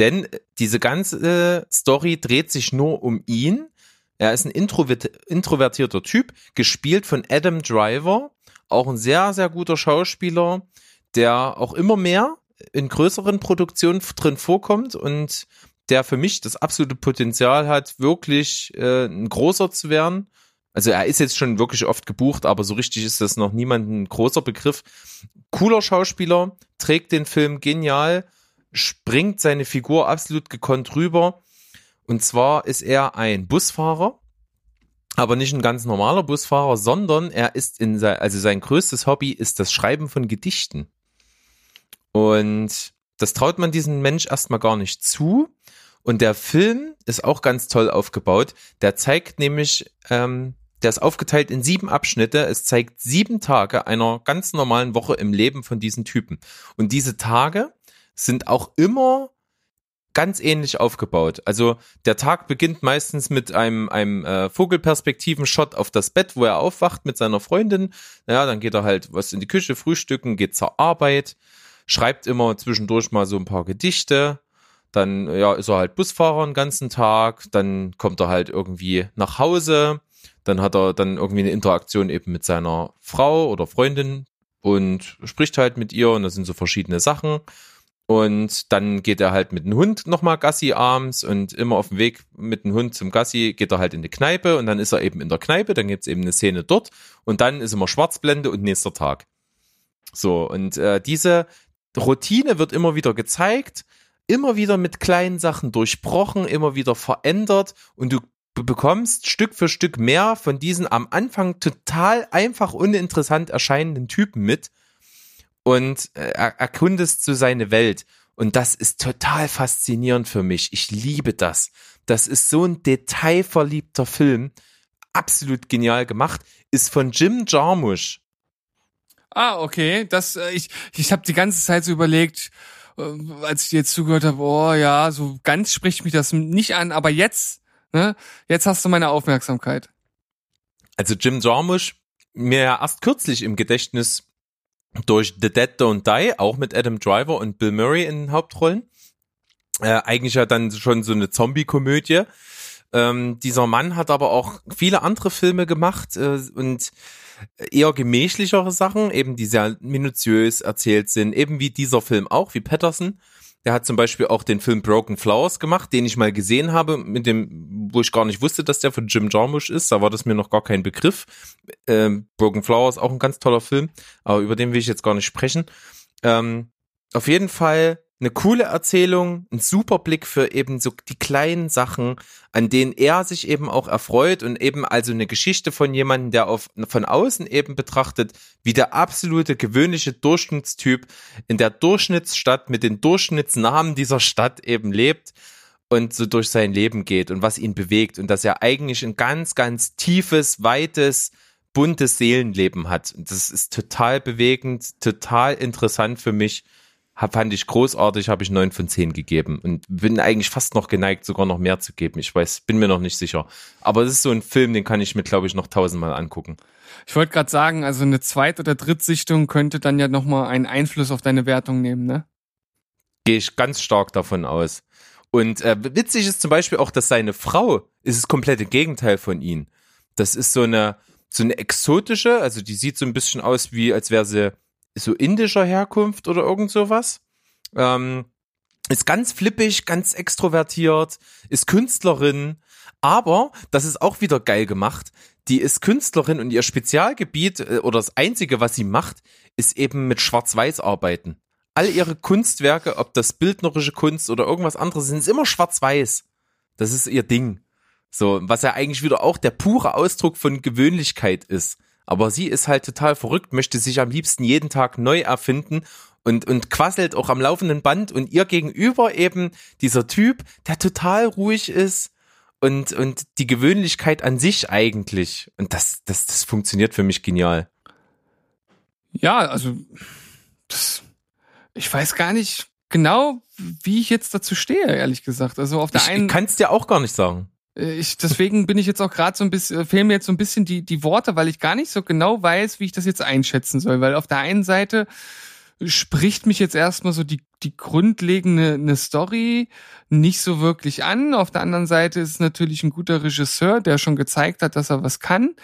Denn diese ganze Story dreht sich nur um ihn. Er ist ein introvertierter Typ, gespielt von Adam Driver, auch ein sehr, sehr guter Schauspieler, der auch immer mehr in größeren Produktionen drin vorkommt und der für mich das absolute Potenzial hat, wirklich äh, ein großer zu werden. Also er ist jetzt schon wirklich oft gebucht, aber so richtig ist das noch niemand ein großer Begriff. Cooler Schauspieler, trägt den Film genial springt seine Figur absolut gekonnt rüber. Und zwar ist er ein Busfahrer, aber nicht ein ganz normaler Busfahrer, sondern er ist in sein, also sein größtes Hobby ist das Schreiben von Gedichten. Und das traut man diesem Mensch erstmal gar nicht zu. Und der Film ist auch ganz toll aufgebaut. Der zeigt nämlich, ähm, der ist aufgeteilt in sieben Abschnitte. Es zeigt sieben Tage einer ganz normalen Woche im Leben von diesen Typen. Und diese Tage sind auch immer ganz ähnlich aufgebaut. Also der Tag beginnt meistens mit einem, einem äh, Vogelperspektiven-Shot auf das Bett, wo er aufwacht mit seiner Freundin. Ja, dann geht er halt was in die Küche frühstücken, geht zur Arbeit, schreibt immer zwischendurch mal so ein paar Gedichte. Dann ja, ist er halt Busfahrer den ganzen Tag. Dann kommt er halt irgendwie nach Hause. Dann hat er dann irgendwie eine Interaktion eben mit seiner Frau oder Freundin und spricht halt mit ihr und das sind so verschiedene Sachen. Und dann geht er halt mit dem Hund nochmal Gassi abends und immer auf dem Weg mit dem Hund zum Gassi geht er halt in die Kneipe und dann ist er eben in der Kneipe, dann gibt's eben eine Szene dort und dann ist immer Schwarzblende und nächster Tag. So, und äh, diese Routine wird immer wieder gezeigt, immer wieder mit kleinen Sachen durchbrochen, immer wieder verändert und du bekommst Stück für Stück mehr von diesen am Anfang total einfach uninteressant erscheinenden Typen mit und äh, erkundest so seine Welt. Und das ist total faszinierend für mich. Ich liebe das. Das ist so ein detailverliebter Film. Absolut genial gemacht. Ist von Jim Jarmusch. Ah, okay. Das, äh, ich, ich habe die ganze Zeit so überlegt, äh, als ich dir jetzt zugehört habe, oh ja, so ganz spricht mich das nicht an, aber jetzt, ne, jetzt hast du meine Aufmerksamkeit. Also Jim Jarmusch, mir ja erst kürzlich im Gedächtnis durch The Dead Don't Die, auch mit Adam Driver und Bill Murray in den Hauptrollen. Äh, eigentlich ja dann schon so eine Zombie-Komödie. Ähm, dieser Mann hat aber auch viele andere Filme gemacht äh, und eher gemächlichere Sachen, eben die sehr minutiös erzählt sind, eben wie dieser Film auch, wie Patterson. Der hat zum Beispiel auch den Film Broken Flowers gemacht, den ich mal gesehen habe, mit dem, wo ich gar nicht wusste, dass der von Jim Jarmusch ist. Da war das mir noch gar kein Begriff. Ähm, Broken Flowers auch ein ganz toller Film, aber über den will ich jetzt gar nicht sprechen. Ähm, auf jeden Fall eine coole Erzählung, ein super Blick für eben so die kleinen Sachen, an denen er sich eben auch erfreut und eben also eine Geschichte von jemandem, der auf, von außen eben betrachtet, wie der absolute gewöhnliche Durchschnittstyp in der Durchschnittsstadt mit den Durchschnittsnamen dieser Stadt eben lebt und so durch sein Leben geht und was ihn bewegt und dass er eigentlich ein ganz, ganz tiefes, weites, buntes Seelenleben hat. Und das ist total bewegend, total interessant für mich hab, fand ich großartig, habe ich neun von zehn gegeben und bin eigentlich fast noch geneigt, sogar noch mehr zu geben. Ich weiß, bin mir noch nicht sicher. Aber es ist so ein Film, den kann ich mir, glaube ich, noch tausendmal angucken. Ich wollte gerade sagen, also eine Zweit- oder Drittsichtung könnte dann ja nochmal einen Einfluss auf deine Wertung nehmen, ne? Gehe ich ganz stark davon aus. Und äh, witzig ist zum Beispiel auch, dass seine Frau ist das komplette Gegenteil von ihm. Das ist so eine so eine exotische, also die sieht so ein bisschen aus wie, als wäre sie so indischer Herkunft oder irgend sowas. Ähm, ist ganz flippig, ganz extrovertiert, ist Künstlerin, aber das ist auch wieder geil gemacht. Die ist Künstlerin und ihr Spezialgebiet äh, oder das einzige, was sie macht, ist eben mit Schwarz-Weiß arbeiten. All ihre Kunstwerke, ob das bildnerische Kunst oder irgendwas anderes sind, immer schwarz-weiß. Das ist ihr Ding. So, was ja eigentlich wieder auch der pure Ausdruck von Gewöhnlichkeit ist. Aber sie ist halt total verrückt, möchte sich am liebsten jeden Tag neu erfinden und, und quasselt auch am laufenden Band und ihr gegenüber eben dieser Typ, der total ruhig ist und, und die Gewöhnlichkeit an sich eigentlich. Und das, das, das funktioniert für mich genial. Ja, also, das, ich weiß gar nicht genau, wie ich jetzt dazu stehe, ehrlich gesagt. Also auf der ich, einen. Ich kann es dir auch gar nicht sagen. Äh, ich, deswegen bin ich jetzt auch gerade so ein bisschen, fehlen mir jetzt so ein bisschen die, die Worte, weil ich gar nicht so genau weiß, wie ich das jetzt einschätzen soll. Weil auf der einen Seite spricht mich jetzt erstmal so die, die grundlegende eine Story nicht so wirklich an. Auf der anderen Seite ist es natürlich ein guter Regisseur, der schon gezeigt hat, dass er was kann.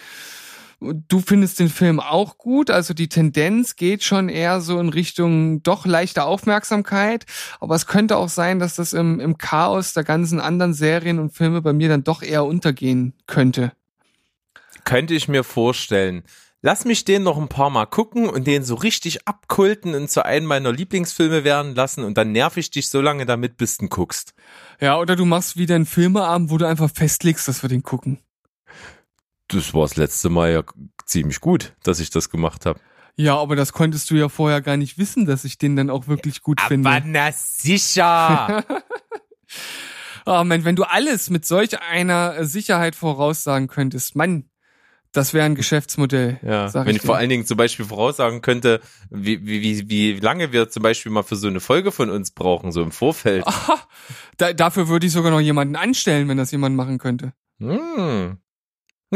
Du findest den Film auch gut, also die Tendenz geht schon eher so in Richtung doch leichter Aufmerksamkeit, aber es könnte auch sein, dass das im, im Chaos der ganzen anderen Serien und Filme bei mir dann doch eher untergehen könnte. Könnte ich mir vorstellen. lass mich den noch ein paar Mal gucken und den so richtig abkulten und zu einem meiner Lieblingsfilme werden lassen und dann nerv ich dich so lange damit, bis du guckst. Ja, oder du machst wieder einen Filmeabend, wo du einfach festlegst, dass wir den gucken. Das war das letzte Mal ja ziemlich gut, dass ich das gemacht habe. Ja, aber das konntest du ja vorher gar nicht wissen, dass ich den dann auch wirklich gut finde. na sicher. Oh Mann, wenn du alles mit solch einer Sicherheit voraussagen könntest, Mann, das wäre ein Geschäftsmodell. Ja, sag wenn ich dir. vor allen Dingen zum Beispiel voraussagen könnte, wie, wie, wie, wie lange wir zum Beispiel mal für so eine Folge von uns brauchen, so im Vorfeld. Aha, da, dafür würde ich sogar noch jemanden anstellen, wenn das jemand machen könnte. Hm.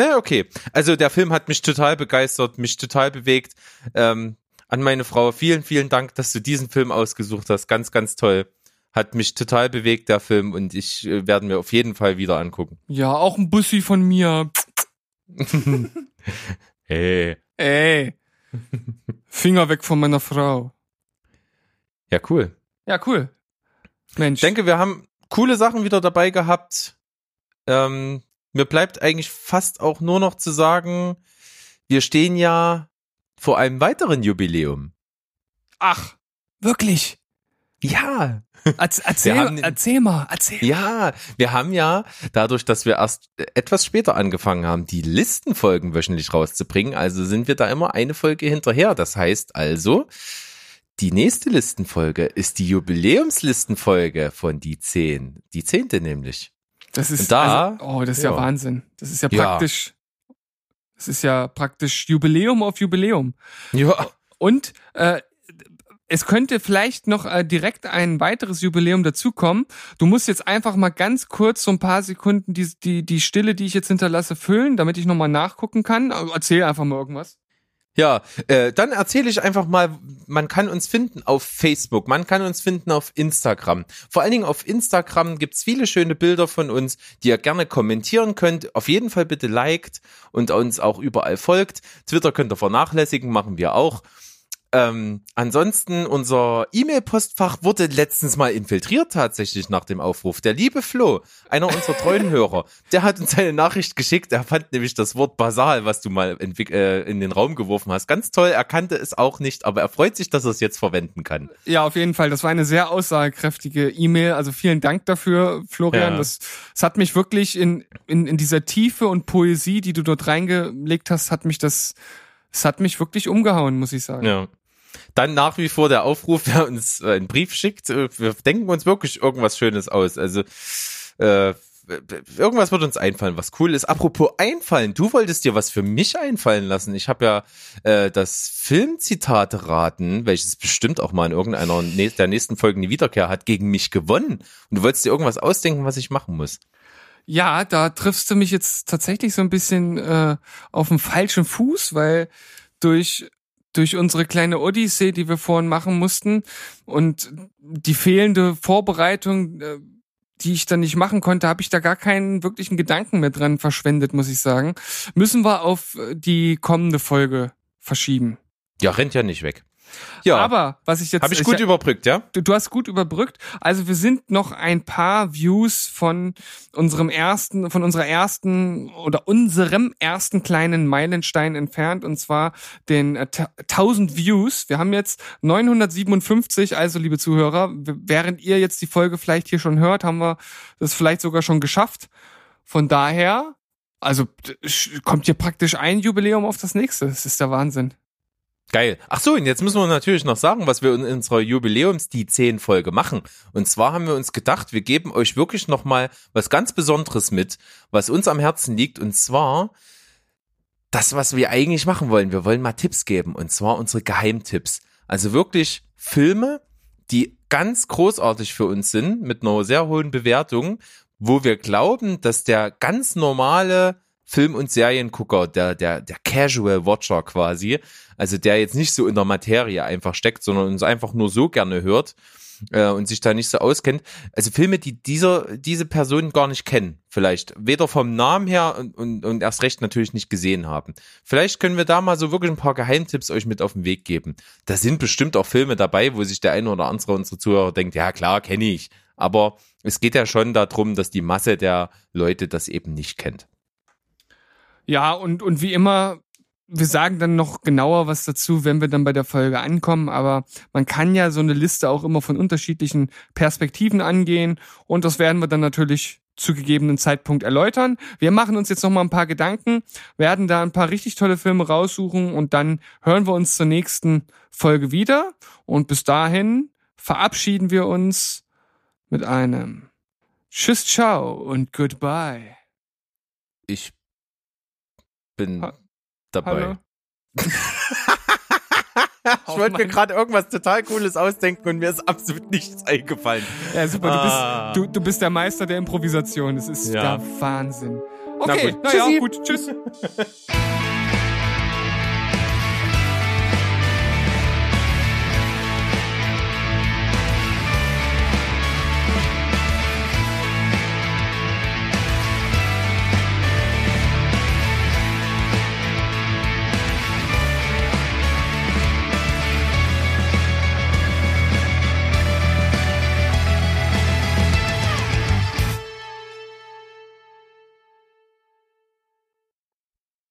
Na, okay. Also der Film hat mich total begeistert, mich total bewegt. Ähm, an meine Frau, vielen, vielen Dank, dass du diesen Film ausgesucht hast. Ganz, ganz toll. Hat mich total bewegt, der Film, und ich äh, werde mir auf jeden Fall wieder angucken. Ja, auch ein Bussi von mir. Hey. Ey. Finger weg von meiner Frau. Ja, cool. Ja, cool. Mensch. Ich denke, wir haben coole Sachen wieder dabei gehabt. Ähm, mir bleibt eigentlich fast auch nur noch zu sagen, wir stehen ja vor einem weiteren Jubiläum. Ach, wirklich? Ja, Erz- Erzähl, haben erzähl mal, erzähl. ja, wir haben ja dadurch, dass wir erst etwas später angefangen haben, die Listenfolgen wöchentlich rauszubringen, also sind wir da immer eine Folge hinterher. Das heißt also, die nächste Listenfolge ist die Jubiläumslistenfolge von die 10. Die zehnte nämlich. Das ist da- also, oh, das ist ja. ja. Wahnsinn. Das ist ja Ja. praktisch. Das ist ja praktisch Jubiläum auf Jubiläum. Ja. Und äh, es könnte vielleicht noch äh, direkt ein weiteres Jubiläum dazukommen. Du musst jetzt einfach mal ganz kurz so ein paar Sekunden die, die, die Stille, die ich jetzt hinterlasse, füllen, damit ich nochmal nachgucken kann. Also Erzähl einfach mal irgendwas. Ja, äh, dann erzähle ich einfach mal, man kann uns finden auf Facebook, man kann uns finden auf Instagram. Vor allen Dingen auf Instagram gibt's viele schöne Bilder von uns, die ihr gerne kommentieren könnt. Auf jeden Fall bitte liked und uns auch überall folgt. Twitter könnt ihr vernachlässigen, machen wir auch. Ähm, ansonsten, unser E-Mail-Postfach wurde letztens mal infiltriert tatsächlich nach dem Aufruf. Der liebe Flo, einer unserer treuen Hörer, der hat uns eine Nachricht geschickt. Er fand nämlich das Wort basal, was du mal entwick- äh, in den Raum geworfen hast, ganz toll. Er kannte es auch nicht, aber er freut sich, dass er es jetzt verwenden kann. Ja, auf jeden Fall. Das war eine sehr aussagekräftige E-Mail. Also vielen Dank dafür, Florian. Ja. Das, das hat mich wirklich in, in, in dieser Tiefe und Poesie, die du dort reingelegt hast, hat mich das, es hat mich wirklich umgehauen, muss ich sagen. Ja. Dann nach wie vor der Aufruf, wer uns einen Brief schickt. Äh, Wir denken uns wirklich irgendwas Schönes aus. Also äh, irgendwas wird uns einfallen, was cool ist. Apropos einfallen, du wolltest dir was für mich einfallen lassen. Ich habe ja äh, das Filmzitate raten, welches bestimmt auch mal in irgendeiner nä- der nächsten Folgen die Wiederkehr hat, gegen mich gewonnen. Und du wolltest dir irgendwas ausdenken, was ich machen muss. Ja, da triffst du mich jetzt tatsächlich so ein bisschen äh, auf dem falschen Fuß, weil durch durch unsere kleine Odyssee, die wir vorhin machen mussten und die fehlende Vorbereitung, äh, die ich dann nicht machen konnte, habe ich da gar keinen wirklichen Gedanken mehr dran verschwendet, muss ich sagen. Müssen wir auf äh, die kommende Folge verschieben. Ja, rennt ja nicht weg. Ja, Aber was ich jetzt habe ich gut überbrückt, ja? du, du hast gut überbrückt. Also wir sind noch ein paar Views von unserem ersten, von unserer ersten oder unserem ersten kleinen Meilenstein entfernt und zwar den äh, ta- 1000 Views. Wir haben jetzt 957, also liebe Zuhörer, während ihr jetzt die Folge vielleicht hier schon hört, haben wir das vielleicht sogar schon geschafft. Von daher, also kommt hier praktisch ein Jubiläum auf das nächste. Das ist der Wahnsinn. Geil. Ach so, und jetzt müssen wir natürlich noch sagen, was wir in unserer Jubiläums die 10 Folge machen. Und zwar haben wir uns gedacht, wir geben euch wirklich noch mal was ganz Besonderes mit, was uns am Herzen liegt und zwar das, was wir eigentlich machen wollen. Wir wollen mal Tipps geben und zwar unsere Geheimtipps. Also wirklich Filme, die ganz großartig für uns sind, mit einer sehr hohen Bewertung, wo wir glauben, dass der ganz normale Film- und Seriengucker, der, der, der Casual Watcher quasi, also der jetzt nicht so in der Materie einfach steckt, sondern uns einfach nur so gerne hört äh, und sich da nicht so auskennt. Also Filme, die dieser, diese Person gar nicht kennen, vielleicht. Weder vom Namen her und, und, und erst recht natürlich nicht gesehen haben. Vielleicht können wir da mal so wirklich ein paar Geheimtipps euch mit auf den Weg geben. Da sind bestimmt auch Filme dabei, wo sich der eine oder andere unserer Zuhörer denkt, ja klar, kenne ich. Aber es geht ja schon darum, dass die Masse der Leute das eben nicht kennt. Ja, und, und wie immer wir sagen dann noch genauer was dazu, wenn wir dann bei der Folge ankommen, aber man kann ja so eine Liste auch immer von unterschiedlichen Perspektiven angehen und das werden wir dann natürlich zu gegebenen Zeitpunkt erläutern. Wir machen uns jetzt noch mal ein paar Gedanken, werden da ein paar richtig tolle Filme raussuchen und dann hören wir uns zur nächsten Folge wieder und bis dahin verabschieden wir uns mit einem Tschüss, ciao und goodbye. Ich bin Ha- dabei. Ich wollte mir gerade irgendwas total Cooles ausdenken und mir ist absolut nichts eingefallen. Ja, super, Ah. du, bist, du, du bist der Meister der Improvisation. Das ist Ja. der Wahnsinn. Na Okay, gut. naja, Tschüssi. gut, tschüss.